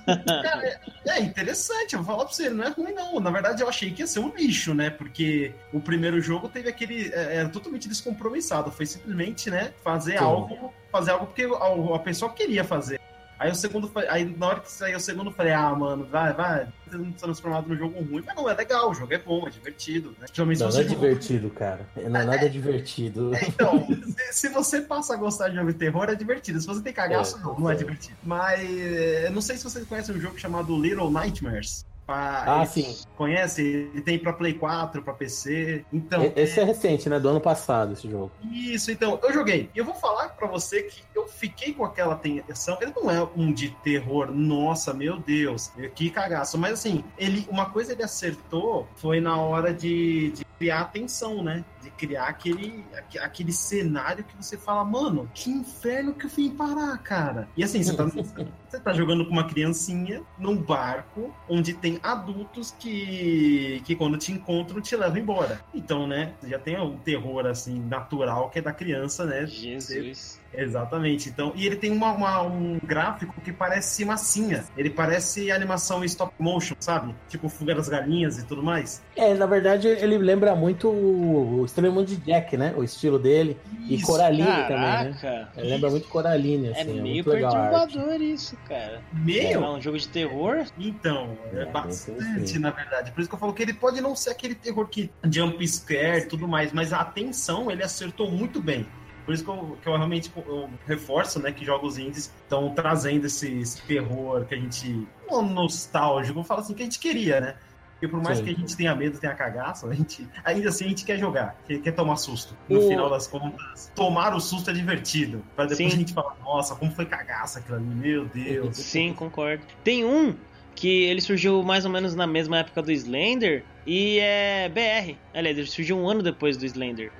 Cara, é, é interessante, eu vou falar pra você, não é ruim não. Na verdade, eu achei que ia ser um lixo, né? Porque o primeiro jogo teve aquele. é, Era totalmente descompromissado. Foi simplesmente, né, fazer Sim. algo. Fazer algo porque a, a pessoa queria fazer. Aí o segundo. Aí na hora que saiu o segundo, eu falei, ah, mano, vai, vai, sendo transformado num jogo ruim. Mas não, é legal, o jogo é bom, é divertido, né? Não, não é joga- divertido, cara. Não é nada divertido. Então, se, se você passa a gostar de jogo de terror, é divertido. Se você tem cagaço, É, não, não é é. divertido. Mas eh, eu não sei se vocês conhecem um jogo chamado Little Nightmares. Ah, Ah, sim. Conhece? Ele tem pra Play 4, pra PC. Então, Esse é recente, né? Do ano passado, esse jogo. isso, então, eu joguei. E eu vou falar pra você que eu fiquei com aquela tensão. Ele não é um de terror, nossa, meu Deus, que cagaço. Mas assim, ele, uma coisa ele acertou foi na hora de, de criar a tensão, né? De criar aquele, aque- aquele cenário que você fala, mano, que inferno que eu fui parar, cara. E assim, você tá, você tá jogando com uma criancinha num barco onde tem adultos que, que quando te encontram te levam embora. Então, né, já tem um terror assim natural que é da criança, né? Jesus. Exatamente. Então, e ele tem uma, uma- um gráfico que parece massinha. Ele parece animação em stop motion, sabe? Tipo Fuga das Galinhas e tudo mais. É, na verdade, ele lembra muito o o Estranho Mundo de Jack, né? O estilo dele. E Isso. Coraline também, né? Caraca. Ele lembra muito Coraline, É assim. É, meio perturbador isso, cara. É Meio? um jogo de terror? Então, é, É, bastante, bem sim. na verdade. Por isso que eu falo que ele pode não ser aquele terror que jump scare e tudo mais, mas a atenção ele acertou muito bem. Por isso que eu, que eu realmente eu reforço, né, que jogos indies estão trazendo esse, esse terror que a gente. Não nostálgico, falar assim, que a gente queria, né? Porque por mais Sim. que a gente tenha medo, tenha cagaço, a gente, ainda assim a gente quer jogar, quer, quer tomar susto. No O- final das contas, tomar o susto é divertido. Pra depois Sim. a gente falar, nossa, como foi cagaço aquilo ali, meu Deus. Sim, concordo. Tem um que ele surgiu mais ou menos na mesma época do Slender e é BR. Aliás, ele surgiu um ano depois do Slender.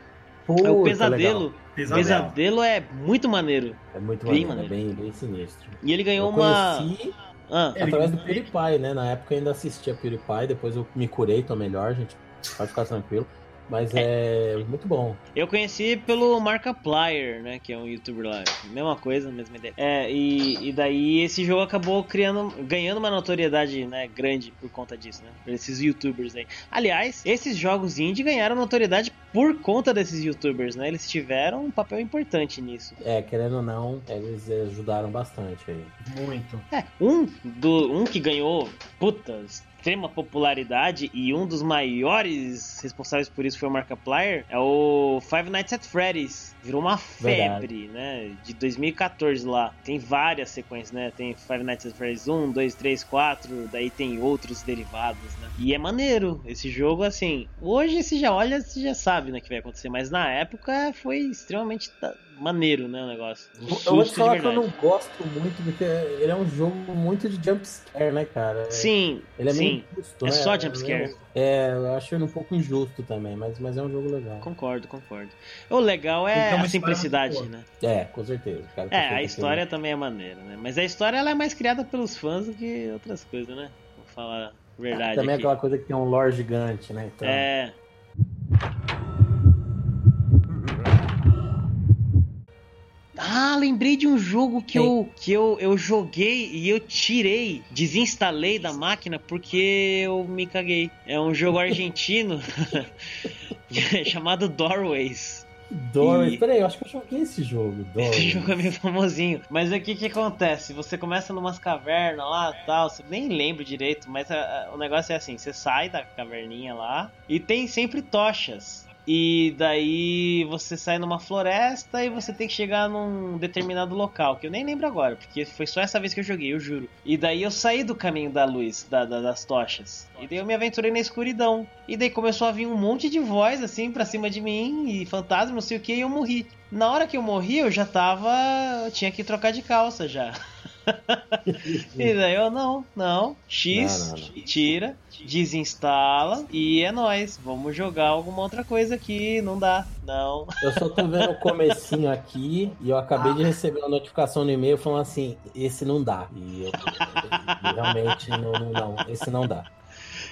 é o Pesadelo. legal. Pesadelo. Pesadelo é muito maneiro. É muito Bem maneiro, é maneiro. bem, bem sinistro. E ele ganhou Eu uma. conheci Ah, através do PewDiePie, né? Na época eu ainda assistia PewDiePie, depois eu me curei, tô melhor, gente. Pode ficar tranquilo. Mas é muito bom. eu conheci pelo Markiplier, né? Que é um youtuber lá. Mesma coisa, mesma ideia. É, e, e daí esse jogo acabou criando, ganhando uma notoriedade, né, grande por conta disso, né? Por esses youtubers aí. Aliás, esses jogos indie ganharam notoriedade por conta desses youtubers, né? Eles tiveram um papel importante nisso. É, querendo ou não, eles ajudaram bastante aí. Muito. É, um, do, um que ganhou, puta, extrema popularidade e um dos maiores responsáveis por isso foi o Markiplier, é o Five Nights at Freddy's. Virou uma Verdade. febre, né? De 2014 lá. Tem várias sequências, né? Tem Five Nights at Freddy's 1, 2, 3, 4, daí tem outros derivados, né? E é maneiro. Esse jogo, assim, hoje você já olha, você já sabe, né, que vai acontecer, mas na época foi extremamente maneiro, né, o negócio. Um Eu vou te falar que eu verdade. não gosto muito, porque ele é um jogo muito de jumpscare, né, cara? Sim, Ele é sim. meio injusto, É né? só jumpscare. É, eu acho ele um pouco injusto também, mas, mas é um jogo legal. Concordo, concordo. O legal é uma a simplicidade, né? É, com certeza. É, a história também é maneira, né? Mas a história ela é mais criada pelos fãs do que outras coisas, né? Vou falar a verdade Também é aqui. aquela coisa que tem um lore gigante, né? Então, É. Ah, lembrei de um jogo que, Sim. eu, que eu, eu joguei e eu tirei, desinstalei da máquina porque eu me caguei. É um jogo argentino chamado Doorways. Doorways. E- Peraí, eu acho que eu joguei esse jogo. Esse Doorways. jogo é meio famosinho. Mas o que que acontece? Você começa numas cavernas lá tal, você nem lembra direito, mas a- a- o negócio é assim: você sai da caverninha lá e tem sempre tochas. E daí você sai numa floresta e você tem que chegar num determinado local, que eu nem lembro agora, porque foi só essa vez que eu joguei, eu juro. E daí eu saí do caminho da luz, da- da- das tochas. E daí eu me aventurei na escuridão. E daí começou a vir um monte de voz assim pra cima de mim, e fantasma, não sei o que, e eu morri. Na hora que eu morri, eu já tava. eu tinha que trocar de calça já. e daí eu, não, não. X, Não, não, não. tira, desinstala e é nóis. Vamos jogar alguma outra coisa aqui. Não dá, não. Eu só tô vendo o comecinho aqui e eu acabei de receber uma notificação no e-mail falando assim, esse não dá. E eu, realmente não, não, não, esse não dá.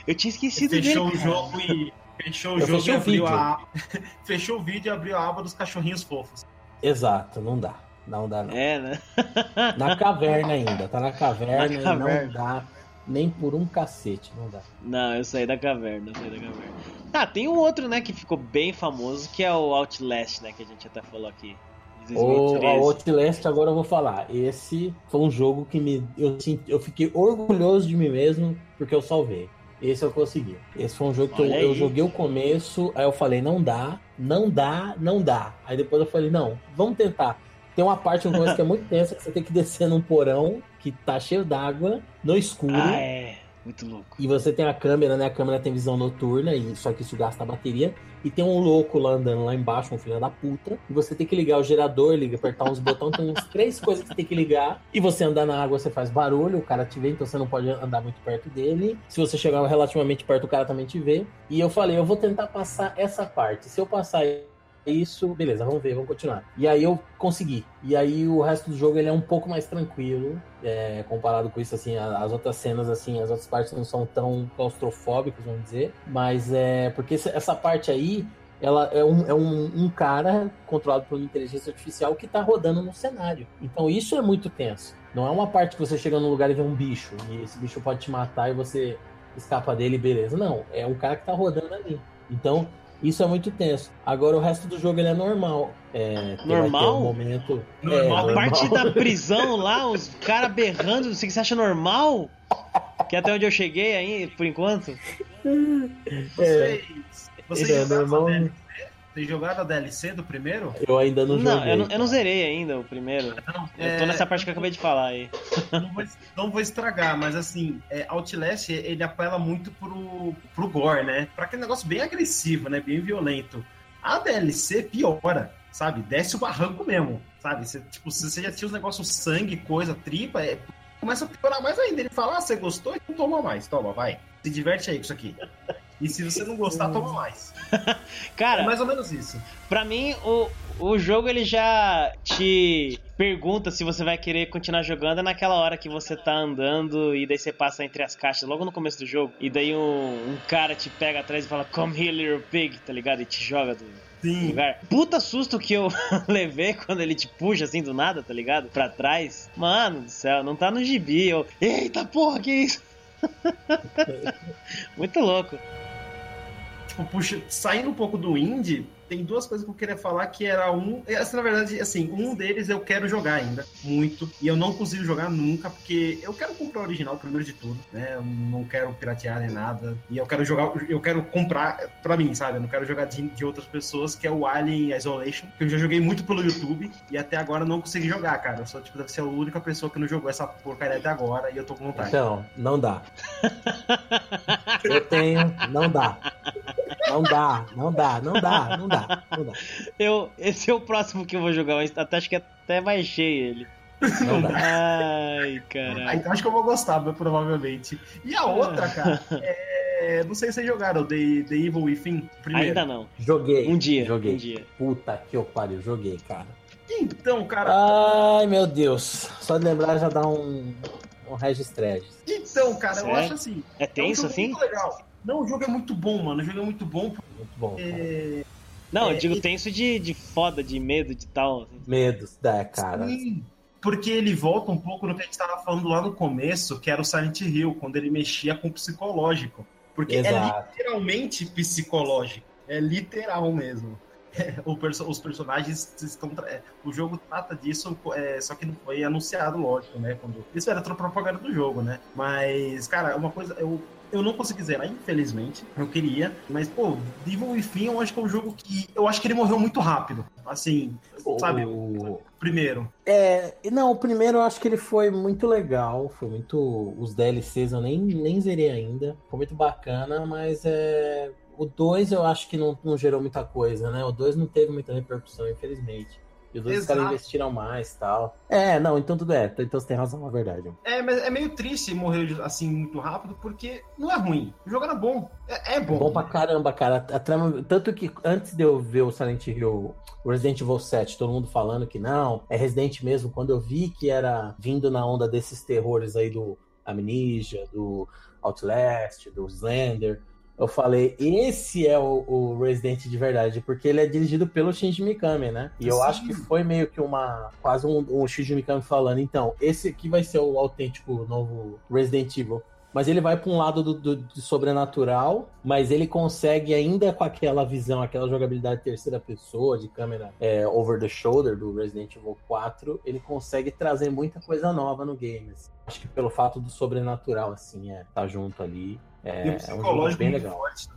Eu tinha esquecido Fechou o dele. cara. jogo e. Fechou o Eu jogo e o abriu vídeo. a. Fechou o vídeo e abriu a aba dos cachorrinhos fofos. Exato, não dá. Não dá, não. É, né? Na caverna ainda, tá na caverna, Na e caverna. não dá nem por um cacete, não dá. Não, eu saí da caverna, eu saí da caverna. Ah, tem um outro, né, que ficou bem famoso, que é o Outlast, né, que a gente até falou aqui. O 2013. a Outlast, agora eu vou falar. Esse foi um jogo que me. Eu, eu fiquei orgulhoso de mim mesmo porque eu salvei. Esse eu consegui. Esse foi um jogo que eu, eu joguei o começo, aí eu falei, não dá, não dá, não dá. Aí depois eu falei, não, vamos tentar. Tem uma parte no começo que é muito tensa, que você tem que descer num porão que tá cheio d'água, no escuro. Ah, é. Muito louco. E você tem a câmera, né? A câmera tem visão noturna, e só que isso gasta bateria. E tem um louco lá andando lá embaixo, um filho da puta. E você tem que ligar o gerador, liga, apertar uns botões, tem uns três coisas que você tem que ligar. E você andar na água, você faz barulho, o cara te vê, então você não pode andar muito perto dele. Se você chegar relativamente perto, o cara também te vê. E eu falei, eu vou tentar passar essa parte. Se eu passar isso, beleza, vamos ver, vamos continuar. E aí eu consegui. E aí o resto do jogo ele é um pouco mais tranquilo, é, comparado com isso, assim, as outras cenas, assim, as outras partes não são tão claustrofóbicas, vamos dizer. Mas é porque essa- essa parte aí, ela é um, é um, um cara controlado por uma inteligência artificial que tá rodando no cenário. Então isso é muito tenso. Não é uma parte que você chega num lugar e vê um bicho, e esse bicho pode te matar e você escapa dele, beleza. Não, é um cara que tá rodando ali. Então, isso é muito tenso. Agora o resto do jogo ele é normal. É, Normal? um momento. Normal, é, A parte da prisão lá, os caras berrando, você você acha normal? Que é até onde eu cheguei aí, por enquanto. Vocês. Vocês É, jogaram normal. DLC? Vocês jogaram a DLC do primeiro? Eu ainda não, Não, joguei. eu não, eu não zerei ainda o primeiro. Não, Eu tô é, nessa parte que eu acabei de falar aí. não, vou, não vou estragar, mas assim, é, Outlast ele apela muito pro, pro gore, né? Pra aquele negócio bem agressivo, né? Bem violento. A DLC piora, sabe? Desce o barranco mesmo, sabe? Você, tipo, se você já tinha os negócios sangue, coisa, tripa, é, começa a piorar mais ainda. Ele fala, ah, você gostou? Então toma mais, toma, vai. Se diverte aí com isso aqui. E se você não gostar, toma mais. Cara, É mais ou menos isso. Pra mim, o, o jogo ele já te pergunta se você vai querer continuar jogando é naquela hora que você tá andando e daí você passa entre as caixas, logo no começo do jogo, e daí um, um cara te pega atrás e fala Come here, little pig, tá ligado? E te joga do Sim. lugar. Puta susto que eu levei quando ele te puxa assim do nada, tá ligado? Pra trás. Mano do céu, não tá no gibi. Eu, eita porra, que isso? Muito louco. Tipo, puxa, saindo um pouco do indie, tem duas coisas que eu queria falar que era um. Essa, na verdade, assim, um deles eu quero jogar ainda, muito. E eu não consigo jogar nunca, porque eu quero comprar o original primeiro de tudo, né? Eu não quero piratear nem nada. E eu quero jogar, eu quero comprar pra mim, sabe? Eu não quero jogar de, de outras pessoas, que é o Alien Isolation, que eu já joguei muito pelo YouTube e até agora não consegui jogar, cara. Eu sou, tipo, deve ser a única pessoa que não jogou essa porcaria até agora e eu tô com vontade. Então, não dá. Eu tenho, não dá. Não dá, não dá, não dá, não dá, não dá. Eu, esse é o próximo que eu vou jogar, mas até acho que até baixei ele. Não dá. Ai, Ah, caralho. então acho que eu vou gostar, provavelmente. E a outra, cara, é... não sei se vocês jogaram The, The Evil Within primeiro. Ainda não. Joguei. Um dia. Joguei. Um dia. Puta que eu pariu, joguei, cara. Então, cara, Ai, meu Deus. Só de lembrar já dá um, um registregis. então, cara, eu acho assim. É É um tenso jogo assim? muito legal. Não, o jogo é muito bom, mano. O jogo é muito bom. Muito bom. Cara. É... Não, eu É, digo e- tenso de, de foda, de medo, de tal. assim. Medos, é, cara. Sim, porque ele volta um pouco no que a gente tava falando lá no começo, que era o Silent Hill, quando ele mexia com o psicológico. Porque é Exato. literalmente psicológico. É literal mesmo. O perso- os personagens estão. é, O jogo trata disso, é, só que não foi anunciado, lógico, né? Quando... Isso era outra propaganda do jogo, né? Mas, cara, uma coisa. Eu, eu não consegui zerar, infelizmente. Eu queria. Mas, pô, Devil Within eu acho que é um jogo que. Eu acho que ele morreu muito rápido. Assim, sabe? O- Primeiro. É, não, o primeiro eu acho que ele foi muito legal, foi muito. Os DLCs eu nem, nem zerei ainda, foi muito bacana, mas é. O 2 eu acho que não, não gerou muita coisa, né? O 2 não teve muita repercussão, infelizmente. E os dois os caras investiram mais e tal. É, não, então tudo é. Então você tem razão, é verdade. É, mas é meio triste morrer assim muito rápido, porque não é ruim. O jogo era bom. É, é bom. Bom pra caramba, cara. A trama. Tanto que antes de eu ver o Silent Hill, o Resident Evil 7, todo mundo falando que não, é Resident mesmo. Quando eu vi que era vindo na onda desses terrores aí do Amnesia, do Outlast, do Slender, eu falei, esse é o, o Resident de verdade, porque ele é dirigido pelo Shinji Mikami, né? E eu Sim. acho que foi meio que uma. Quase um, um Shinji Mikami falando, então, esse aqui vai ser o autêntico novo Resident Evil. Mas ele vai para um lado do, do- do sobrenatural, mas ele consegue ainda com aquela visão, aquela jogabilidade terceira pessoa, de câmera é, over the shoulder do Resident Evil 4, ele consegue trazer muita coisa nova no game. assim. Acho que pelo fato do sobrenatural, assim, é, tá junto ali. É, e o é um jogo psicológico bem muito legal. forte.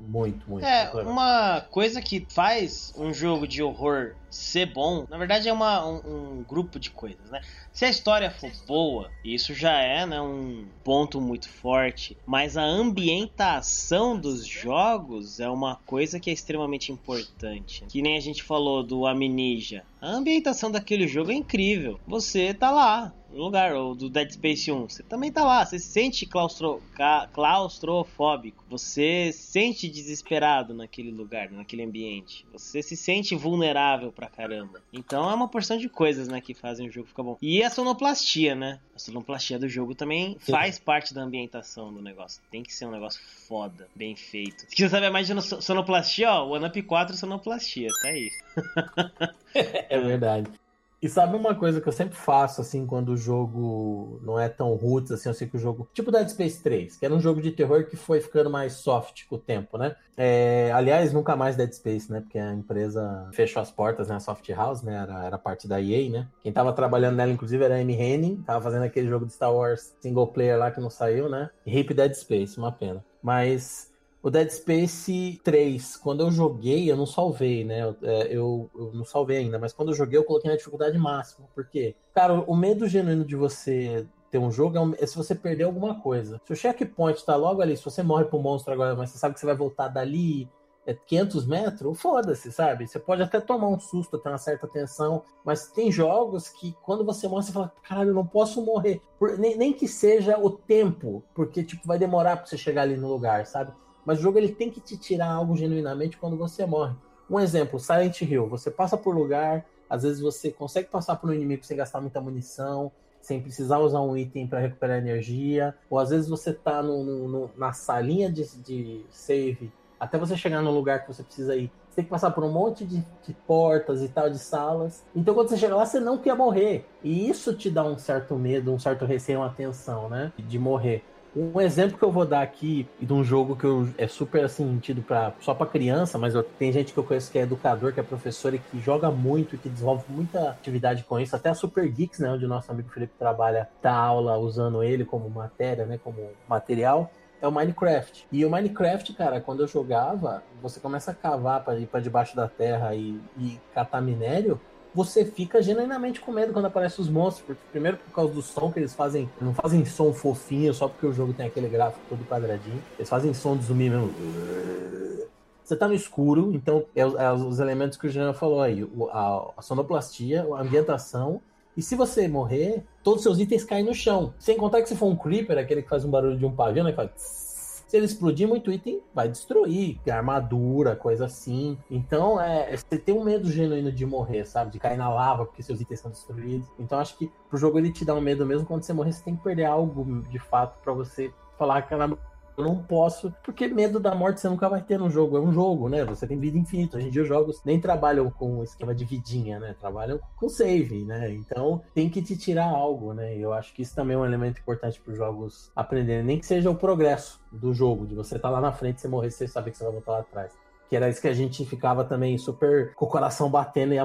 Muito, muito. É, legal. uma coisa que faz um jogo de horror ser bom, na verdade é uma, um, um grupo de coisas, né? Se a história for boa, isso já é né, um ponto muito forte, mas a ambientação dos jogos é uma coisa que é extremamente importante. Que nem a gente falou do Amnesia. A ambientação daquele jogo é incrível. Você tá lá, no lugar, ou do Dead Space 1, você também tá lá, você se sente claustro, claustrofóbico, você se sente desesperado naquele lugar, naquele ambiente, você se sente vulnerável pra caramba. Então é uma porção de coisas, né, que fazem o jogo ficar bom. E a sonoplastia, né? A sonoplastia do jogo também faz parte da ambientação do negócio. Tem que ser um negócio foda, bem feito. Se quiser saber mais de no- sonoplastia, ó, o One 4 sonoplastia, tá aí. É verdade. E sabe uma coisa que eu sempre faço, assim, quando o jogo não é tão roots, assim, eu sei que o jogo. Tipo Dead Space 3, que era um jogo de terror que foi ficando mais soft com o tempo, né? É, aliás, nunca mais Dead Space, né? Porque a empresa fechou as portas, né? A Soft House, né? Era, era parte da EA, né? Quem tava trabalhando nela, inclusive, era a Amy Henning, tava fazendo aquele jogo de Star Wars single player lá que não saiu, né? Hip Dead Space, uma pena. Mas o Dead Space 3, quando eu joguei, eu não salvei, né? Eu, é, eu, eu não salvei ainda, mas quando eu joguei, eu coloquei na dificuldade máxima. Por quê? Cara, o medo genuíno de você ter um jogo é, é se você perder alguma coisa. Se o checkpoint tá logo ali, se você morre pro monstro agora, mas você sabe que você vai voltar dali é 500 metros, foda-se, sabe? Você pode até tomar um susto, ter uma certa tensão, mas tem jogos que quando você morre, você fala, caralho, eu não posso morrer. Por- nem, nem que seja o tempo, porque tipo, vai demorar pra você chegar ali no lugar, sabe? Mas o jogo ele tem que te tirar algo genuinamente quando você morre. Um exemplo, Silent Hill. Você passa por lugar, às vezes você consegue passar por um inimigo sem gastar muita munição, sem precisar usar um item para recuperar energia, ou às vezes você tá no, no, na salinha de, de, save, até você chegar no lugar que você precisa ir, você tem que passar por um monte de, de, portas e tal, de salas. Então quando você chega lá, você não quer morrer. E isso te dá um certo medo, um certo receio, uma tensão, né? De morrer. Um exemplo que eu vou dar aqui de um jogo que eu, é super assim tido para só para criança, mas eu, tem gente que eu conheço que é educador, que é professor e que joga muito e que desenvolve muita atividade com isso. Até a Super Geeks, né, onde o nosso amigo Felipe trabalha, tá aula usando ele como matéria, né, como material. É o Minecraft. E o Minecraft, cara, quando eu jogava, você começa a cavar para ir para debaixo da terra e, e catar minério você fica genuinamente com medo quando aparecem os monstros. Porque, primeiro, por causa do som que eles fazem. Não fazem som fofinho só porque o jogo tem aquele gráfico todo quadradinho. Eles fazem som de zumbi mesmo. Você tá no escuro, então é, é os elementos que o Jean falou aí: a, a sonoplastia, a ambientação. E se você morrer, todos os seus itens caem no chão. Sem contar que se for um creeper, aquele que faz um barulho de um pavio, né? Que faz se ele explodir muito item, vai destruir, armadura, coisa assim. Então, é, você tem um medo genuíno de morrer, sabe? De cair na lava porque seus itens são destruídos. Então, acho que pro jogo ele te dá um medo mesmo. Quando você morrer, você tem que perder algo de fato para você falar, caramba, eu não posso, porque medo da morte você nunca vai ter no jogo. É um jogo, né? Você tem vida infinita. Hoje em dia os jogos nem trabalham com esquema de vidinha, né? Trabalham com save, né? Então tem que te tirar algo, né? Eu acho que isso também é um elemento importante para os jogos aprenderem, nem que seja o progresso do jogo, de você estar tá lá na frente, você morrer, você saber que você vai voltar lá atrás que era isso que a gente ficava também super com o coração batendo e a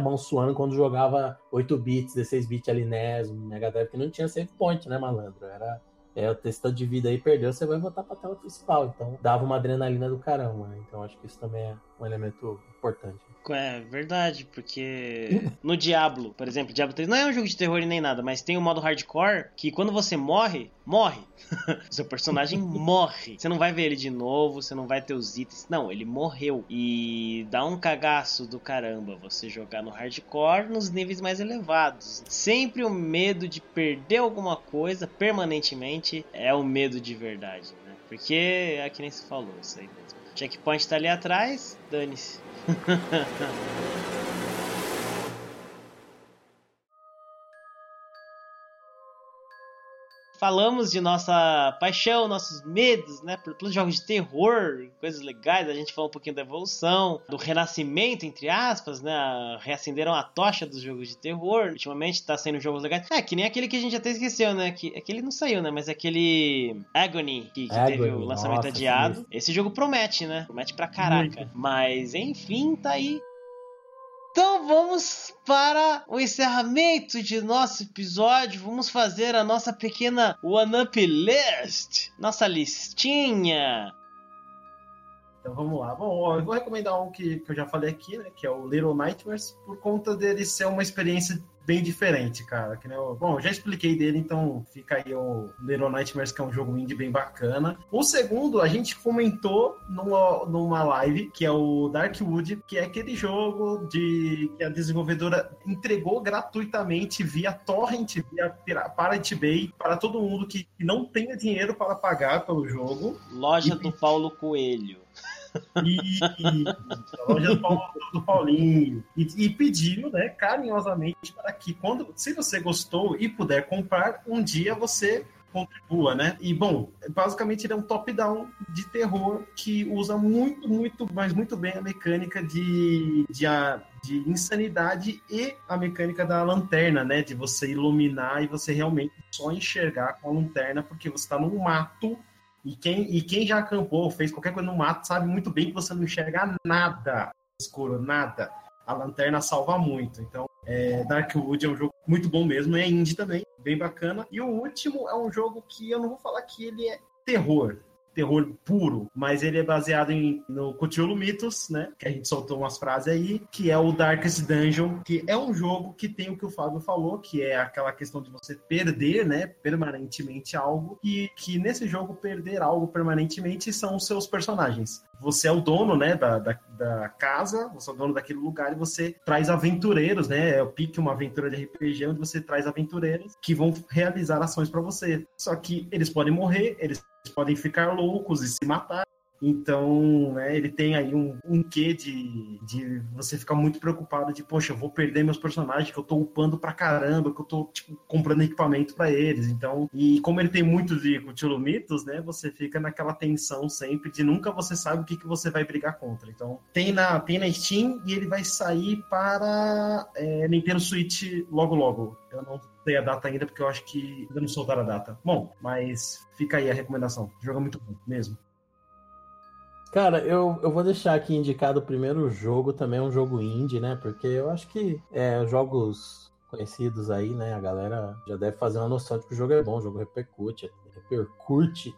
quando jogava 8 bits, 16 bits ali NES, Mega Drive, que não tinha save point, né, malandro? Era é, o testão de vida aí perdeu, você vai voltar pra tela principal. Então dava uma adrenalina do caramba, né? Então acho que isso também é um elemento importante. É verdade, porque no Diablo, por exemplo, Diablo 3 não é um jogo de terror e nem nada, mas tem o um modo hardcore que quando você morre, morre. seu personagem morre. Você não vai ver ele de novo, você não vai ter os itens. Não, ele morreu. E dá um cagaço do caramba você jogar no hardcore nos níveis mais elevados. Sempre o medo de perder alguma coisa permanentemente é o medo de verdade, né? Porque é que nem se falou, isso aí mesmo. Checkpoint tá ali atrás, dane-se. falamos de nossa paixão, nossos medos, né, por, pelos jogos de terror, coisas legais. A gente falou um pouquinho da evolução, do renascimento, entre aspas, né? Reacenderam a tocha dos jogos de terror. Ultimamente tá saindo jogos legais. É, que nem aquele que a gente até esqueceu, né? Que, aquele não saiu, né? Mas aquele Agony, que, que Agony, teve o lançamento nossa, adiado. Esse jogo promete, né? Promete pra caraca. Muito. Mas, enfim, tá aí. Então vamos para o encerramento de nosso episódio. Vamos fazer a nossa pequena one-up list, nossa listinha. Então vamos lá. Bom, eu vou recomendar um que, que eu já falei aqui, né? Que é o Little Nightmares, por conta dele ser uma experiência bem diferente, cara. Que, né, bom, já expliquei dele, então fica aí o Little Nightmares, que é um jogo indie bem bacana. O segundo, a gente comentou numa, numa live, que é o Darkwood, que é aquele jogo de que a desenvolvedora entregou gratuitamente via torrent, via Pirate Bay, para todo mundo que não tenha dinheiro para pagar pelo jogo. Loja e... do Paulo Coelho. E, loja do, do Paulinho. E, e, pediu, né, carinhosamente, para que, quando, se você gostou e puder comprar, um dia você contribua, né? E bom, basicamente ele é um top-down de terror que usa muito, muito, mas muito bem a mecânica de, de, a, de insanidade e a mecânica da lanterna, né? De você iluminar e você realmente só enxergar com a lanterna porque você está num mato e quem, e quem já acampou, fez qualquer coisa no mato, sabe muito bem que você não enxerga nada escuro, nada. A lanterna salva muito. Então, é, Darkwood é um jogo muito bom mesmo, é indie também, bem bacana. E o último é um jogo que eu não vou falar que ele é terror, terror puro, mas ele é baseado em, no Cthulhu Mythos, né? Que a gente soltou umas frases aí, que é o Darkest Dungeon, que é um jogo que tem o que o Fábio falou, que é aquela questão de você perder, né, permanentemente algo, e que nesse jogo perder algo permanentemente são os seus personagens. Você é o dono, né, da, da, da casa, você é o dono daquele lugar e você traz aventureiros, né? É o pique uma aventura de RPG onde você traz aventureiros que vão realizar ações para você. Só que eles podem morrer, eles podem ficar loucos e se matar. Então, né, ele tem aí um, um quê de, de você ficar muito preocupado de, poxa, eu vou perder meus personagens que eu tô upando pra caramba, que eu tô tipo, comprando equipamento para eles. Então, e como ele tem muitos de Cthulhu-mitos, né, você fica naquela tensão sempre de nunca você sabe o que, que você vai brigar contra. Então, tem na, tem na Steam e ele vai sair para é, Nintendo Switch logo logo. Eu não sei a data ainda, porque eu acho que ainda não soltaram a data. Bom, mas fica aí a recomendação. Jogo é muito bom, mesmo. Cara, eu, eu vou deixar aqui indicado o primeiro jogo, também um jogo indie, né? Porque eu acho que é, jogos conhecidos aí, né? A galera já deve fazer uma noção de que o jogo é bom, o jogo repercute, repercute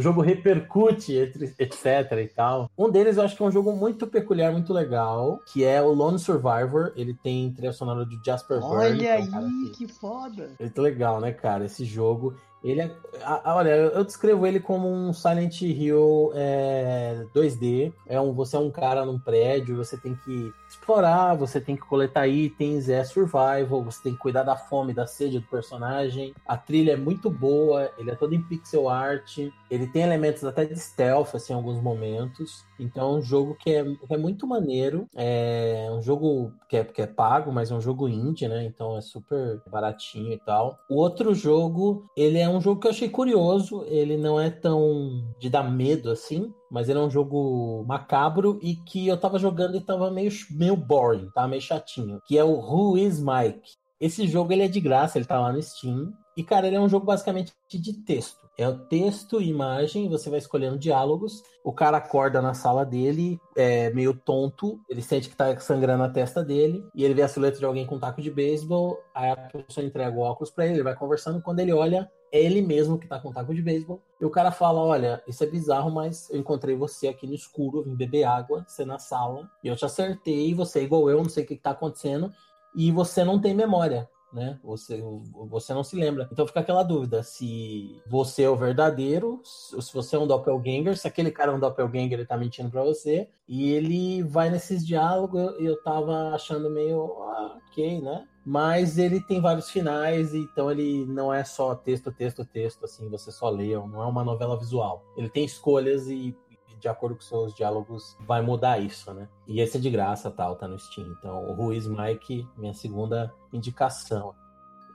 o jogo repercute, etc e tal. Um deles eu acho que é um jogo muito peculiar, muito legal, que é o Lone Survivor. Ele tem trilha sonora de Jasper Olha Byrne. aí, que, é um que... que foda! Muito legal, né, cara? Esse jogo. Ele é. A, olha, eu descrevo ele como um Silent Hill é, 2D. É um, você é um cara num prédio, você tem que explorar, você tem que coletar itens, é survival, você tem que cuidar da fome, da sede do personagem. A trilha é muito boa, ele é todo em pixel art, ele tem elementos até de stealth, assim, em alguns momentos. Então é um jogo que é, que é muito maneiro. É um jogo que é, que é pago, mas é um jogo indie, né? Então é super baratinho e tal. O outro jogo, ele é um jogo que eu achei curioso. Ele não é tão de dar medo assim, mas ele é um jogo macabro e que eu tava jogando e tava meio, meio boring, tava meio chatinho. Que é o Who is Mike? Esse jogo ele é de graça, ele tá lá no Steam. E, cara, ele é um jogo basicamente de texto. É o texto imagem, você vai escolhendo diálogos. O cara acorda na sala dele, é meio tonto, ele sente que tá sangrando a testa dele, e ele vê a silhueta de alguém com um taco de beisebol, aí a pessoa entrega o óculos pra ele, ele vai conversando, quando ele olha, é ele mesmo que tá com taco de beisebol. E o cara fala: Olha, isso é bizarro, mas eu encontrei você aqui no escuro, eu vim beber água, você na sala, e eu te acertei, você é igual eu, não sei o que, que tá acontecendo, e você não tem memória né? Você, você não se lembra. Então fica aquela dúvida se você é o verdadeiro, se você é um doppelganger, se aquele cara é um doppelganger, ele tá mentindo para você. E ele vai nesses diálogos, e eu tava achando meio ah, ok, né? Mas ele tem vários finais, então ele não é só texto, texto, texto, assim, você só lê, não é uma novela visual. Ele tem escolhas e de acordo com seus diálogos, vai mudar isso, né? E esse é de graça, tal, tá no Steam. Então, o Ruiz Mike, minha segunda indicação.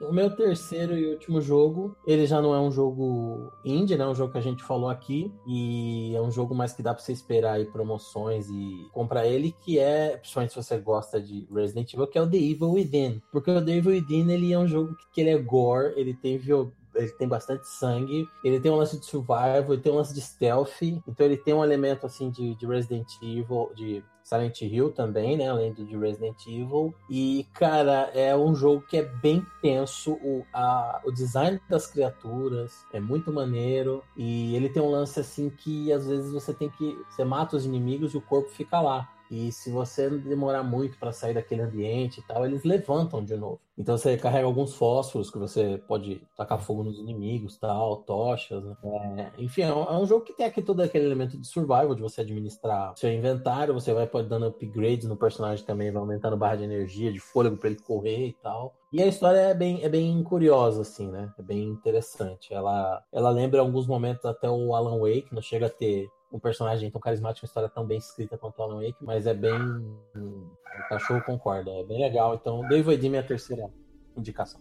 O meu terceiro e último jogo, ele já não é um jogo indie, né? É um jogo que a gente falou aqui. E é um jogo mais que dá pra você esperar aí promoções e comprar ele, que é, principalmente se você gosta de Resident Evil, que é o The Evil Within. Porque o The Evil Within, ele é um jogo que, que ele é gore, ele tem viol ele tem bastante sangue, ele tem um lance de survival, ele tem um lance de stealth, então ele tem um elemento assim de, de Resident Evil, de Silent Hill também, né? Além do de Resident Evil. E, cara, é um jogo que é bem tenso. O, a, o design das criaturas é muito maneiro. E ele tem um lance assim que às vezes você tem que. Você mata os inimigos e o corpo fica lá. E se você demorar muito para sair daquele ambiente e tal, eles levantam de novo. Então você carrega alguns fósforos que você pode tacar fogo nos inimigos, tal, tochas, né? É, enfim, é um, é jogo que tem aqui todo aquele elemento de survival, de você administrar seu inventário, você vai dando upgrades no personagem também, vai aumentando barra de energia, de fôlego para ele correr e tal. E a história é bem, é bem curiosa, assim, né? É bem interessante. Ela, ela lembra em alguns momentos até o Alan Wake, não chega a ter um personagem tão carismático, uma história tão bem escrita quanto Alan Wake, mas é bem. O cachorro concorda, é bem legal. Então, David Dim é a terceira indicação.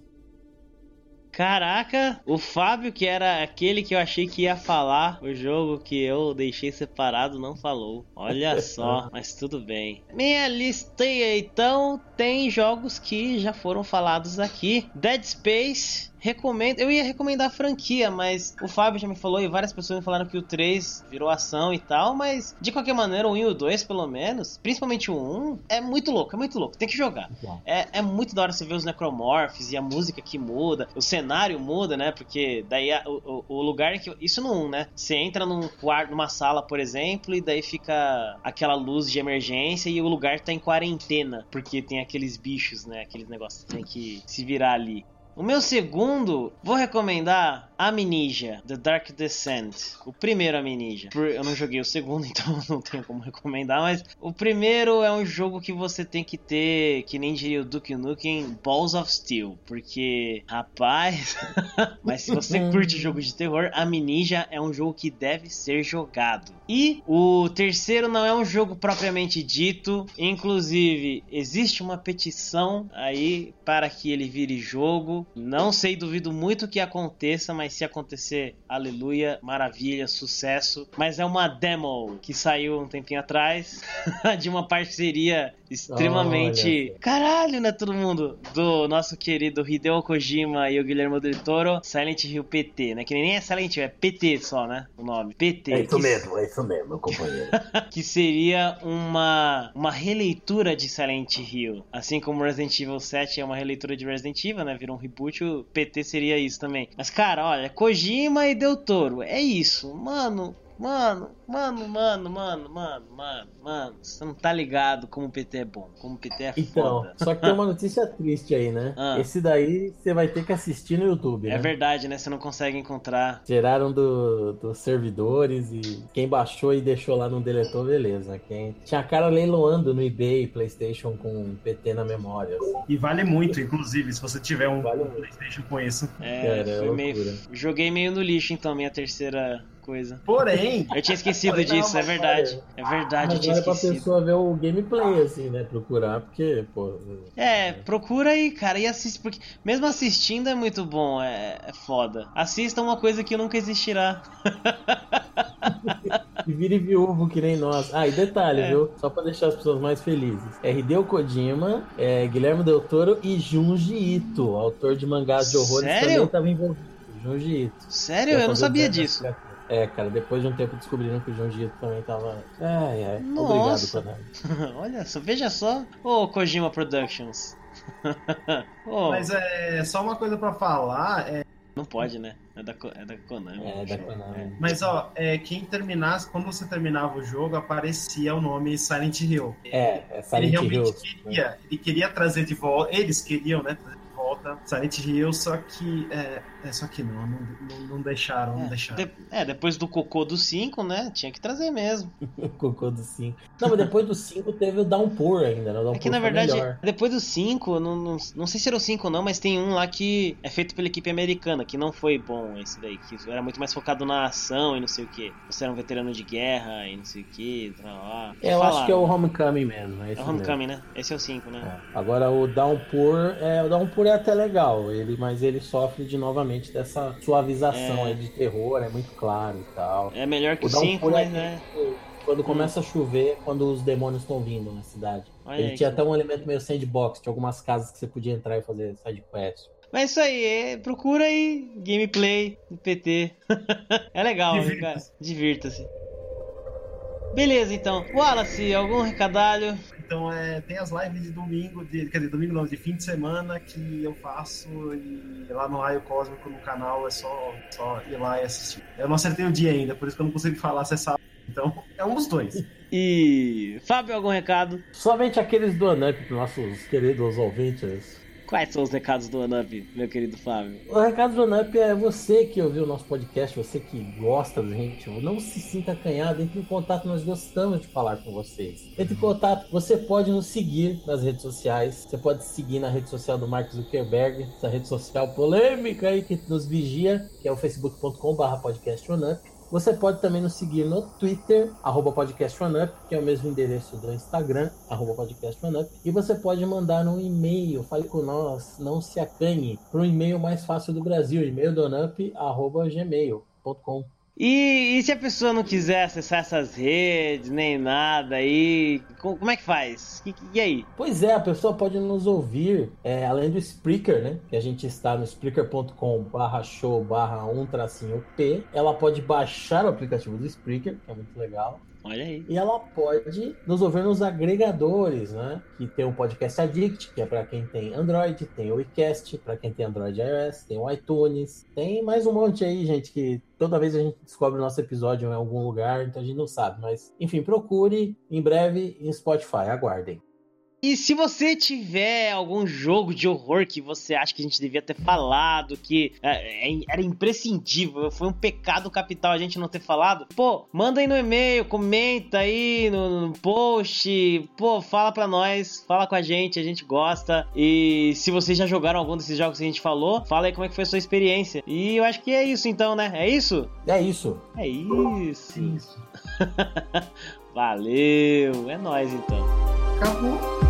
Caraca, o Fábio, que era aquele que eu achei que ia falar o jogo que eu deixei separado, não falou. Olha só, mas tudo bem. Minha lista então tem jogos que já foram falados aqui: Dead Space, recomendo. Eu ia recomendar a franquia, mas o Fábio já me falou e várias pessoas me falaram que o 3 virou ação e tal. Mas de qualquer maneira, o 1 e o 2, pelo menos, principalmente o 1, é muito louco, é muito louco. Tem que jogar. É, é muito da hora você ver os necromorphs e a música que muda, o cenário muda, né? Porque daí a, o, o lugar que. Isso no 1, né? Você entra num quarto, numa sala, por exemplo, e daí fica aquela luz de emergência e o lugar tá em quarentena, porque tem aqueles bichos, né? Aqueles negócios que tem que se virar ali. O meu segundo, vou recomendar Amnesia, The Dark Descent. O primeiro Amnesia. Eu não joguei o segundo, então não tenho como recomendar, mas o primeiro é um jogo que você tem que ter, que nem diria o Duke Nukem, Balls of Steel. Porque, rapaz, mas se você curte jogo de terror, Amnesia é um jogo que deve ser jogado. E o terceiro não é um jogo propriamente dito, inclusive existe uma petição aí para que ele vire jogo. Não sei, duvido muito que aconteça, mas se acontecer, aleluia, maravilha, sucesso. Mas é uma demo que saiu um tempinho atrás de uma parceria extremamente. Olha. Caralho, né, todo mundo? Do nosso querido Hideo Kojima e o Guilherme Del Toro, Silent Hill PT, né? Que nem é Silent Hill, é PT só, né? O nome. PT. É isso que mesmo, é isso mesmo, meu companheiro. que seria uma, uma releitura de Silent Hill. Assim como Resident Evil 7 é uma releitura de Resident Evil, né? Virou um reboot, o PT seria isso também. Mas, cara, olha, Kojima e Del Toro, é isso. Mano, mano, mano, mano, mano, mano, mano, mano. Você não tá ligado como o PT é bom, como o PT é Então, foda. só que tem uma notícia triste aí, né? Ah. Esse daí você vai ter que assistir no YouTube, É né? verdade, né? Você não consegue encontrar. Tiraram do, dos servidores e quem baixou e deixou lá não deletou, beleza. Quem tinha cara leiloando no eBay, PlayStation com PT na memória. assim. E vale muito, inclusive, se você tiver um Vale. PlayStation com isso. É, Cara, é foi meio. loucura. Joguei meio no lixo, então, minha terceira coisa. Porém, Eu tinha esquecido disso, é verdade. É verdade, eu tinha é pra esquecido. pessoa ver o gameplay, assim, né? Procurar, porque, pô. É, procura aí, cara, e assiste, porque mesmo assistindo é muito bom, é, é foda. Assista uma coisa que nunca existirá. E vire viúvo que nem nós. Ah, e detalhe, É. viu? Só pra deixar as pessoas mais felizes. É Hideo Kojima, é, Guilherme Del Toro e Junji Ito, autor de mangás de horrores, Sério? também estava envolvido. Junji Ito. Sério? Eu não sabia disso. É, cara, depois de um tempo descobriram que o Junji também tava. Ai, ai. Nossa. Obrigado, Konami. Olha só, veja só. Ô, Kojima Productions. Ô, mas é só uma coisa pra falar. É, não pode, né? É da, é da Konami. É, da Konami. mas ó, é, quem terminasse, quando você terminava o jogo, aparecia o nome Silent Hill. É, é Ele Silent realmente Hill. queria, ele queria trazer de volta, eles queriam, né, trazer de volta Silent Hill, só que é, é só que não, não, não, deixaram, não deixaram. De- é, depois do cocô do 5, né? Tinha que trazer mesmo. O cocô do 5. Não, mas depois do 5 teve o Downpour ainda, né? O Downpour É que na verdade, melhor. depois do 5, não, não, não sei se era o 5 ou não, mas tem um lá que é feito pela equipe americana, que não foi bom esse daí, que era muito mais focado na ação e não sei o que. Você era um veterano de guerra e não sei o que. Lá. É, eu acho que é o Homecoming mesmo. É, É o mesmo. Homecoming, né? Esse é o 5, né? É. Agora o Downpour, é, o Downpour é até legal, ele, mas ele sofre de novamente dessa suavização É. aí de terror, é muito claro e tal. É, melhor que o O Downpour 5, é mas né? Quando começa a chover, quando os demônios estão vindo na cidade. Olha ele aí tinha que- até um elemento meio sandbox, tinha algumas casas que você podia entrar e fazer side quest. Mas é isso aí, é, procura aí gameplay do PT. é legal, hein, cara. Divirta-se. Beleza, então. Wallace, algum recadalho? Então é, tem as lives de domingo, de, quer dizer, domingo não, de fim de semana que eu faço e lá no Raio Cósmico no canal é só, só ir lá e assistir. Eu não acertei o dia ainda, por isso que eu não consigo falar se é sábado. Então, é um dos dois. E. Fábio, algum recado? Somente aqueles do para nossos queridos ouvintes. Quais são os recados do Anup, meu querido Fábio? O recado do Anup é você que ouviu o nosso podcast, você que gosta da gente, não se sinta acanhado, entre em contato, nós gostamos de falar com vocês. Entre em contato, você pode nos seguir nas redes sociais, você pode seguir na rede social do Mark Zuckerberg, essa rede social polêmica aí que nos vigia, que é o facebook.com.br podcastonup. Você pode também nos seguir no Twitter, arroba que é o mesmo endereço do Instagram, arroba. E você pode mandar um e-mail, fale com nós, não se acanhe, para o e-mail mais fácil do Brasil, e-mail donup, arroba gmail.com. E, e se a pessoa não quiser acessar essas redes, nem nada aí, co- como é que faz? E, e aí? Pois é, a pessoa pode nos ouvir, é, além do Spreaker, né? Que a gente está no spreaker.com barra show barra um tracinho P. Ela pode baixar o aplicativo do Spreaker, que é muito legal. Olha aí. E ela pode nos ouvir nos agregadores, né? Que tem o Podcast Addict, que é para quem tem Android, tem o iCast, para quem tem Android iOS, tem o iTunes, tem mais um monte aí, gente, que toda vez a gente descobre o nosso episódio em algum lugar, então a gente não sabe. Mas, enfim, procure em breve em Spotify, aguardem. E se você tiver algum jogo de horror que você acha que a gente devia ter falado, que é, é, era imprescindível, foi um pecado capital a gente não ter falado, pô, manda aí no e-mail, comenta aí no, no post, pô, fala pra nós, fala com a gente, a gente gosta. E se vocês já jogaram algum desses jogos que a gente falou, fala aí como é que foi a sua experiência. E eu acho que é isso então, né? É isso? É isso. É isso. Valeu, é nóis então. Acabou.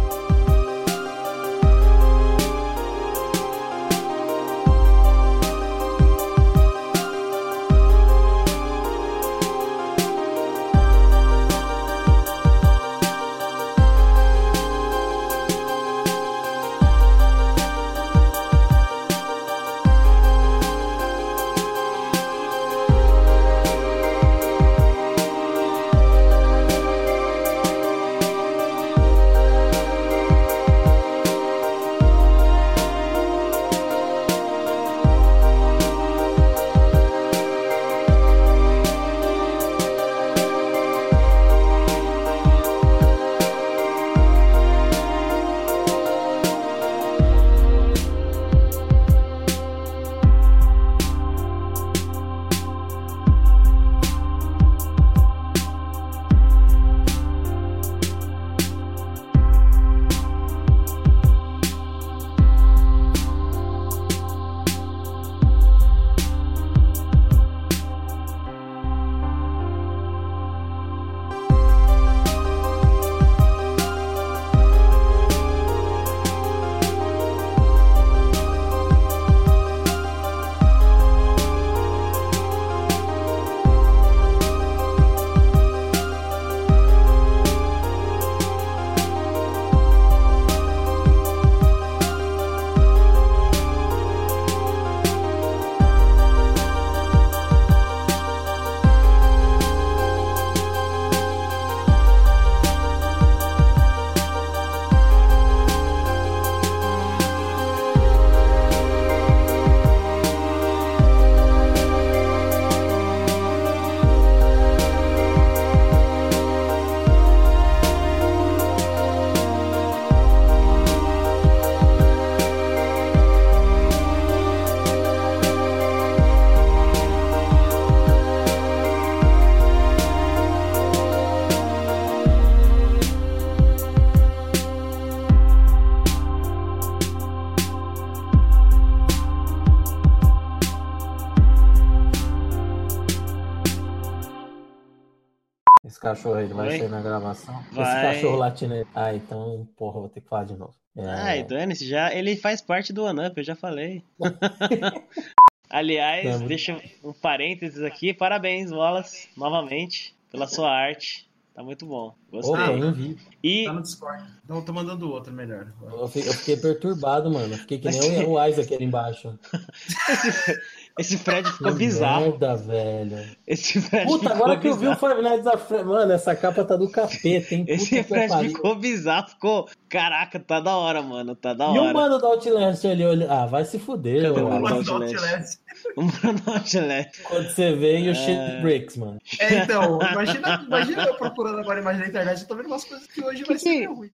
Cachorro aí, ele vai Oi? sair na gravação. Vai. Esse cachorro latindo aí. Ah, então, porra, vou ter que falar de novo. É, Ai, dane-se, já, ele faz parte do OneUp, eu já falei. Aliás, Tá muito- deixa um parênteses aqui. Parabéns, Wallace, novamente, pela sua arte. Tá muito bom. Opa, Gostei. eu não vi. E Tá no Discord. Então eu tô mandando outro melhor. Eu fi- eu fiquei perturbado, mano. Fiquei que nem o o Isaac ali embaixo. esse Fred ficou Que bizarro. Merda, velho. Esse Fred Puta, ficou agora que eu vi o bizarro. Five Nights at Freddy's. Mano, essa capa tá do capeta, hein? Puta Esse Fred pariu. ficou bizarro, ficou. Caraca, tá da hora, mano. Tá da E o hora. mano do Outlast ali, olha... Ah, vai se fuder, Cadê o mano. mano? Mas Outlast. Outlast. O Bruno Outlet. Quando você vê e o É. shit breaks, mano. É, então, imagina, imagina eu procurando agora imagem na internet, eu tô vendo umas coisas que hoje vai Que ser que- meio ruim.